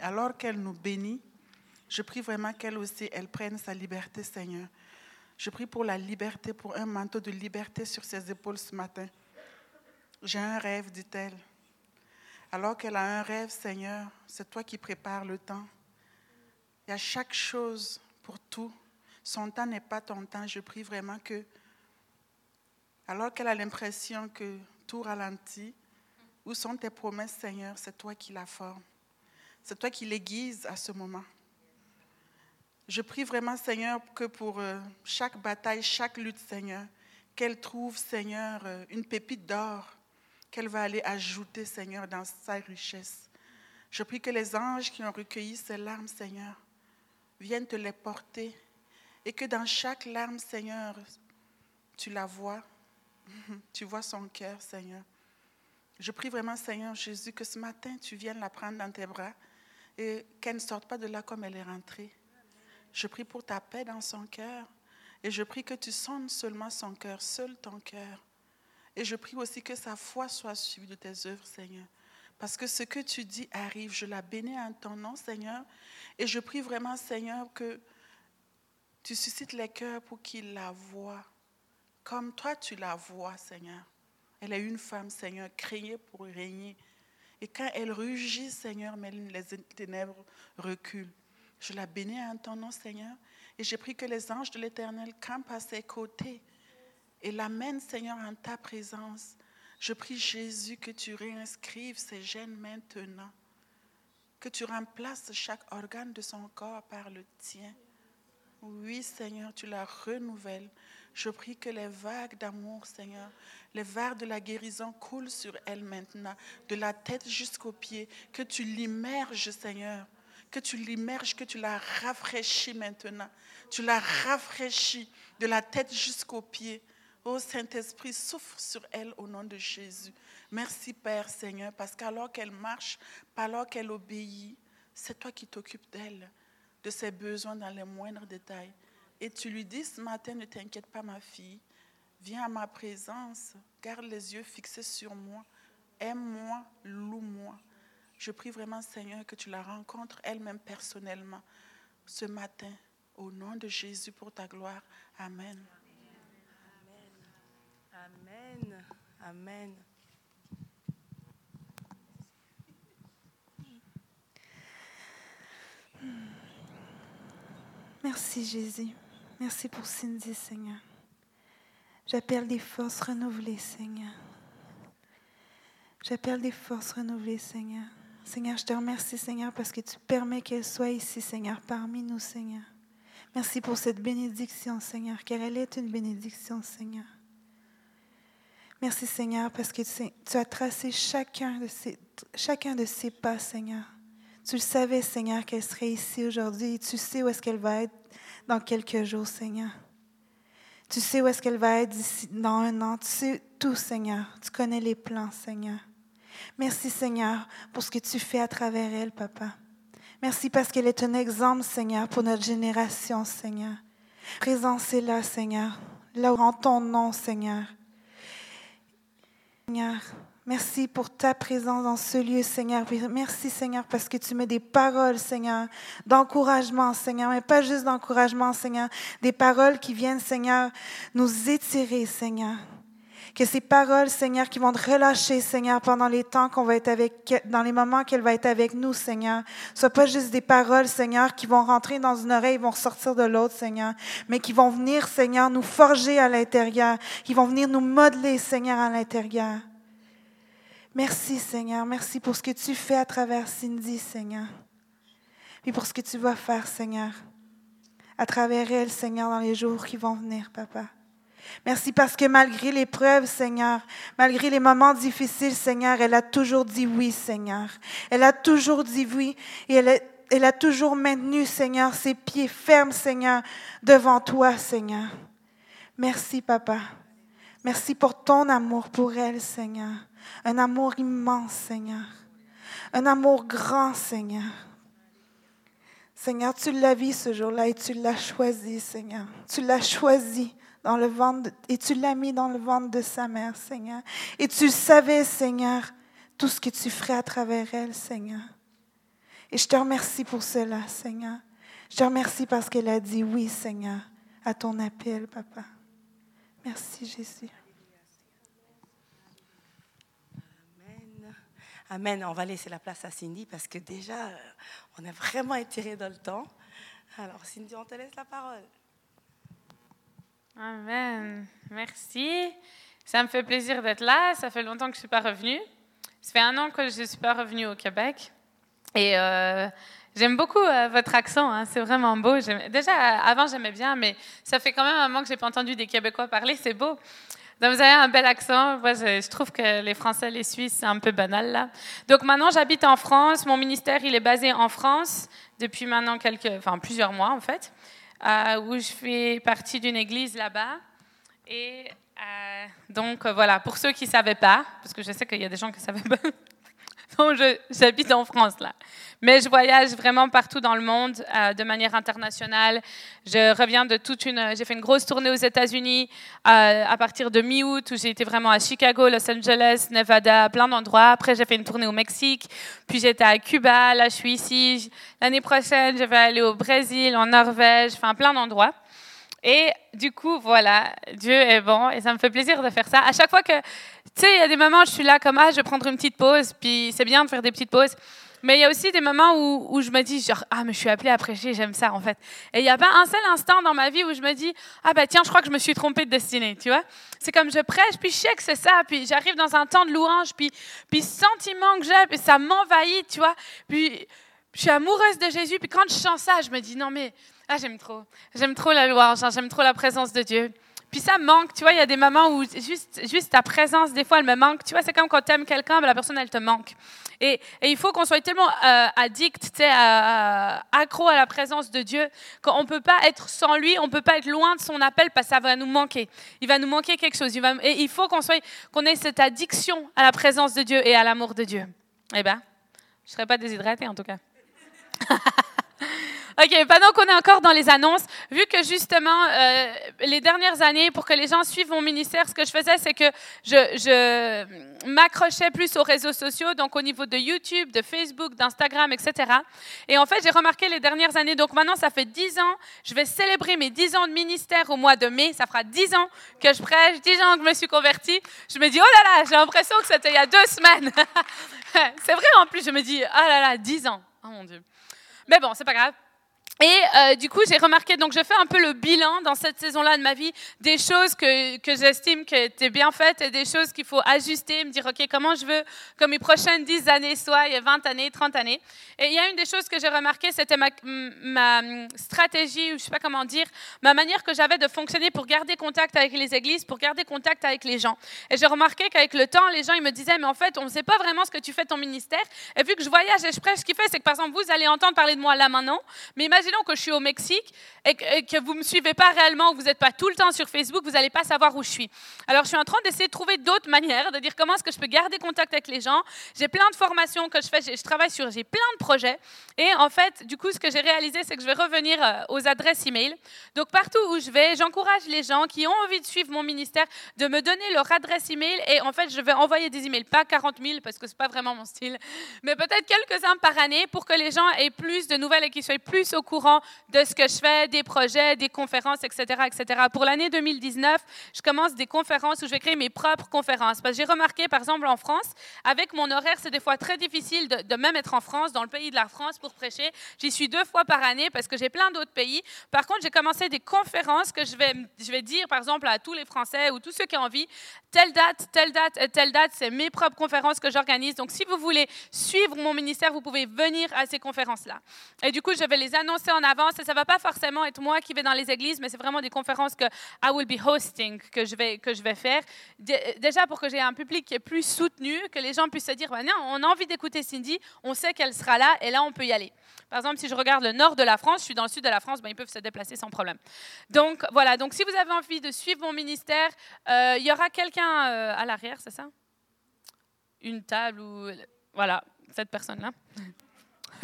Alors qu'elle nous bénit, je prie vraiment qu'elle aussi, elle prenne sa liberté, Seigneur. Je prie pour la liberté, pour un manteau de liberté sur ses épaules ce matin. J'ai un rêve, dit-elle. Alors qu'elle a un rêve, Seigneur, c'est toi qui prépares le temps. Il y a chaque chose pour tout. Son temps n'est pas ton temps. Je prie vraiment que, alors qu'elle a l'impression que tout ralentit, où sont tes promesses, Seigneur? C'est toi qui la formes. C'est toi qui l'aiguises à ce moment. Je prie vraiment, Seigneur, que pour euh, chaque bataille, chaque lutte, Seigneur, qu'elle trouve, Seigneur, euh, une pépite d'or qu'elle va aller ajouter, Seigneur, dans sa richesse. Je prie que les anges qui ont recueilli ces larmes, Seigneur, viennent te les porter et que dans chaque larme, Seigneur, tu la vois, tu vois son cœur, Seigneur. Je prie vraiment, Seigneur Jésus, que ce matin, tu viennes la prendre dans tes bras et qu'elle ne sorte pas de là comme elle est rentrée. Je prie pour ta paix dans son cœur et je prie que tu sonnes seulement son cœur, seul ton cœur. Et je prie aussi que sa foi soit suivie de tes œuvres, Seigneur. Parce que ce que tu dis arrive. Je la bénis en ton nom, Seigneur. Et je prie vraiment, Seigneur, que tu suscites les cœurs pour qu'ils la voient. Comme toi, tu la vois, Seigneur. Elle est une femme, Seigneur, créée pour régner. Et quand elle rugit, Seigneur, mais les ténèbres reculent. Je la bénis en ton nom, Seigneur. Et j'ai pris que les anges de l'Éternel campent à ses côtés et l'amènent, Seigneur, en ta présence. Je prie, Jésus, que tu réinscrives ces gènes maintenant, que tu remplaces chaque organe de son corps par le tien. Oui, Seigneur, tu la renouvelles. Je prie que les vagues d'amour, Seigneur, les vagues de la guérison coulent sur elle maintenant, de la tête jusqu'aux pieds, que tu l'immerges, Seigneur, que tu l'immerges, que tu la rafraîchis maintenant. Tu la rafraîchis de la tête jusqu'aux pieds. Ô Saint-Esprit, souffre sur elle au nom de Jésus. Merci Père Seigneur, parce qu'alors qu'elle marche, alors qu'elle obéit, c'est toi qui t'occupes d'elle, de ses besoins dans les moindres détails. Et tu lui dis ce matin, ne t'inquiète pas ma fille, viens à ma présence, garde les yeux fixés sur moi, aime-moi, loue-moi. Je prie vraiment Seigneur que tu la rencontres elle-même personnellement ce matin, au nom de Jésus pour ta gloire. Amen. Amen. Amen. Merci Jésus. Merci pour Cindy, Seigneur. J'appelle des forces renouvelées, Seigneur. J'appelle des forces renouvelées, Seigneur. Seigneur, je te remercie, Seigneur, parce que tu permets qu'elle soit ici, Seigneur, parmi nous, Seigneur. Merci pour cette bénédiction, Seigneur, car elle est une bénédiction, Seigneur. Merci Seigneur parce que tu as tracé chacun de ses, pas, Seigneur. Tu le savais, Seigneur, qu'elle serait ici aujourd'hui. Tu sais où est-ce qu'elle va être dans quelques jours, Seigneur. Tu sais où est-ce qu'elle va être dans un an. Tu sais tout, Seigneur. Tu connais les plans, Seigneur. Merci, Seigneur, pour ce que tu fais à travers elle, Papa. Merci parce qu'elle est un exemple, Seigneur, pour notre génération, Seigneur. Présence là, Seigneur. Là où en ton nom, Seigneur. Seigneur, merci pour ta présence dans ce lieu, Seigneur. Merci, Seigneur, parce que tu mets des paroles, Seigneur, d'encouragement, Seigneur, mais pas juste d'encouragement, Seigneur, des paroles qui viennent, Seigneur, nous étirer, Seigneur. Que ces paroles, Seigneur, qui vont te relâcher, Seigneur, pendant les temps qu'on va être avec, dans les moments qu'elle va être avec nous, Seigneur, soient pas juste des paroles, Seigneur, qui vont rentrer dans une oreille, vont ressortir de l'autre, Seigneur, mais qui vont venir, Seigneur, nous forger à l'intérieur, qui vont venir nous modeler, Seigneur, à l'intérieur. Merci, Seigneur. Merci pour ce que tu fais à travers Cindy, Seigneur. Et pour ce que tu vas faire, Seigneur, à travers elle, Seigneur, dans les jours qui vont venir, Papa. Merci parce que malgré l'épreuve, Seigneur, malgré les moments difficiles, Seigneur, elle a toujours dit oui, Seigneur. Elle a toujours dit oui et elle, elle a toujours maintenu, Seigneur, ses pieds fermes, Seigneur, devant toi, Seigneur. Merci, Papa. Merci pour ton amour pour elle, Seigneur. Un amour immense, Seigneur. Un amour grand, Seigneur. Seigneur, tu l'as vu ce jour-là et tu l'as choisi, Seigneur. Tu l'as choisi dans le ventre et tu l'as mis dans le ventre de sa mère, Seigneur. Et tu savais, Seigneur, tout ce que tu ferais à travers elle, Seigneur. Et je te remercie pour cela, Seigneur. Je te remercie parce qu'elle a dit oui, Seigneur, à ton appel, Papa. Merci, Jésus. Amen. On va laisser la place à Cindy parce que déjà, euh, on est vraiment étiré dans le temps. Alors, Cindy, on te laisse la parole. Amen. Merci. Ça me fait plaisir d'être là. Ça fait longtemps que je ne suis pas revenue. Ça fait un an que je ne suis pas revenue au Québec. Et euh, j'aime beaucoup euh, votre accent. hein. C'est vraiment beau. Déjà, avant, j'aimais bien, mais ça fait quand même un moment que je n'ai pas entendu des Québécois parler. C'est beau. Donc, vous avez un bel accent. Je, trouve que les Français, les Suisses, c'est un peu banal là. Donc maintenant, j'habite en France. Mon ministère, il est basé en France depuis maintenant plusieurs mois en fait, euh, où je fais partie d'une église là-bas. Et euh, donc voilà, pour ceux qui ne savaient pas, parce que je sais qu'il y a des gens qui ne savaient pas, donc j'habite en France là. Mais je voyage vraiment partout dans le monde euh, de manière internationale. Je reviens de toute une. J'ai fait une grosse tournée aux États-Unis euh, à partir de mi-août où j'ai été vraiment à Chicago, Los Angeles, Nevada, plein d'endroits. Après, j'ai fait une tournée au Mexique. Puis j'étais à Cuba. Là, je suis ici. L'année prochaine, je vais aller au Brésil, en Norvège, enfin plein d'endroits. Et du coup, voilà, Dieu est bon et ça me fait plaisir de faire ça. À chaque fois que, tu sais, il y a des moments où je suis là comme, ah, je vais prendre une petite pause, puis c'est bien de faire des petites pauses. Mais il y a aussi des moments où, je me dis, genre, ah, mais je suis appelée à prêcher, j'aime ça, en fait. Et il n'y a pas un seul instant dans ma vie où je me dis, ah, bah tiens, je crois que je me suis trompée de destinée, tu vois. C'est comme je prêche, puis je sais que c'est ça, puis j'arrive dans un temps de louange, puis, puis sentiment que j'ai, puis ça m'envahit, tu vois. Puis je suis amoureuse de Jésus, puis quand je chante ça, je me dis, non, mais, ah, j'aime trop. J'aime trop la louange, hein, j'aime trop la présence de Dieu. Puis ça manque, tu vois, il y a des moments où juste, ta présence, des fois, elle me manque. Tu vois, c'est comme quand tu aimes quelqu'un, ben, la personne, elle te manque. Et, il faut qu'on soit tellement euh, addict, accro à la présence de Dieu, qu'on ne peut pas être sans lui, on ne peut pas être loin de son appel parce que ça va nous manquer. Il va nous manquer quelque chose. Et il faut qu'on soit, qu'on ait cette addiction à la présence de Dieu et à l'amour de Dieu. Eh ben, je ne serais pas déshydratée en tout cas. OK, pendant qu'on est encore dans les annonces, vu que justement, euh, les dernières années, pour que les gens suivent mon ministère, ce que je faisais, c'est que je, je m'accrochais plus aux réseaux sociaux, donc au niveau de YouTube, de Facebook, d'Instagram, etc. Et en fait, j'ai remarqué les dernières années, donc maintenant, ça fait 10 ans, je vais célébrer mes 10 ans de ministère au mois de mai, ça fera 10 ans que je prêche, 10 ans que je me suis convertie. Je me dis, oh là là, j'ai l'impression que c'était il y a deux semaines. c'est vrai en plus, je me dis, ah là là, 10 ans. Oh mon Dieu. Mais bon, c'est pas grave. Et euh, du coup, j'ai remarqué, donc je fais un peu le bilan dans cette saison-là de ma vie, des choses que, que j'estime qui étaient bien faites et des choses qu'il faut ajuster, me dire, OK, comment je veux que mes prochaines 10 années soient, il y a 20 années, 30 années. Et il y a une des choses que j'ai remarqué, c'était ma, ma stratégie, ou je sais pas comment dire, ma manière que j'avais de fonctionner pour garder contact avec les églises, pour garder contact avec les gens. Et j'ai remarqué qu'avec le temps, les gens, ils me disaient, mais en fait, on ne sait pas vraiment ce que tu fais ton ministère. Et vu que je voyage et je prêche, ce qui fait, c'est que par exemple, vous allez entendre parler de moi là maintenant, mais que je suis au Mexique et que, vous ne me suivez pas réellement, ou vous n'êtes pas tout le temps sur Facebook, vous n'allez pas savoir où je suis. Alors, je suis en train d'essayer de trouver d'autres manières, de dire comment est-ce que je peux garder contact avec les gens. J'ai plein de formations que je fais, je travaille sur, j'ai plein de projets. Et en fait, du coup, ce que j'ai réalisé, c'est que je vais revenir euh, aux adresses email. Donc, partout où je vais, j'encourage les gens qui ont envie de suivre mon ministère de me donner leur adresse email. Et en fait, je vais envoyer des emails, pas 40 000 parce que c'est pas vraiment mon style, mais peut-être quelques-uns par année pour que les gens aient plus de nouvelles et qu'ils soient plus au courant de ce que je fais, des projets, des conférences, etc., etc. Pour l'année 2019, je commence des conférences où je vais créer mes propres conférences. Parce que j'ai remarqué, par exemple, en France, avec mon horaire, c'est des fois très difficile de, même être en France, dans le pays de la France, pour prêcher. J'y suis deux fois par année parce que j'ai plein d'autres pays. Par contre, j'ai commencé des conférences que je vais, je vais dire, par exemple, à tous les Français ou tous ceux qui ont envie, telle date, telle date et telle date, c'est mes propres conférences que j'organise. Donc, si vous voulez suivre mon ministère, vous pouvez venir à ces conférences-là. Et du coup, je vais les annoncer en avance. Et ça ne va pas forcément être moi qui vais dans les églises, mais c'est vraiment des conférences que I will be hosting, que je vais, que je vais faire. Dé- Déjà pour que j'ai un public qui est plus soutenu, que les gens puissent se dire, bah, non, on a envie d'écouter Cindy, on sait qu'elle sera là, et là, on peut y aller. Par exemple, si je regarde le nord de la France, je suis dans le sud de la France, ben, ils peuvent se déplacer sans problème. Donc, voilà. Donc, si vous avez envie de suivre mon ministère, euh, il y aura quelqu'un euh, à l'arrière, c'est ça? Une table ou... Voilà, cette personne-là.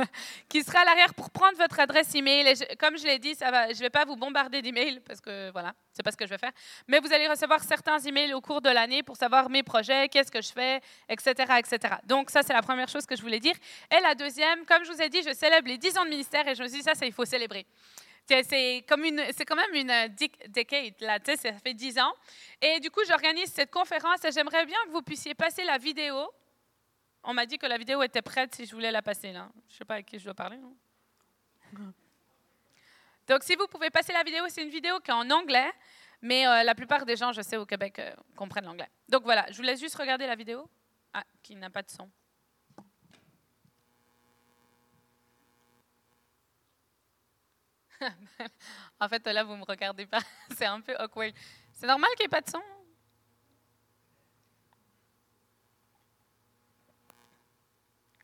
qui sera à l'arrière pour prendre votre adresse email. Et comme je l'ai dit, je ne vais pas vous bombarder d'emails parce que voilà, c'est pas ce que je vais faire. Mais vous allez recevoir certains emails au cours de l'année pour savoir mes projets, qu'est-ce que je fais, etc., etc. Donc ça, c'est la première chose que je voulais dire. Et la deuxième, comme je vous ai dit, je célèbre les 10 ans de ministère et je me suis dit ça, il faut célébrer. C'est comme une, c'est quand même une decade là, ça fait 10 ans. Et du coup, j'organise cette conférence et j'aimerais bien que vous puissiez passer la vidéo on m'a dit que la vidéo était prête si je voulais la passer là. Je ne sais pas avec qui je dois parler. Donc si vous pouvez passer la vidéo, c'est une vidéo qui est en anglais, mais euh, la plupart des gens, je sais, au Québec, euh, comprennent l'anglais. Donc voilà, je vous laisse juste regarder la vidéo. Ah, qui n'a pas de son. en fait, là, vous ne me regardez pas. c'est un peu awkward. C'est normal qu'il n'y ait pas de son?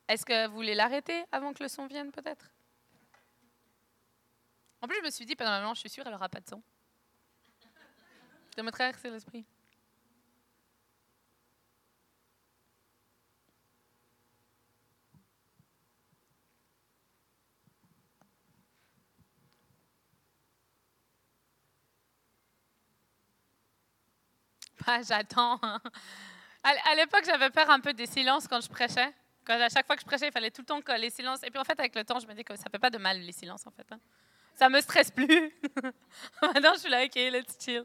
Est-ce que vous voulez l'arrêter avant que le son vienne, peut-être? En plus, je me suis dit, pendant un moment, je suis sûre, elle n'aura pas de son. De me traverser l'esprit. Ah, j'attends. À l'époque, j'avais peur un peu des silences quand je prêchais à chaque fois que je prêchais, il fallait tout le temps que les silences. Et puis en fait, avec le temps, je me dis que ça fait pas de mal les silences en fait. Hein. Ça me stresse plus. Maintenant, je suis là, ok, let's chill.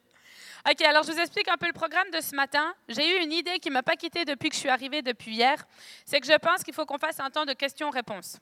Ok, alors je vous explique un peu le programme de ce matin. J'ai eu une idée qui m'a pas quittée depuis que je suis arrivée depuis hier. C'est que je pense qu'il faut qu'on fasse un temps de questions-réponses.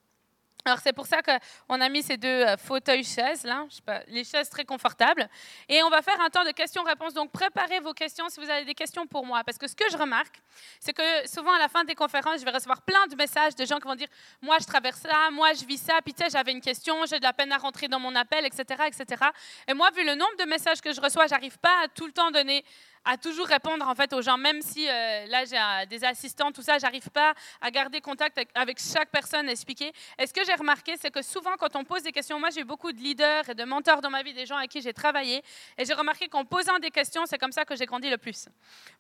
Alors c'est pour ça qu'on a mis ces deux euh, fauteuils chaises là, les chaises très confortables, et on va faire un temps de questions-réponses. Donc préparez vos questions si vous avez des questions pour moi, parce que ce que je remarque, c'est que souvent à la fin des conférences, je vais recevoir plein de messages de gens qui vont dire, moi je traverse ça, moi je vis ça, puis tu sais j'avais une question, j'ai de la peine à rentrer dans mon appel, etc., etc. Et moi vu le nombre de messages que je reçois, j'arrive pas à tout le temps donner à toujours répondre en fait aux gens, même si euh, là j'ai des assistants, tout ça, j'arrive pas à garder contact avec, chaque personne, expliquer. Et ce que j'ai remarqué, c'est que souvent quand on pose des questions, moi j'ai eu beaucoup de leaders et de mentors dans ma vie, des gens avec qui j'ai travaillé, et j'ai remarqué qu'en posant des questions, c'est comme ça que j'ai grandi le plus.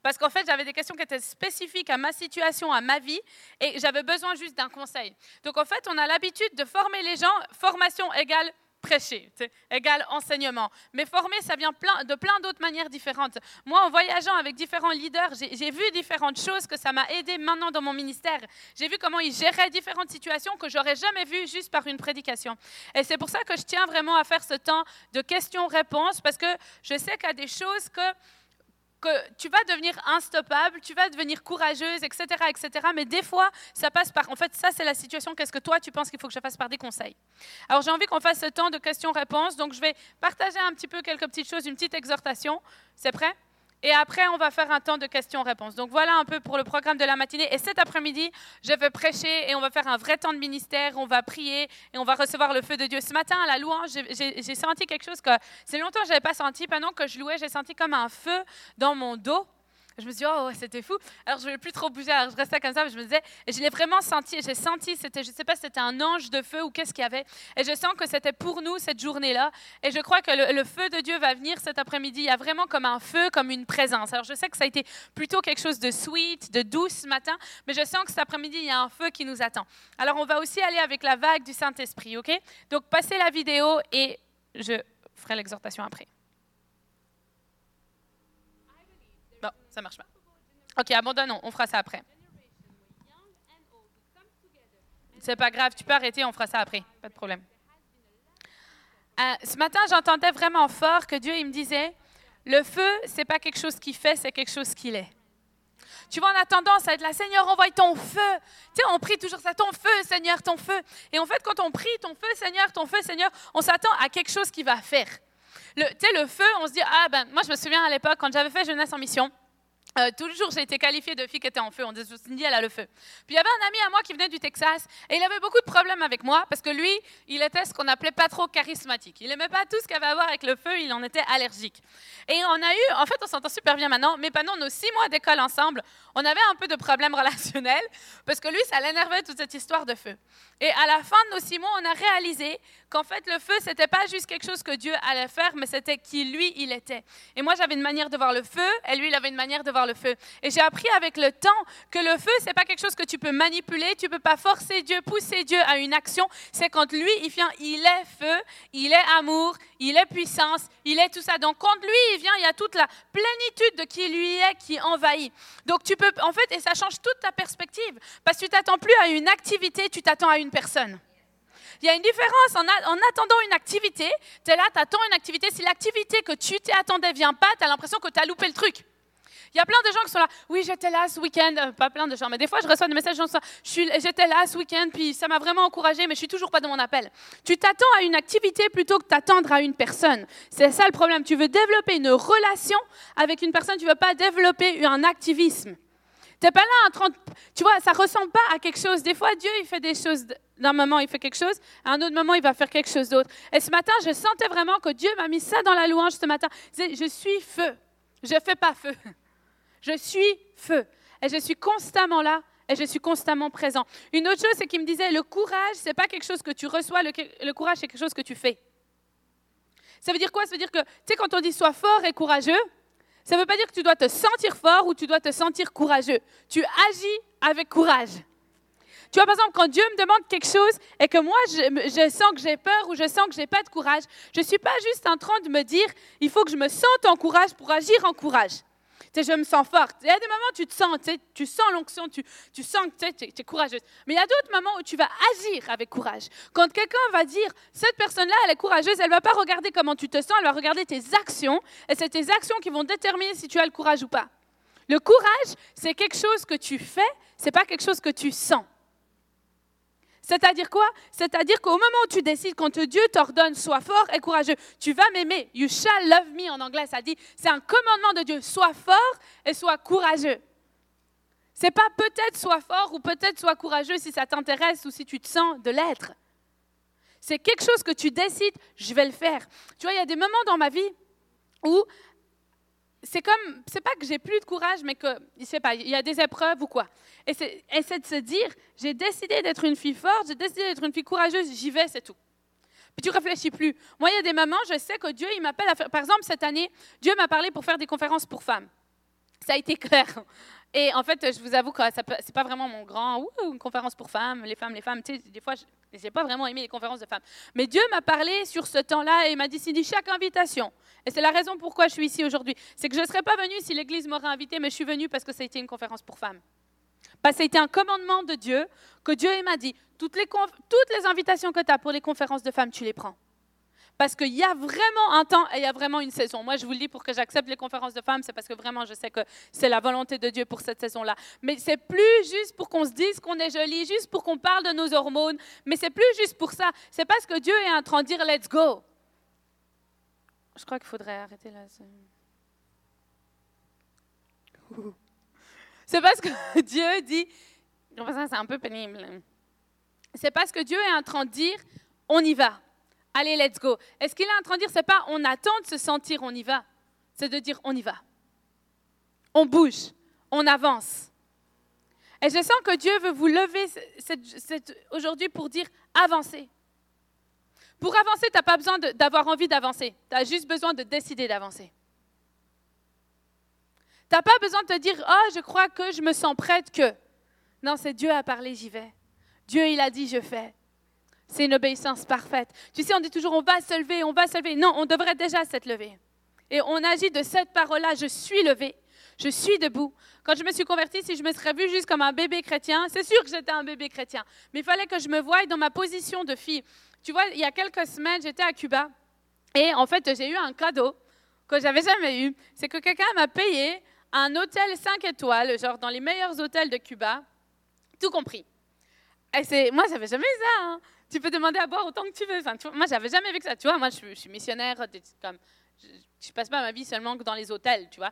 Parce qu'en fait, j'avais des questions qui étaient spécifiques à ma situation, à ma vie, et j'avais besoin juste d'un conseil. Donc en fait, on a l'habitude de former les gens, formation égale prêcher, égal enseignement. Mais former, ça vient plein, de plein d'autres manières différentes. Moi, en voyageant avec différents leaders, j'ai vu différentes choses que ça m'a aidé maintenant dans mon ministère. J'ai vu comment ils géraient différentes situations que j'aurais jamais vues juste par une prédication. Et c'est pour ça que je tiens vraiment à faire ce temps de questions-réponses, parce que je sais qu'il y a des choses que que tu vas devenir instoppable, tu vas devenir courageuse, etc., etc. Mais des fois, ça passe par. En fait, ça, c'est la situation. Qu'est-ce que toi, tu penses qu'il faut que je fasse par des conseils? Alors, j'ai envie qu'on fasse ce temps de questions-réponses. Donc, je vais partager un petit peu quelques petites choses, une petite exhortation. C'est prêt? Et après, on va faire un temps de questions-réponses. Donc voilà un peu pour le programme de la matinée. Et cet après-midi, je vais prêcher et on va faire un vrai temps de ministère. On va prier et on va recevoir le feu de Dieu. Ce matin, à la louange, j'ai senti quelque chose que c'est longtemps que je n'avais pas senti. Pendant que je louais, j'ai senti comme un feu dans mon dos. Je me suis dit, oh, c'était fou. Alors, je ne voulais plus trop bouger. Alors, je restais comme ça. je me disais, et je l'ai vraiment senti. J'ai senti, c'était, je ne sais pas si c'était un ange de feu ou qu'est-ce qu'il y avait. Et je sens que c'était pour nous cette journée-là. Et je crois que le, feu de Dieu va venir cet après-midi. Il y a vraiment comme un feu, comme une présence. Alors, je sais que ça a été plutôt quelque chose de sweet, de doux ce matin. Mais je sens que cet après-midi, il y a un feu qui nous attend. Alors, on va aussi aller avec la vague du Saint-Esprit, OK? Donc, passez la vidéo et je ferai l'exhortation après. Ça marche pas. Ok, abandonnons, on fera ça après. C'est pas grave, tu peux arrêter, on fera ça après, pas de problème. Euh, ce matin, j'entendais vraiment fort que Dieu il me disait, le feu, c'est pas quelque chose qui fait, c'est quelque chose qu'il est. Tu vois, on a tendance à être là, Seigneur, envoie ton feu. Tu sais, on prie toujours ça, ton feu, Seigneur, ton feu. Et en fait, quand on prie ton feu, Seigneur, ton feu, Seigneur, on s'attend à quelque chose qui va faire. tu sais, le feu, on se dit, ah ben, moi je me souviens à l'époque, quand j'avais fait Jeunesse en mission, euh, j'ai été qualifiée de fille qui était en feu. On disait, Cindy, elle a le feu. Puis il y avait un ami à moi qui venait du Texas et il avait beaucoup de problèmes avec moi parce que lui, il était ce qu'on appelait pas trop charismatique. Il n'aimait pas tout ce qui avait à voir avec le feu, il en était allergique. Et on a eu, en fait, on s'entend super bien maintenant, mais pendant nos six mois d'école ensemble, on avait un peu de problèmes relationnels parce que lui, ça l'énervait toute cette histoire de feu. Et à la fin de nos six mois, on a réalisé qu'en fait, le feu, c'était pas juste quelque chose que Dieu allait faire, mais c'était qui lui, il était. Et moi, j'avais une manière de voir le feu et lui, il avait une manière de voir le feu. Et j'ai appris avec le temps que le feu, c'est pas quelque chose que tu peux manipuler, tu peux pas forcer Dieu, pousser Dieu à une action. C'est quand lui, il vient, il est feu, il est amour, il est puissance, il est tout ça. Donc quand lui, il vient, il y a toute la plénitude de qui lui est qui envahit. Donc tu peux, en fait, et ça change toute ta perspective, parce que tu t'attends plus à une activité, tu t'attends à une personne. Il y a une différence en, en attendant une activité. Tu es là, tu attends une activité. Si l'activité que tu t'attendais vient pas, tu as l'impression que tu as loupé le truc. Il y a plein de gens qui sont là. Oui, j'étais là ce week-end. Euh, pas plein de gens, mais des fois, je reçois des messages gens J'étais là ce week-end, puis ça m'a vraiment encouragé, mais je suis toujours pas dans mon appel. Tu t'attends à une activité plutôt que t'attendre à une personne. C'est ça le problème. Tu veux développer une relation avec une personne, tu veux pas développer un activisme. T'es pas là en train Tu vois, ça ressemble pas à quelque chose. Des fois, Dieu, il fait des choses. D'un moment, il fait quelque chose. À un autre moment, il va faire quelque chose d'autre. Et ce matin, je sentais vraiment que Dieu m'a mis ça dans la louange ce matin. Je suis feu. Je fais pas feu. Je suis feu. Et je suis constamment là et je suis constamment présent. Une autre chose, c'est qu'il me disait, le courage, c'est pas quelque chose que tu reçois, le, courage, c'est quelque chose que tu fais. Ça veut dire quoi? Ça veut dire que, tu sais, quand on dit sois fort et courageux, ça ne veut pas dire que tu dois te sentir fort ou tu dois te sentir courageux. Tu agis avec courage. Tu vois, par exemple, quand Dieu me demande quelque chose et que moi, je, sens que j'ai peur ou je sens que je n'ai pas de courage, je ne suis pas juste en train de me dire, il faut que je me sente en courage pour agir en courage sais, je me sens forte. Il y a des moments où tu te sens, tu sens l'onction, tu, tu sens que tu es, es, courageuse. Mais il y a d'autres moments où tu vas agir avec courage. Quand quelqu'un va dire, cette personne-là, elle est courageuse, elle ne va pas regarder comment tu te sens, elle va regarder tes actions. Et c'est tes actions qui vont déterminer si tu as le courage ou pas. Le courage, c'est quelque chose que tu fais, c'est pas quelque chose que tu sens. C'est-à-dire quoi? C'est-à-dire qu'au moment où tu décides, quand Dieu t'ordonne, sois fort et courageux, tu vas m'aimer. You shall love me en anglais, ça dit, c'est un commandement de Dieu. Sois fort et sois courageux. C'est pas peut-être sois fort ou peut-être sois courageux si ça t'intéresse ou si tu te sens de l'être. C'est quelque chose que tu décides, je vais le faire. Tu vois, il y a des moments dans ma vie où c'est comme, c'est pas que j'ai plus de courage, mais que, je sais pas, il y a des épreuves ou quoi. Et c'est, de se dire, j'ai décidé d'être une fille forte, j'ai décidé d'être une fille courageuse, j'y vais, c'est tout. Puis tu réfléchis plus. Moi, il y a des moments, je sais que Dieu, il m'appelle à faire, par exemple, cette année, Dieu m'a parlé pour faire des conférences pour femmes. Ça a été clair. Et en fait, je vous avoue que ce n'est pas vraiment mon grand, une conférence pour femmes, les femmes, les femmes. Tu sais, des fois, je n'ai pas vraiment aimé les conférences de femmes. Mais Dieu m'a parlé sur ce temps-là et il m'a dit, dit chaque invitation. Et c'est la raison pourquoi je suis ici aujourd'hui. C'est que je ne serais pas venue si l'Église m'aurait invitée, mais je suis venue parce que ça a été une conférence pour femmes. Parce que ça a été un commandement de Dieu, que Dieu m'a dit, toutes les, toutes les invitations que tu as pour les conférences de femmes, tu les prends. Parce qu'il y a vraiment un temps et il y a vraiment une saison. Moi, je vous le dis pour que j'accepte les conférences de femmes, c'est parce que vraiment, je sais que c'est la volonté de Dieu pour cette saison-là. Mais c'est plus juste pour qu'on se dise qu'on est joli, juste pour qu'on parle de nos hormones. Mais c'est plus juste pour ça. C'est parce que Dieu est en train de dire let's go. Je crois qu'il faudrait arrêter là. C'est parce que Dieu dit. C'est un peu pénible. C'est parce que Dieu est en train de dire on y va. Allez, let's go. Est-ce qu'il est en train de dire, c'est pas on attend de se sentir, on y va? C'est de dire, on y va. On bouge, on avance. Et je sens que Dieu veut vous lever aujourd'hui pour dire, avancez. Pour avancer, tu n'as pas besoin d'avoir envie d'avancer. Tu as juste besoin de décider d'avancer. Tu n'as pas besoin de te dire, oh, je crois que je me sens prête que. Non, c'est Dieu a parlé, j'y vais. Dieu, il a dit, je fais. C'est une obéissance parfaite. Tu sais, on dit toujours on va se lever, on va se lever. Non, on devrait déjà s'être levé. Et on agit de cette parole-là, je suis levé, je suis debout. Quand je me suis convertie, si je me serais vue juste comme un bébé chrétien, c'est sûr que j'étais un bébé chrétien, mais il fallait que je me voie dans ma position de fille. Tu vois, il y a quelques semaines, j'étais à Cuba et en fait, j'ai eu un cadeau que j'avais jamais eu. C'est que quelqu'un m'a payé un hôtel 5 étoiles, genre dans les meilleurs hôtels de Cuba, tout compris. Et moi, j'avais jamais ça. Hein tu peux demander à boire autant que tu veux. Enfin, tu vois, moi, j'avais jamais vu que ça. Tu vois, moi, je, suis missionnaire. Je, ne passe pas ma vie seulement dans les hôtels, tu vois.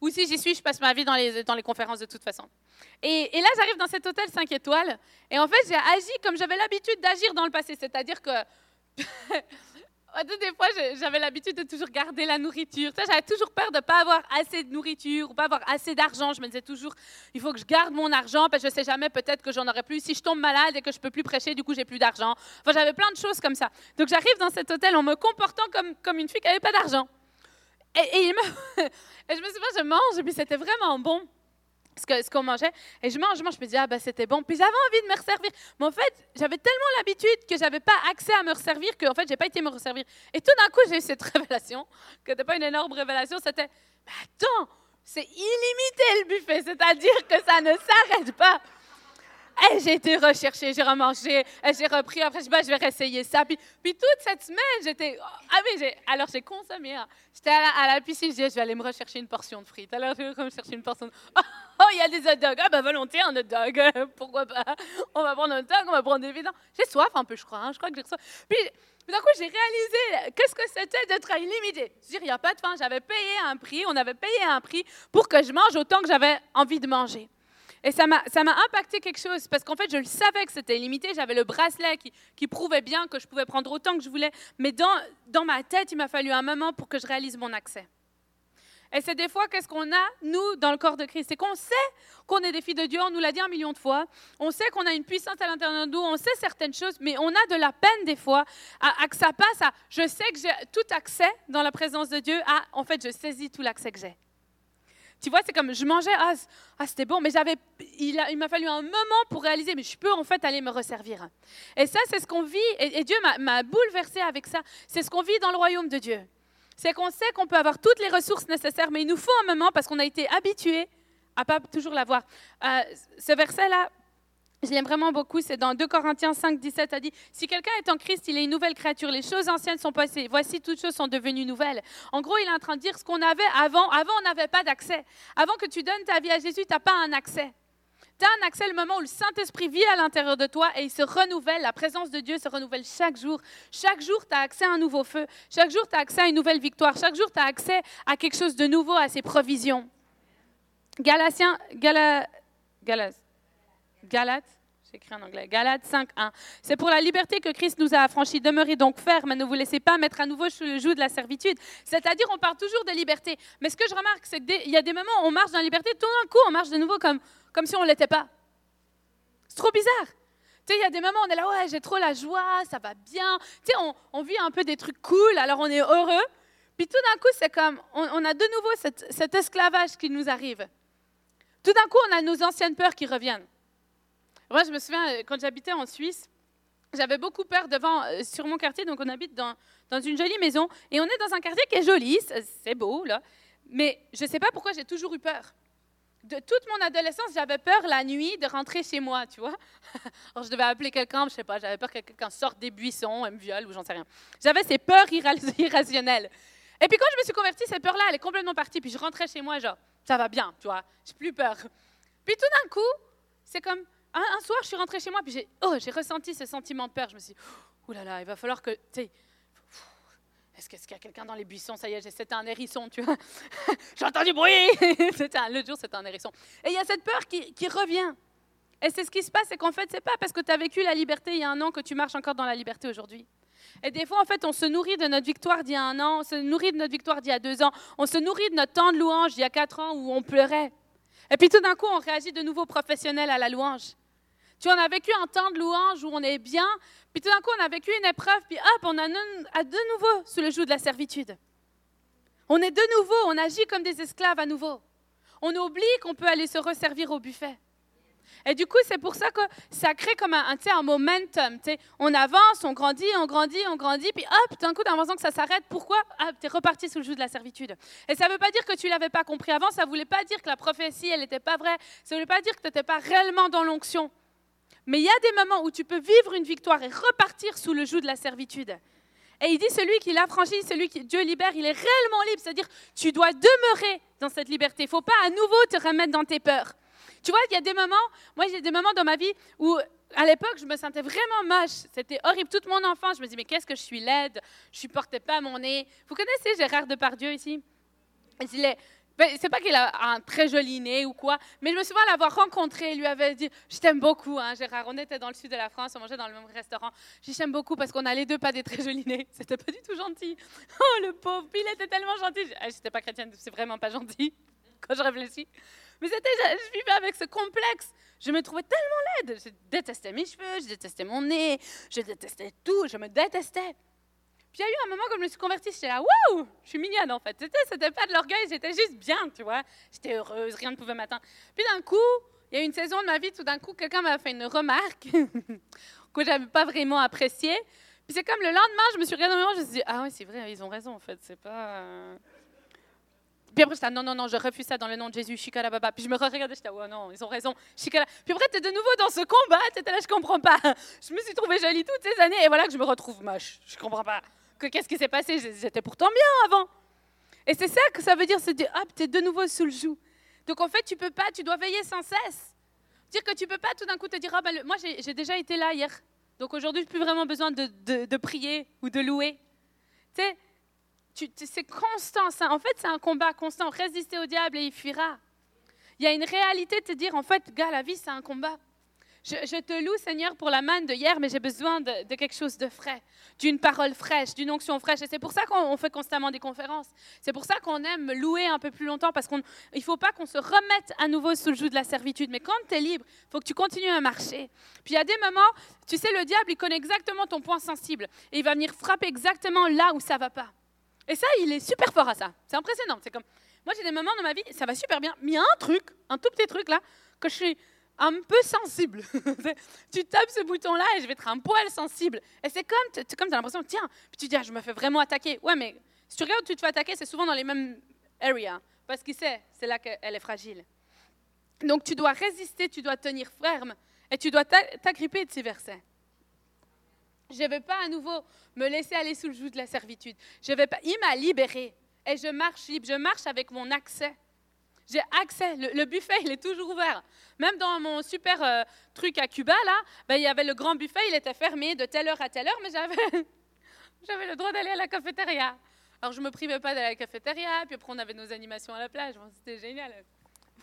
Ou si j'y suis, je passe ma vie dans les, dans les conférences de toute façon. Et, et là, j'arrive dans cet hôtel 5 étoiles. Et en fait, j'ai agi comme j'avais l'habitude d'agir dans le passé. C'est-à-dire que des fois, j'avais l'habitude de toujours garder la nourriture. J'avais toujours peur de ne pas avoir assez de nourriture ou pas avoir assez d'argent. Je me disais toujours, il faut que je garde mon argent parce que je ne sais jamais, peut-être que j'en aurai plus. Si je tombe malade et que je ne peux plus prêcher, du coup, j'ai plus d'argent. Enfin, j'avais plein de choses comme ça. Donc, j'arrive dans cet hôtel en me comportant comme, comme une fille qui n'avait pas d'argent. Et, me- et je me souviens, je mange, et puis c'était vraiment bon ce que- qu'on mangeait. Et je mange, je mange, je me dis, ah ben c'était bon. Puis j'avais envie de me resservir. Mais en fait, j'avais tellement l'habitude que j'avais pas accès à me resservir qu'en fait, j'ai pas été me resservir. Et tout d'un coup, j'ai eu cette révélation, que c'était pas une énorme révélation, c'était, mais attends, c'est illimité le buffet, c'est-à-dire que ça ne s'arrête pas. Et j'ai été rechercher, j'ai remangé, et j'ai repris. Après, je bah, je vais réessayer ça. Puis, toute cette semaine, j'étais. Ah, mais j'ai. Alors, j'ai consommé. hein. J'étais à, la- à la piscine, je disais, je vais aller me rechercher une portion de frites. Alors, je vais me chercher une portion de. Oh, il y a des hot dogs. Ah, bah, volontiers, un hot dog. Pourquoi pas? On va prendre un hot dog, on va prendre des vidands. J'ai soif un peu, je crois. hein. Je crois que j'ai soif. Puis, d'un coup, j'ai réalisé qu'est-ce que c'était d'être à illimité. Je dire, il n'y a pas de faim. J'avais payé un prix, on avait payé un prix pour que je mange autant que j'avais envie de manger. Et ça m'a impacté quelque chose, parce qu'en fait, je le savais que c'était illimité. J'avais le bracelet qui, qui prouvait bien que je pouvais prendre autant que je voulais. Mais dans, dans ma tête, il m'a fallu un moment pour que je réalise mon accès. Et c'est des fois, qu'est-ce qu'on a, nous, dans le corps de Christ? C'est qu'on sait qu'on est des filles de Dieu, on nous l'a dit un million de fois. On sait qu'on a une puissance à l'intérieur de nous, on sait certaines choses, mais on a de la peine des fois à que ça passe à je sais que j'ai tout accès dans la présence de Dieu, à en fait, je saisis tout l'accès que j'ai. Tu vois, c'est comme je mangeais, ah, ah, c'était bon, mais j'avais, il, m'a fallu un moment pour réaliser, mais je peux en fait aller me resservir. Et ça, c'est ce qu'on vit, et, Dieu m'a bouleversé avec ça. C'est ce qu'on vit dans le royaume de Dieu. C'est qu'on sait qu'on peut avoir toutes les ressources nécessaires, mais il nous faut un moment parce qu'on a été habitué à pas toujours l'avoir. Euh, ce verset-là, je l'aime vraiment beaucoup, c'est dans 2 Corinthiens 5, 17, a dit, si quelqu'un est en Christ, il est une nouvelle créature, les choses anciennes sont passées, voici toutes choses sont devenues nouvelles. En gros, il est en train de dire ce qu'on avait avant, avant on n'avait pas d'accès. Avant que tu donnes ta vie à Jésus, tu n'as pas un accès. Tu as un accès le moment où le Saint-Esprit vit à l'intérieur de toi et il se renouvelle, la présence de Dieu se renouvelle chaque jour. Chaque jour, tu as accès à un nouveau feu. Chaque jour, tu as accès à une nouvelle victoire. Chaque jour, tu as accès à quelque chose de nouveau, à ses provisions. Galatiens, Gala, Galas, Galates, j'écris en anglais, Galates 5, 1. C'est pour la liberté que Christ nous a affranchis. Demeurez donc fermes ne vous laissez pas mettre à nouveau sous le joug de la servitude. C'est-à-dire, on parle toujours de liberté. Mais ce que je remarque, c'est qu'il y a des moments où on marche dans la liberté, tout d'un coup, on marche de nouveau comme, comme si on ne l'était pas. C'est trop bizarre. Tu sais, il y a des moments où on est là, ouais, j'ai trop la joie, ça va bien. Tu sais, on, vit un peu des trucs cool, alors on est heureux. Puis tout d'un coup, c'est comme, on, a de nouveau cet esclavage qui nous arrive. Tout d'un coup, on a nos anciennes peurs qui reviennent. Moi, je me souviens, euh, quand j'habitais en Suisse, j'avais beaucoup peur devant, euh, sur mon quartier. Donc, on habite dans, dans une jolie maison. Et on est dans un quartier qui est joli, c'est beau, là. Mais je ne sais pas pourquoi j'ai toujours eu peur. De toute mon adolescence, j'avais peur la nuit de rentrer chez moi, tu vois. Alors, je devais appeler quelqu'un, je sais pas, j'avais peur que quelqu'un sorte des buissons et me viole ou j'en sais rien. J'avais ces peurs irra- irrationnelles. Et puis quand je me suis convertie, cette peur-là, elle est complètement partie. Puis je rentrais chez moi, genre, ça va bien, tu vois, j'ai plus peur. Puis tout d'un coup, c'est comme un, soir, je suis rentrée chez moi, puis j'ai oh, j'ai ressenti ce sentiment de peur. Je me suis dit, oh là là, il va falloir que, est-ce qu'il y a quelqu'un dans les buissons? Ça y est, j'ai- c'était un hérisson, tu vois. J'entends du bruit. L'autre jour, c'était un hérisson. Et il y a cette peur qui, qui revient. Et c'est ce qui se passe, c'est qu'en fait, c'est pas parce que tu as vécu la liberté il y a un an que tu marches encore dans la liberté aujourd'hui. Et des fois, en fait, on se nourrit de notre victoire d'il y a un an, on se nourrit de notre victoire d'il y a deux ans, on se nourrit de notre temps de louange d'il y a quatre ans où on pleurait. Et puis tout d'un coup, on réagit de nouveau professionnel à la louange. Tu vois, on a vécu un temps de louange où on est bien, puis tout d'un coup, on a vécu une épreuve, puis hop, on à de nouveau sous le joug de la servitude. On est de nouveau, on agit comme des esclaves à nouveau. On oublie qu'on peut aller se resservir au buffet. Et du coup, c'est pour ça que ça crée comme un, un, un momentum. tu sais. On avance, on grandit, on grandit, on grandit, puis hop, d'un coup, t'as l'impression que ça s'arrête. Pourquoi Hop, t'es reparti sous le joug de la servitude? Et ça ne veut pas dire que tu l'avais pas compris avant, ça ne voulait pas dire que la prophétie, elle n'était pas vraie, ça ne voulait pas dire que tu n'étais pas réellement dans l'onction. Mais il y a des moments où tu peux vivre une victoire et repartir sous le joug de la servitude. Et il dit, celui qui l'a franchi, celui qui Dieu libère, il est réellement libre. C'est-à-dire, tu dois demeurer dans cette liberté. Il ne faut pas à nouveau te remettre dans tes peurs. Tu vois, il y a des moments, moi j'ai des moments dans ma vie où à l'époque je me sentais vraiment moche. C'était horrible. Toute mon enfance, je me disais, mais qu'est-ce que je suis laide, je supportais pas mon nez. Vous connaissez Gérard Depardieu ici? Il est. Ben, c'est pas qu'il a un très joli nez ou quoi, mais je me souviens l'avoir rencontré, il lui avait dit Je t'aime beaucoup, hein, Gérard. On était dans le sud de la France, on mangeait dans le même restaurant. Je t'aime beaucoup parce qu'on a les deux pas des très jolis nez. C'était pas du tout gentil. Oh, le pauvre, il était tellement gentil. Ah, j'étais pas chrétienne, c'est vraiment pas gentil quand je réfléchis. Mais c'était, je vivais avec ce complexe. Je me trouvais tellement laide. Je détestais mes cheveux, je détestais mon nez, je détestais tout, je me détestais. Puis il y a eu un moment quand je me suis convertie, j'étais là, waouh, je suis mignonne en fait. C'était, c'était pas de l'orgueil, j'étais juste bien, tu vois. J'étais heureuse, rien ne pouvait m'atteindre. Puis d'un coup, il y a eu une saison de ma vie, tout d'un coup, quelqu'un m'a fait une remarque que j'avais pas vraiment appréciée. Puis c'est comme le lendemain, je me suis regardée dans le je me suis dit, ah oui, c'est vrai, ils ont raison en fait, c'est pas. euh. Puis après, j'étais, non, non, non, je refuse ça dans le nom de Jésus, Shikara Baba. Puis je me regardais, j'étais, ouais, non, ils ont raison, Shikara. Puis après, t'es de nouveau dans ce combat, t'étais là, je comprends pas. Je me suis trouvée jolie toutes ces années, et voilà que je me retrouve moche. Je comprends pas. Que qu'est-ce qui s'est passé? J'étais pourtant bien avant. Et c'est ça que ça veut dire, c'est dire, hop, t'es de nouveau sous le joug. Donc en fait, tu peux pas, tu dois veiller sans cesse. Dire que tu peux pas tout d'un coup te dire, ah ben, moi j'ai déjà été là hier, donc aujourd'hui, j'ai plus vraiment besoin de, prier ou de louer. Tu- c'est constant. ça. En fait, c'est un combat constant. Résister au diable et il fuira. Il y a une réalité de te dire, en fait, gars, la vie, c'est un combat. Je, te loue, Seigneur, pour la manne de hier, mais j'ai besoin de, quelque chose de frais, d'une parole fraîche, d'une onction fraîche. Et c'est pour ça qu'on on fait constamment des conférences. C'est pour ça qu'on aime louer un peu plus longtemps, parce qu'il ne faut pas qu'on se remette à nouveau sous le joug de la servitude. Mais quand tu es libre, il faut que tu continues à marcher. Puis il y a des moments, tu sais, le diable, il connaît exactement ton point sensible. Et il va venir frapper exactement là où ça va pas. Et ça, il est super fort à ça. C'est impressionnant. C'est comme, moi, j'ai des moments dans ma vie, ça va super bien, mais il y a un truc, un tout petit truc là, que je suis un peu sensible. Tu tapes ce bouton-là et je vais être un poil sensible. Et c'est comme, tu as l'impression, tiens, puis tu dis, ah, je me fais vraiment attaquer. Ouais, mais si tu regardes tu te fais attaquer, c'est souvent dans les mêmes areas. Parce qu'il sait, c'est là qu'elle est fragile. Donc tu dois résister, tu dois tenir ferme et tu dois t'a- t'agripper de ces versets. Je ne vais pas à nouveau me laisser aller sous le joug de la servitude. Je vais pas. Il m'a libéré et je marche libre. Je marche avec mon accès. J'ai accès. Le, buffet, il est toujours ouvert. Même dans mon super euh, truc à Cuba, là, ben, il y avait le grand buffet, il était fermé de telle heure à telle heure, mais j'avais, j'avais le droit d'aller à la cafétéria. Alors, je me privais pas d'aller à la cafétéria, puis après, on avait nos animations à la plage. C'était génial.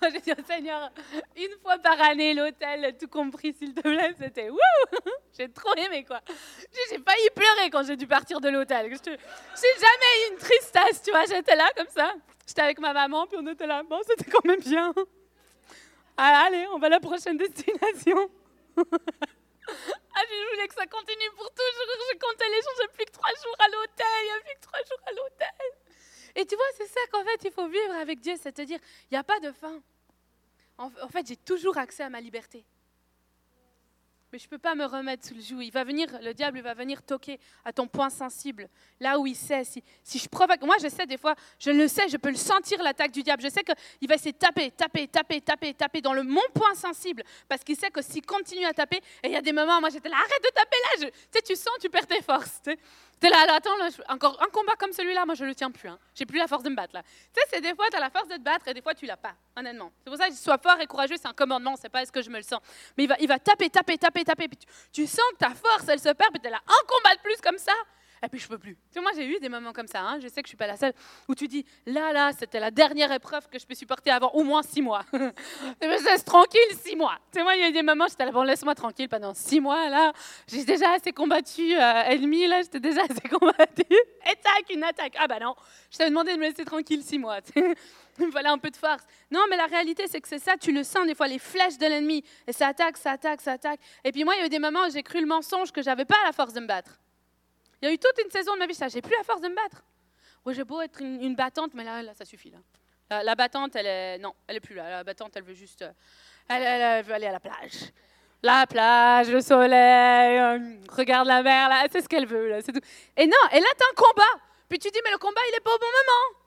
Moi, j'ai dit au Seigneur, une fois par année, l'hôtel, tout compris, s'il te plaît, c'était wouh J'ai trop aimé, quoi. J'ai failli pleurer quand j'ai dû partir de l'hôtel. J'ai jamais eu une tristesse, tu vois. J'étais là, comme ça. J'étais avec ma maman, puis on était là. Bon, c'était quand même bien. Ah, allez, on va à la prochaine destination. ah, je voulais que ça continue pour toujours. Je comptais les jours, j'ai plus que trois jours à l'hôtel. Il y a plus que trois jours à l'hôtel. Et tu vois, c'est ça qu'en fait, il faut vivre avec Dieu, c'est te dire, il n'y a pas de fin. En, en fait, j'ai toujours accès à ma liberté. Mais je ne peux pas me remettre sous le joug. Il va venir, le diable va venir toquer à ton point sensible, là où il sait. Si, je provoque, moi je sais des fois, je le sais, je peux le sentir l'attaque du diable. Je sais qu'il va essayer de taper, taper, taper, taper, taper dans mon point sensible, parce qu'il sait que s'il continue à taper, et il y a des moments, moi j'étais là, arrête de taper là. Tu sais, tu sens, tu perds tes forces. Tu es là, là, attends, encore un combat comme celui-là, moi je le tiens plus. Hein. J'ai plus la force de me battre là. Tu sais, c'est des fois tu as la force de te battre et des fois tu l'as pas. Honnêtement. C'est pour ça que je sois fort et courageux, c'est un commandement, c'est pas est-ce que je me le sens. Mais il va, il va taper, taper, taper, tu, sens que ta force, elle se perd, puis tu es un combat de plus comme ça. Et puis je peux plus. Tu sais, moi j'ai eu des moments comme ça, hein. je sais que je suis pas la seule, où tu dis, là, là, c'était la dernière épreuve que je peux supporter avant au moins six mois. Je me laisse tranquille six mois. Tu sais, moi il y a eu des moments, j'étais là, bon, laisse-moi tranquille pendant six mois, là, j'ai déjà assez combattu euh, ennemi, là, j'étais déjà assez combattu. Attaque, une attaque. Ah bah non, je t'avais demandé de me laisser tranquille six mois. tu sais. Il me fallait un peu de force. Non, mais la réalité, c'est que c'est ça, tu le sens des fois, les flèches de l'ennemi. Et ça attaque, ça attaque, ça attaque. Et puis moi, il y a eu des moments où j'ai cru le mensonge que j'avais pas la force de me battre. Il y a eu toute une saison de ma vie, ça, j'ai plus la force de me battre. Oui, j'ai beau être une, battante, mais là, là, ça suffit. Là. La, battante, elle est. Non, elle est plus là. La battante, elle veut juste. euh, Elle, elle- veut aller à la plage. La plage, le soleil, euh, regarde la mer, là, c'est ce qu'elle veut, là, c'est tout. Et non, et là, t'as un combat. Puis tu dis, mais le combat, il est pas au bon moment.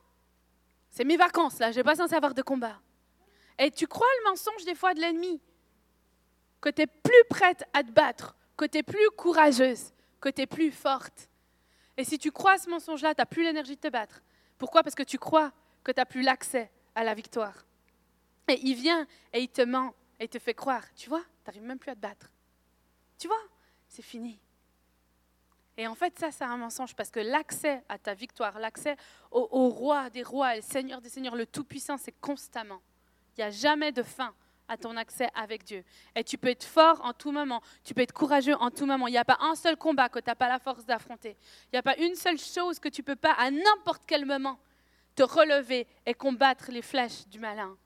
C'est mes vacances, là, je n'ai pas censé avoir de combat. Et tu crois le mensonge des fois de l'ennemi, que tu es plus prête à te battre, que tu es plus courageuse, que tu es plus forte. Et si tu crois ce mensonge-là, tu n'as plus l'énergie de te battre. Pourquoi? Parce que tu crois que tu n'as plus l'accès à la victoire. Et il vient et il te ment et il te fait croire, tu vois, tu n'arrives même plus à te battre. Tu vois, c'est fini. Et en fait, ça, c'est un mensonge parce que l'accès à ta victoire, l'accès au, au roi des rois le seigneur des seigneurs, le Tout-Puissant, c'est constamment. Il n'y a jamais de fin à ton accès avec Dieu. Et tu peux être fort en tout moment, tu peux être courageux en tout moment. Il n'y a pas un seul combat que tu n'as pas la force d'affronter. Il n'y a pas une seule chose que tu peux pas à n'importe quel moment te relever et combattre les flèches du malin.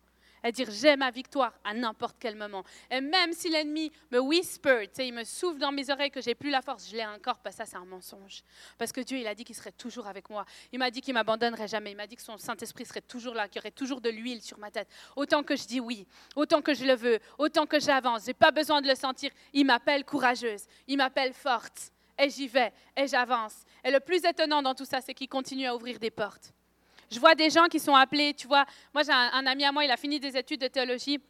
Et dire j'ai ma victoire à n'importe quel moment. Et même si l'ennemi me whisper, il me souffle dans mes oreilles que j'ai plus la force, je l'ai encore, parce ça c'est un mensonge. Parce que Dieu, il a dit qu'il serait toujours avec moi. Il m'a dit qu'il m'abandonnerait jamais. Il m'a dit que son Saint-Esprit serait toujours là, qu'il y aurait toujours de l'huile sur ma tête. Autant que je dis oui, autant que je le veux, autant que j'avance, j'ai pas besoin de le sentir. Il m'appelle courageuse, il m'appelle forte. Et j'y vais, et j'avance. Et le plus étonnant dans tout ça, c'est qu'il continue à ouvrir des portes. Je vois des gens qui sont appelés, tu vois. Moi, j'ai un, ami à moi, il a fini des études de théologie.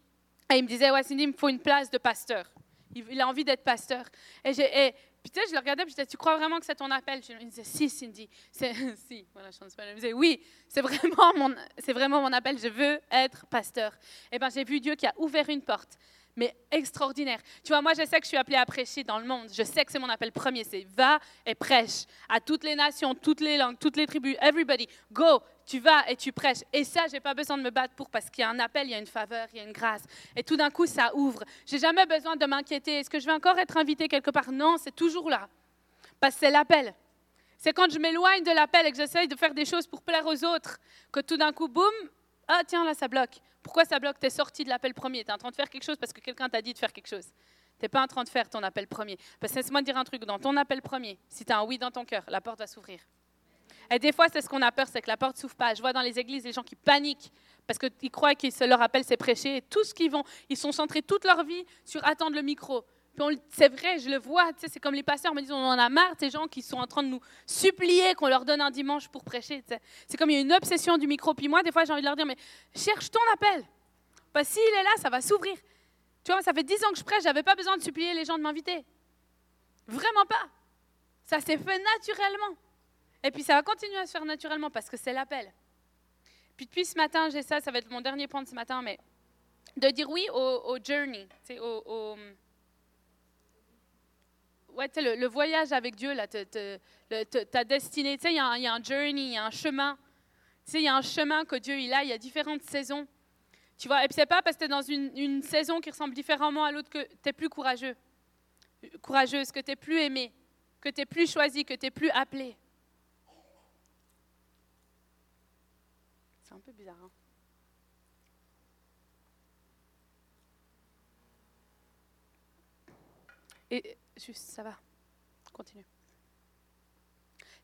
Et il me disait, ouais, Cindy, il me faut une place de pasteur. Il, a envie d'être pasteur. Et, puis, tu sais, je le regardais, puis je disais, tu crois vraiment que c'est ton appel? Il me disait, si, Cindy. Si, voilà, je pas. Il me disait, oui, c'est vraiment, mon, c'est vraiment mon appel, je veux être pasteur. Et bien, j'ai vu Dieu qui a ouvert une porte mais extraordinaire. Tu vois, moi, je sais que je suis appelée à prêcher dans le monde. Je sais que c'est mon appel premier, c'est va et prêche à toutes les nations, toutes les langues, toutes les tribus, everybody, go, tu vas et tu prêches. Et ça, j'ai pas besoin de me battre pour parce qu'il y a un appel, il y a une faveur, il y a une grâce. Et tout d'un coup, ça ouvre. J'ai jamais besoin de m'inquiéter. Est-ce que je vais encore être invité quelque part? Non, c'est toujours là. Parce que c'est l'appel. C'est quand je m'éloigne de l'appel et que j'essaye de faire des choses pour plaire aux autres que tout d'un coup, boum, ah tiens, là, ça bloque. Pourquoi ça bloque Tu es sorti de l'appel premier? Tu es en train de faire quelque chose parce que quelqu'un t'a dit de faire quelque chose. Tu n'es pas en train de faire ton appel premier. Parce que laisse-moi dire un truc. Dans ton appel premier, si tu as un oui dans ton cœur, la porte va s'ouvrir. Et des fois, c'est ce qu'on a peur, c'est que la porte s'ouvre pas. Je vois dans les églises des gens qui paniquent parce qu'ils croient que leur appel, c'est prêcher. Et tout ce qu'ils vont, ils sont centrés toute leur vie sur attendre le micro. C'est vrai, je le vois. C'est comme les pasteurs me disent, on en a marre, ces gens qui sont en train de nous supplier qu'on leur donne un dimanche pour prêcher. C'est comme il y a une obsession du micro. Puis moi, des fois, j'ai envie de leur dire, mais cherche ton appel. Parce s'il est là, ça va s'ouvrir. Tu vois, ça fait dix ans que je prêche, j'avais pas besoin de supplier les gens de m'inviter. Vraiment pas. Ça s'est fait naturellement. Et puis ça va continuer à se faire naturellement parce que c'est l'appel. Puis depuis ce matin, j'ai ça, ça va être mon dernier point de ce matin, mais de dire oui au, journey, au, au ouais, le, le, voyage avec Dieu, là, ta destinée. Il y, a un journey, il y a un chemin. Il y a un chemin que Dieu il a, il y a différentes saisons. Tu vois, et puis c'est pas parce que tu es dans une, une, saison qui ressemble différemment à l'autre que tu es plus courageux, courageuse, que tu es plus aimé, que tu es plus choisi, que tu es plus appelé. C'est un peu bizarre. Hein et juste, ça va. Continue.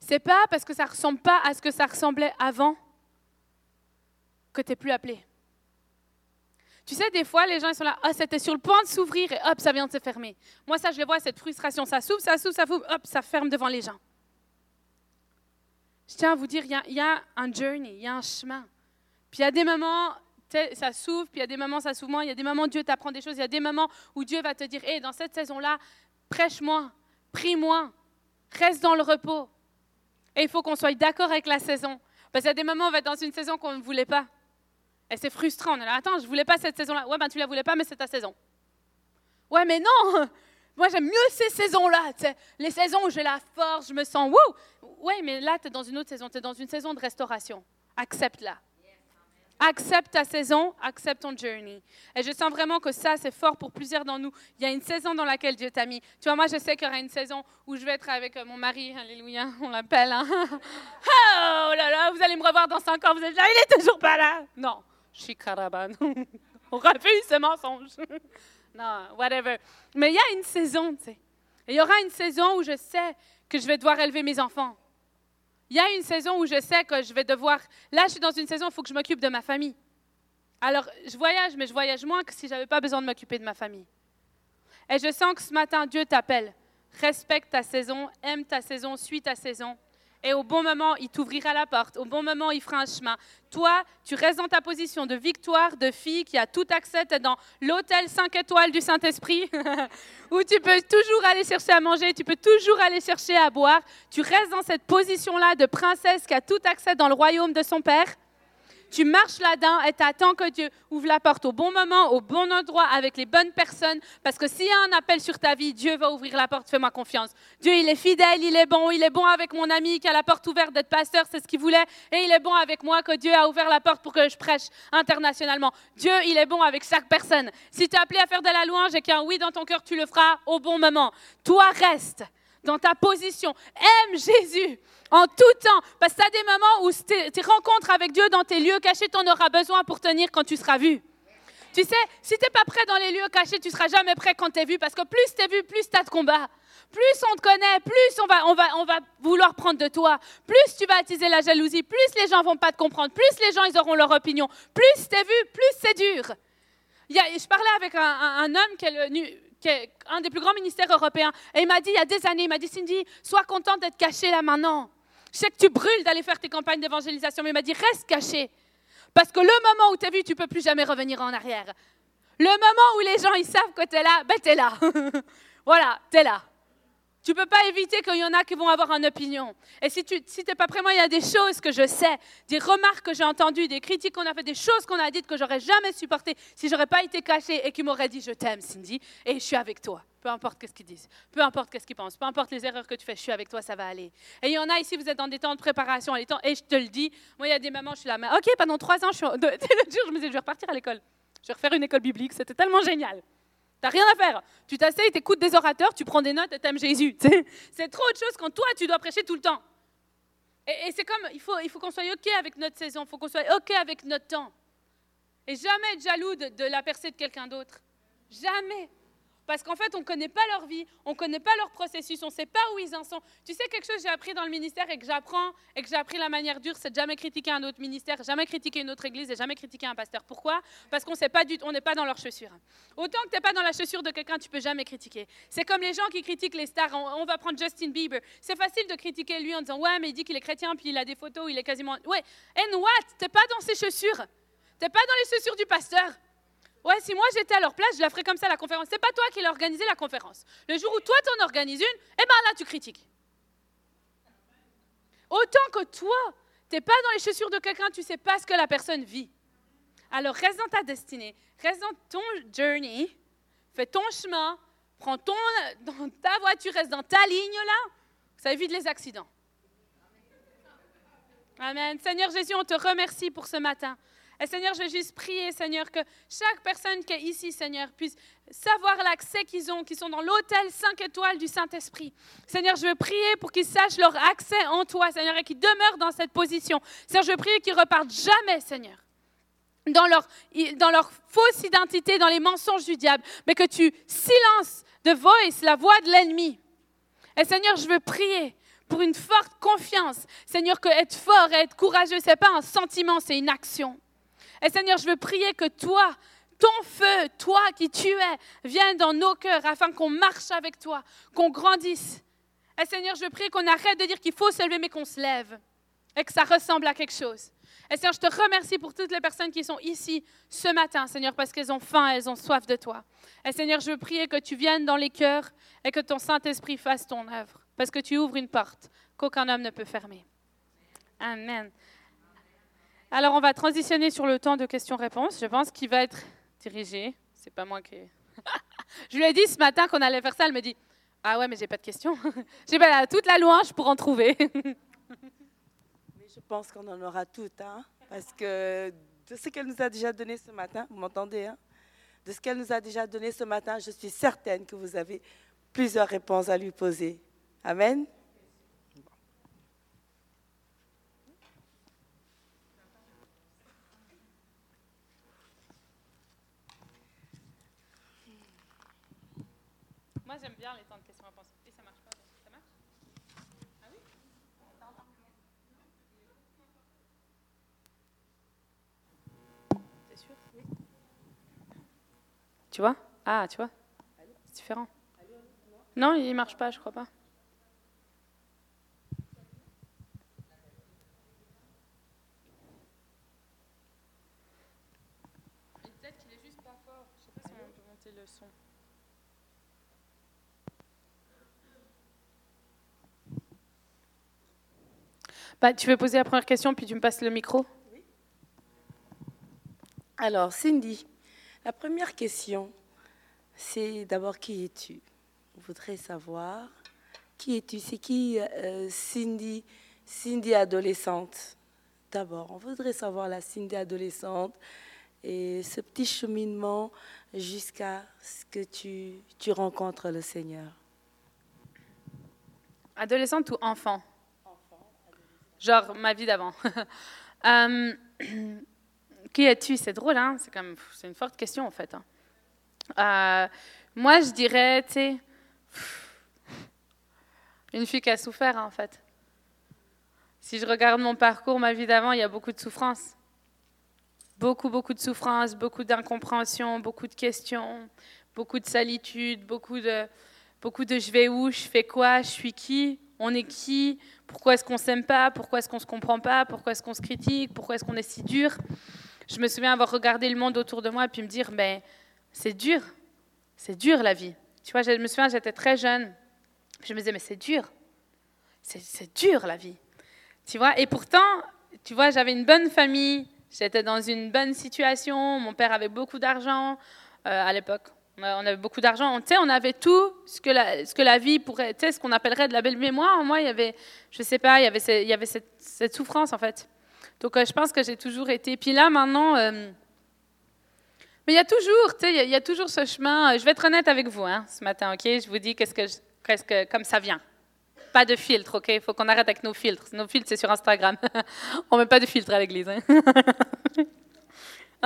C'est pas parce que ça ressemble pas à ce que ça ressemblait avant que tu n'es plus appelé. Tu sais, des fois, les gens ils sont là, ah, c'était sur le point de s'ouvrir et hop, ça vient de se fermer. Moi, ça, je le vois, cette frustration. Ça s'ouvre, ça s'ouvre, ça s'ouvre, hop, ça ferme devant les gens. Je tiens à vous dire, il y, a un journey, il y a un chemin. Puis il y a des moments, ça s'ouvre, puis il y a des moments, ça s'ouvre moins. Il y a des moments, Dieu t'apprend des choses. Il y a des moments où Dieu va te dire, hé, dans cette saison-là, prêche-moi, prie-moi, reste dans le repos. Et il faut qu'on soit d'accord avec la saison. Parce qu'il y a des moments où on va être dans une saison qu'on ne voulait pas. Et c'est frustrant. On est là, attends, je ne voulais pas cette saison-là. Ouais, ben tu la voulais pas, mais c'est ta saison. Ouais, mais non Moi, j'aime mieux ces saisons-là. Les saisons où j'ai la force, je me sens wouh Ouais, mais là, tu es dans une autre saison. Tu es dans une saison de restauration. Accepte-la. Accepte ta saison, accepte ton journey. Et je sens vraiment que ça, c'est fort pour plusieurs d'entre nous. Il y a une saison dans laquelle Dieu t'a mis. Tu vois, moi, je sais qu'il y aura une saison où je vais être avec euh, mon mari. Alléluia, on l'appelle. Hein. Oh là là, vous allez me revoir dans cinq ans. Vous êtes là, il est toujours pas là. Non, je suis carabane. on refuse ce mensonge. non, whatever. Mais il y a une saison, tu sais. Et il y aura une saison où je sais que je vais devoir élever mes enfants. Il y a une saison où je sais que je vais devoir... Là, je suis dans une saison où il faut que je m'occupe de ma famille. Alors, je voyage, mais je voyage moins que si je n'avais pas besoin de m'occuper de ma famille. Et je sens que ce matin, Dieu t'appelle. Respecte ta saison, aime ta saison, suis ta saison. Et au bon moment, il t'ouvrira la porte. Au bon moment, il fera un chemin. Toi, tu restes dans ta position de victoire, de fille qui a tout accès. Tu dans l'hôtel 5 étoiles du Saint-Esprit, où tu peux toujours aller chercher à manger, tu peux toujours aller chercher à boire. Tu restes dans cette position-là de princesse qui a tout accès dans le royaume de son Père. Tu marches là-dedans et tu attends que Dieu ouvre la porte au bon moment, au bon endroit, avec les bonnes personnes. Parce que s'il y a un appel sur ta vie, Dieu va ouvrir la porte. Fais-moi confiance. Dieu, il est fidèle, il est bon. Il est bon avec mon ami qui a la porte ouverte d'être pasteur, c'est ce qu'il voulait. Et il est bon avec moi que Dieu a ouvert la porte pour que je prêche internationalement. Dieu, il est bon avec chaque personne. Si tu es appelé à faire de la louange et qu'il y a un oui dans ton cœur, tu le feras au bon moment. Toi, reste dans ta position. Aime Jésus en tout temps. Parce que tu as des moments où tes rencontres avec Dieu dans tes lieux cachés, tu en auras besoin pour tenir quand tu seras vu. Tu sais, si tu n'es pas prêt dans les lieux cachés, tu seras jamais prêt quand tu es vu, parce que plus tu es vu, plus tu as de combat. Plus on te connaît, plus on va, on, va, on va vouloir prendre de toi. Plus tu vas attiser la jalousie, plus les gens vont pas te comprendre, plus les gens ils auront leur opinion. Plus tu es vu, plus c'est dur. Je parlais avec un, un- homme qui est, le un des plus grands ministères européens, et il m'a dit il y a des années, il m'a dit Cindy, sois contente d'être cachée là maintenant. Je sais que tu brûles d'aller faire tes campagnes d'évangélisation, mais il m'a dit reste caché. Parce que le moment où tu es vu, tu peux plus jamais revenir en arrière. Le moment où les gens ils savent que tu es là, ben tu es là. voilà, tu es là. Tu ne peux pas éviter qu'il y en a qui vont avoir une opinion. Et si tu si n'es pas prêt, moi, il y a des choses que je sais, des remarques que j'ai entendues, des critiques qu'on a fait, des choses qu'on a dites que j'aurais jamais supportées si j'aurais pas été cachée et qui m'auraient dit je t'aime, Cindy, et je suis avec toi. Peu importe ce qu'ils disent, peu importe ce qu'ils pensent, peu importe les erreurs que tu fais, je suis avec toi, ça va aller. Et il y en a ici, vous êtes dans des temps de préparation, les temps, et je te le dis, moi, il y a des mamans, je suis là, mais ok, pendant trois ans, je suis. en- le jour, je me disais, je vais repartir à l'école. Je vais refaire une école biblique, c'était tellement génial. T'as rien à faire. Tu t'asseyes, tu écoutes des orateurs, tu prends des notes et t'aimes Jésus. C'est trop autre chose quand toi, tu dois prêcher tout le temps. Et, c'est comme, il faut, qu'on soit OK avec notre saison, il faut qu'on soit OK avec notre temps. Et jamais être jaloux de la percée de quelqu'un d'autre. Jamais. Parce qu'en fait, on ne connaît pas leur vie, on ne connaît pas leur processus, on ne sait pas où ils en sont. Tu sais, quelque chose que j'ai appris dans le ministère et que j'apprends et que j'ai appris la manière dure, c'est de jamais critiquer un autre ministère, jamais critiquer une autre église et jamais critiquer un pasteur. Pourquoi? Parce qu'on n'est pas dans leurs chaussures. Autant que tu n'es pas dans la chaussure de quelqu'un, tu peux jamais critiquer. C'est comme les gens qui critiquent les stars. On, on va prendre Justin Bieber. C'est facile de critiquer lui en disant Ouais, mais il dit qu'il est chrétien, puis il a des photos, il est quasiment. Ouais, and what? T'es pas dans ses chaussures. T'es pas dans les chaussures du pasteur. Ouais, si moi j'étais à leur place, je la ferais comme ça la conférence. C'est pas toi qui l'as organisé la conférence. Le jour où toi t'en organises une, eh ben là tu critiques. Autant que toi, t'es pas dans les chaussures de quelqu'un, tu sais pas ce que la personne vit. Alors reste dans ta destinée, reste dans ton journey, fais ton chemin, prends ton dans ta voiture, reste dans ta ligne là. Ça évite les accidents. Amen. Seigneur Jésus, on te remercie pour ce matin. Et Seigneur, je veux juste prier, Seigneur, que chaque personne qui est ici, Seigneur, puisse savoir l'accès qu'ils ont, qu'ils sont dans l'hôtel 5 étoiles du Saint-Esprit. Seigneur, je veux prier pour qu'ils sachent leur accès en toi, Seigneur, et qu'ils demeurent dans cette position. Seigneur, je veux prier qu'ils repartent jamais, Seigneur, dans leur, dans leur fausse identité, dans les mensonges du diable, mais que tu silences de voice la voix de l'ennemi. Et Seigneur, je veux prier pour une forte confiance. Seigneur, que être fort et être courageux, ce n'est pas un sentiment, c'est une action. Et Seigneur, je veux prier que toi, ton feu, toi qui tu es, vienne dans nos cœurs afin qu'on marche avec toi, qu'on grandisse. Et Seigneur, je prier qu'on arrête de dire qu'il faut se lever, mais qu'on se lève et que ça ressemble à quelque chose. Et Seigneur, je te remercie pour toutes les personnes qui sont ici ce matin, Seigneur, parce qu'elles ont faim, elles ont soif de toi. Et Seigneur, je veux prier que tu viennes dans les cœurs et que ton Saint-Esprit fasse ton œuvre, parce que tu ouvres une porte qu'aucun homme ne peut fermer. Amen. Alors, on va transitionner sur le temps de questions-réponses. Je pense qu'il va être dirigé. C'est pas moi qui. je lui ai dit ce matin qu'on allait faire ça. Elle me dit Ah ouais, mais j'ai pas de questions. j'ai pas toute la louange pour en trouver. Mais je pense qu'on en aura toutes, hein, parce que de ce qu'elle nous a déjà donné ce matin, vous m'entendez, hein, de ce qu'elle nous a déjà donné ce matin, je suis certaine que vous avez plusieurs réponses à lui poser. Amen. Moi, j'aime bien les temps de questions-réponses. Et ça marche pas Ça marche Ah oui? T'es sûr? Oui. Tu vois? Ah, tu vois? C'est différent. Non, il marche pas, je crois pas. Peut-être qu'il est juste pas fort. Je sais pas si on peut monter le son. Bah, tu veux poser la première question, puis tu me passes le micro? Alors, Cindy, la première question, c'est d'abord qui es-tu? On voudrait savoir qui es-tu? C'est qui euh, Cindy, Cindy adolescente? D'abord, on voudrait savoir la Cindy adolescente et ce petit cheminement jusqu'à ce que tu, tu rencontres le Seigneur. Adolescente ou enfant? Genre ma vie d'avant. Euh, qui es-tu? C'est drôle, hein? C'est, c'est une forte question en fait. Hein. Euh, moi, je dirais, tu sais, une fille qui a souffert en fait. Si je regarde mon parcours, ma vie d'avant, il y a beaucoup de souffrance. Beaucoup, beaucoup de souffrance, beaucoup d'incompréhension, beaucoup de questions, beaucoup de solitude, beaucoup de, beaucoup de je vais où, je fais quoi, je suis qui, on est qui, pourquoi est-ce qu'on s'aime pas, pourquoi est-ce qu'on se comprend pas, pourquoi est-ce qu'on se critique, pourquoi est-ce qu'on est si dur. Je me souviens avoir regardé le monde autour de moi et puis me dire, mais c'est dur, c'est dur la vie. Tu vois, je me souviens, j'étais très jeune, je me disais, mais c'est dur, c'est dur la vie. Tu vois, et pourtant, tu vois, j'avais une bonne famille, j'étais dans une bonne situation, mon père avait beaucoup d'argent euh, à l'époque. On avait beaucoup d'argent, sais, on avait tout ce que la, vie pourrait, ce qu'on appellerait de la belle mémoire. Moi, il y avait, je sais pas, il y avait, cette, souffrance en fait. Donc, euh, je pense que j'ai toujours été. Puis là, maintenant, euh, mais il y a toujours, il, y a toujours ce chemin. Je vais être honnête avec vous hein, ce matin, ok? Je vous dis qu'est-ce que, qu'est-ce que, comme ça vient. Pas de filtre, ok? Il faut qu'on arrête avec nos filtres. Nos filtres, c'est sur Instagram. on met pas de filtre à l'église. Hein.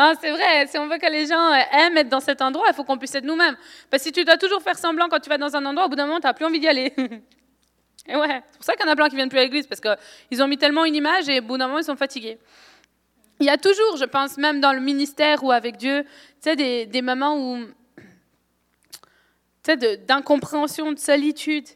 Ah, c'est vrai, si on veut que les gens euh, aiment être dans cet endroit, il faut qu'on puisse être nous-mêmes. Parce que si tu dois toujours faire semblant quand tu vas dans un endroit, au bout d'un moment, tu n'as plus envie d'y aller. et ouais, c'est pour ça qu'il y en a plein qui viennent plus à l'église, parce qu'ils ont mis tellement une image et au bout d'un moment, ils sont fatigués. Il y a toujours, je pense, même dans le ministère ou avec Dieu, des, moments où, d'incompréhension, de solitude.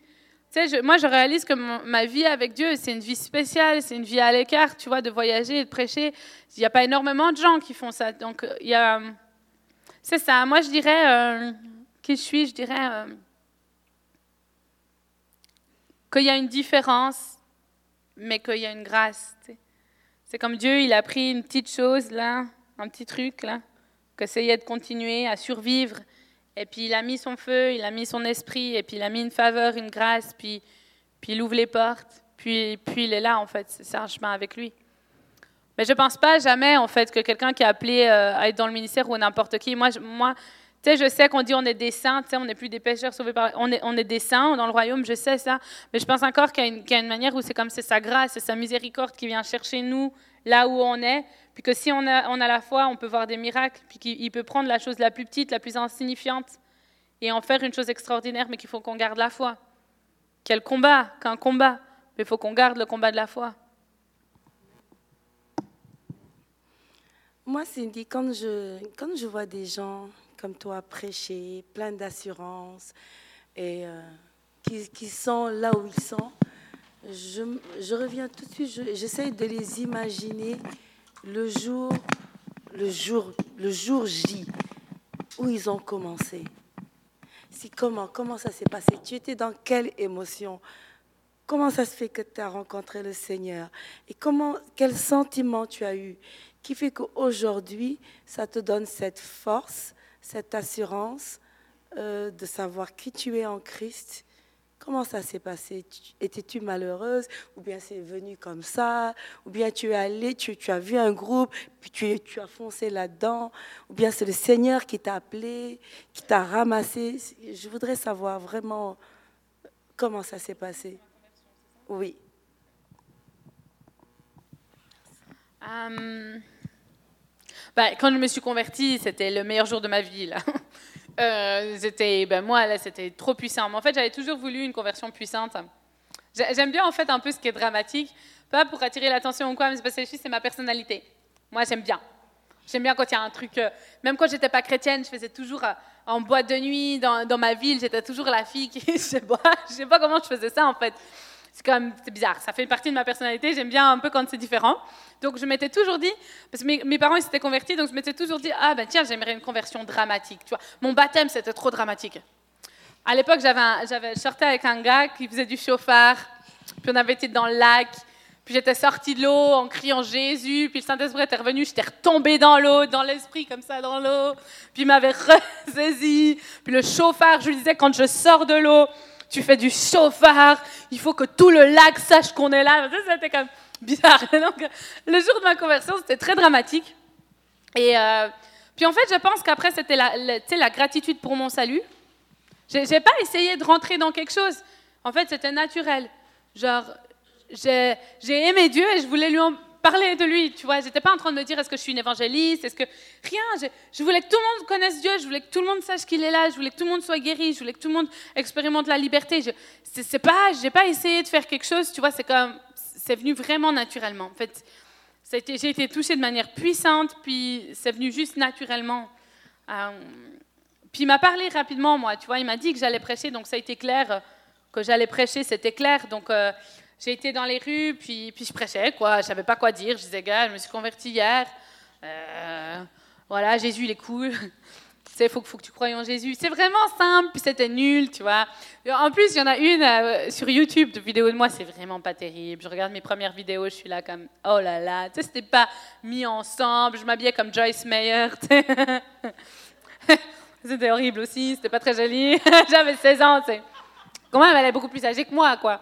Tu sais, moi, je réalise que ma vie avec Dieu, c'est une vie spéciale, c'est une vie à l'écart, tu vois, de voyager et de prêcher. Il n'y a pas énormément de gens qui font ça. Donc, il y a. C'est ça. Moi, je dirais. Euh, qui je suis Je dirais. Euh, qu'il y a une différence, mais qu'il y a une grâce. C'est comme Dieu, il a pris une petite chose, là, un petit truc, là, qu'essayait de continuer à survivre et puis il a mis son feu, il a mis son esprit, et puis il a mis une faveur, une grâce, puis, puis il ouvre les portes, puis, puis il est là, en fait. C'est un chemin avec lui. Mais je ne pense pas jamais, en fait, que quelqu'un qui est appelé euh, à être dans le ministère ou n'importe qui, moi, moi tu sais, je sais qu'on dit on est des saints, tu sais, on n'est plus des pécheurs sauvés par... On est, on est des saints dans le royaume, je sais ça. Mais je pense encore qu'il y, y, a une manière où c'est comme c'est sa grâce, c'est sa miséricorde qui vient chercher nous là où on est, puis que si on a, la foi, on peut voir des miracles, puis qu'il peut prendre la chose la plus petite, la plus insignifiante, et en faire une chose extraordinaire, mais qu'il faut qu'on garde la foi. Quel combat, qu'un combat, mais il faut qu'on garde le combat de la foi. Moi, Cindy, quand je, quand je vois des gens comme toi prêcher, plein d'assurance, et euh, qui, qui, sont là où ils sont, je, je reviens tout de suite, j'essaie de les imaginer le jour, le jour, le jour J où ils ont commencé. Si comment, comment ça s'est passé? Tu étais dans quelle émotion? Comment ça se fait que tu as rencontré le Seigneur? Et comment, quel sentiment tu as eu qui fait qu'aujourd'hui, ça te donne cette force, cette assurance euh, de savoir qui tu es en Christ Comment ça s'est passé? Étais-tu malheureuse? Ou bien c'est venu comme ça? Ou bien tu es allé, tu, as vu un groupe, puis tu, as foncé là-dedans? Ou bien c'est le Seigneur qui t'a appelé, qui t'a ramassé? Je voudrais savoir vraiment comment ça s'est passé. Oui. Ben, quand je me suis convertie, c'était le meilleur jour de ma vie. Là. Euh, c'était, ben moi, là, c'était trop puissant. Mais en fait, j'avais toujours voulu une conversion puissante. J'aime bien, en fait, un peu ce qui est dramatique. Pas pour attirer l'attention ou quoi, mais parce que c'est ma personnalité. Moi, j'aime bien. J'aime bien quand il y a un truc. Euh, même quand j'étais pas chrétienne, je faisais toujours euh, en boîte de nuit dans, dans ma ville. J'étais toujours la fille qui. je sais pas, je sais pas comment je faisais ça en fait c'est quand même bizarre. Ça fait partie de ma personnalité. J'aime bien un peu quand c'est différent. Donc je m'étais toujours dit, parce que mes, parents ils s'étaient convertis, donc je m'étais toujours dit, ah ben tiens, j'aimerais une conversion dramatique. Tu vois, mon baptême c'était trop dramatique. À l'époque, j'avais, j'avais sorti avec un gars qui faisait du chauffard, puis on avait été dans le lac. Puis j'étais sortie de l'eau en criant Jésus, puis le Saint-Esprit était revenu, j'étais retombée dans l'eau, dans l'esprit comme ça dans l'eau, puis il m'avait ressaisi. Puis le chauffard, je lui disais quand je sors de l'eau, tu fais du chauffard, il faut que tout le lac sache qu'on est là. C'était comme bizarre. Donc, le jour de ma conversion, c'était très dramatique. Et euh, puis en fait, je pense qu'après, c'était la, gratitude pour mon salut. J'ai pas essayé de rentrer dans quelque chose. En fait, c'était naturel. Genre, j'ai aimé Dieu et je voulais lui parler de lui, tu vois. J'étais pas en train de me dire est-ce que je suis une évangéliste, est-ce que rien? Je, voulais que tout le monde connaisse Dieu, je voulais que tout le monde sache qu'il est là, je voulais que tout le monde soit guéri, je voulais que tout le monde expérimente la liberté. Je, c'est, pas, j'ai pas essayé de faire quelque chose, tu vois. C'est comme, c'est venu vraiment naturellement. En fait, j'ai été touchée de manière puissante, puis c'est venu juste naturellement. Euh, puis il m'a parlé rapidement, moi, tu vois. Il m'a dit que j'allais prêcher, donc ça a été clair que j'allais prêcher, c'était clair. Donc euh, j'ai été dans les rues, puis, puis je prêchais, quoi. Je savais pas quoi dire. Je disais, gars, je me suis convertie hier. Euh, voilà, Jésus, il est cool. tu sais, il faut, que tu croies en Jésus. C'est vraiment simple, puis c'était nul, tu vois. En plus, il y en a une euh, sur YouTube de vidéos de moi, c'est vraiment pas terrible. Je regarde mes premières vidéos, je suis là comme, oh là là. Tu sais, c'était pas mis ensemble. Je m'habillais comme Joyce Meyer, C'était horrible aussi, c'était pas très joli. J'avais 16 ans, tu sais. Quand même, elle est beaucoup plus âgée que moi, quoi.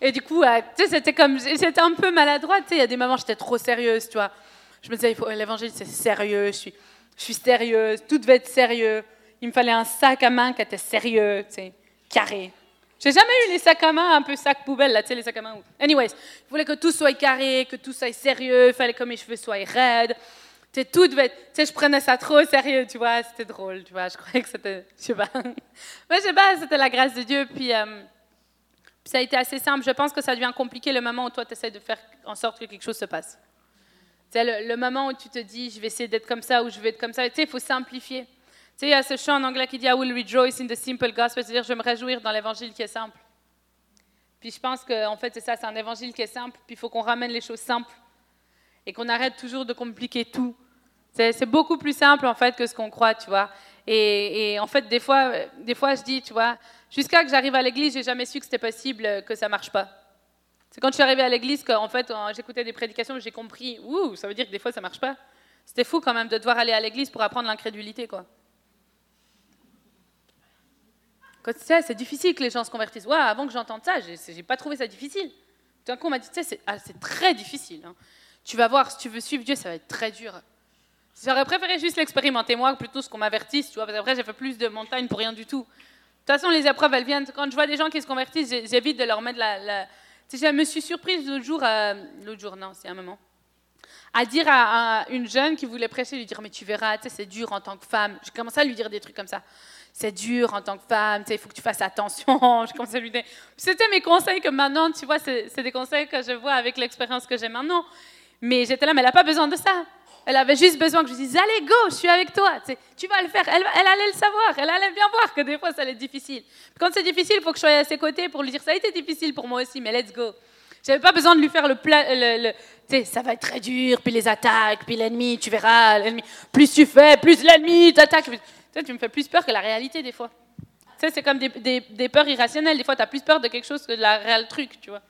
Et du coup, euh, c'était comme, j'étais un peu maladroite, tu sais, il y a des moments, j'étais trop sérieuse, tu. Je me disais, l'évangile, c'est sérieux, je suis, je suis sérieuse, tout devait être sérieux. Il me fallait un sac à main qui était sérieux, tu sais, carré. J'ai jamais eu les sacs à main un peu sac poubelle, tu sais, les sacs à main. Anyways, je voulais que tout soit carré, que tout soit sérieux, il fallait que mes cheveux soient raides. Tu sais, tout. Tu sais, je prenais ça trop sérieux, tu vois, c'était drôle, tu vois, je croyais que c'était... Je sais. Mais je pas, c'était la grâce de Dieu, puis... Euh, ça a été assez simple. Je pense que ça devient compliqué le moment où toi, tu essaies de faire en sorte que quelque chose se passe. C'est le, le, moment où tu te dis, je vais essayer d'être comme ça ou je vais être comme ça. Tu sais, il faut simplifier. Tu sais, il y a ce chant en anglais qui dit I will rejoice in the simple gospel, c'est-à-dire je vais me réjouir dans l'évangile qui est simple. Puis je pense qu'en en fait, c'est ça, c'est un évangile qui est simple, puis il faut qu'on ramène les choses simples et qu'on arrête toujours de compliquer tout. C'est beaucoup plus simple en fait que ce qu'on croit, tu vois. Et, et, en fait, des fois, des fois, je dis, tu vois, Jusqu'à que j'arrive à l'église, j'ai jamais su que c'était possible euh, que ça marche pas. C'est quand je suis arrivée à l'église qu'en fait, j'écoutais des prédications, j'ai compris, ouh, ça veut dire que des fois ça marche pas. C'était fou quand même de devoir aller à l'église pour apprendre l'incrédulité, quoi. Tu sais, c'est difficile que les gens se convertissent. Avant que j'entende ça, j'ai pas trouvé ça difficile. Tout d'un coup, on m'a dit, tu sais, ah, c'est très difficile. Hein. Tu vas voir, si tu veux suivre Dieu, ça va être très dur. J'aurais préféré juste l'expérimenter moi plutôt ce qu'on m'avertisse, tu vois, parce qu'après j'ai fait plus de montagnes pour rien du tout. De toute façon, les épreuves, elles viennent. Quand je vois des gens qui se convertissent, j'évite de leur mettre la. je me suis surprise l'autre jour, l'autre jour, non, c'est un moment, à dire à, une jeune qui voulait prêcher, lui dire Mais tu verras, c'est dur en tant que femme. J'ai commencé à lui dire des trucs comme ça. C'est dur en tant que femme, il faut que tu fasses attention. je commençais à lui dire. C'était mes conseils que maintenant, tu vois, c'est des conseils que je vois avec l'expérience que j'ai maintenant. Mais j'étais là, mais elle n'a pas besoin de ça. Elle avait juste besoin que je dise Allez, go, je suis avec toi. Tu, vas le faire. Elle, allait le savoir. Elle allait bien voir que des fois, ça allait être difficile. Quand c'est difficile, il faut que je sois à ses côtés pour lui dire Ça a été difficile pour moi aussi, mais let's go. J'avais pas besoin de lui faire le tu sais, ça va être très dur, puis les attaques, puis l'ennemi, tu verras. l'ennemi. Plus tu fais, plus l'ennemi t'attaque. Tu, tu me fais plus peur que la réalité, des fois. Tu sais, c'est comme des, peurs irrationnelles. Des fois, tu as plus peur de quelque chose que de la réelle truc, tu vois.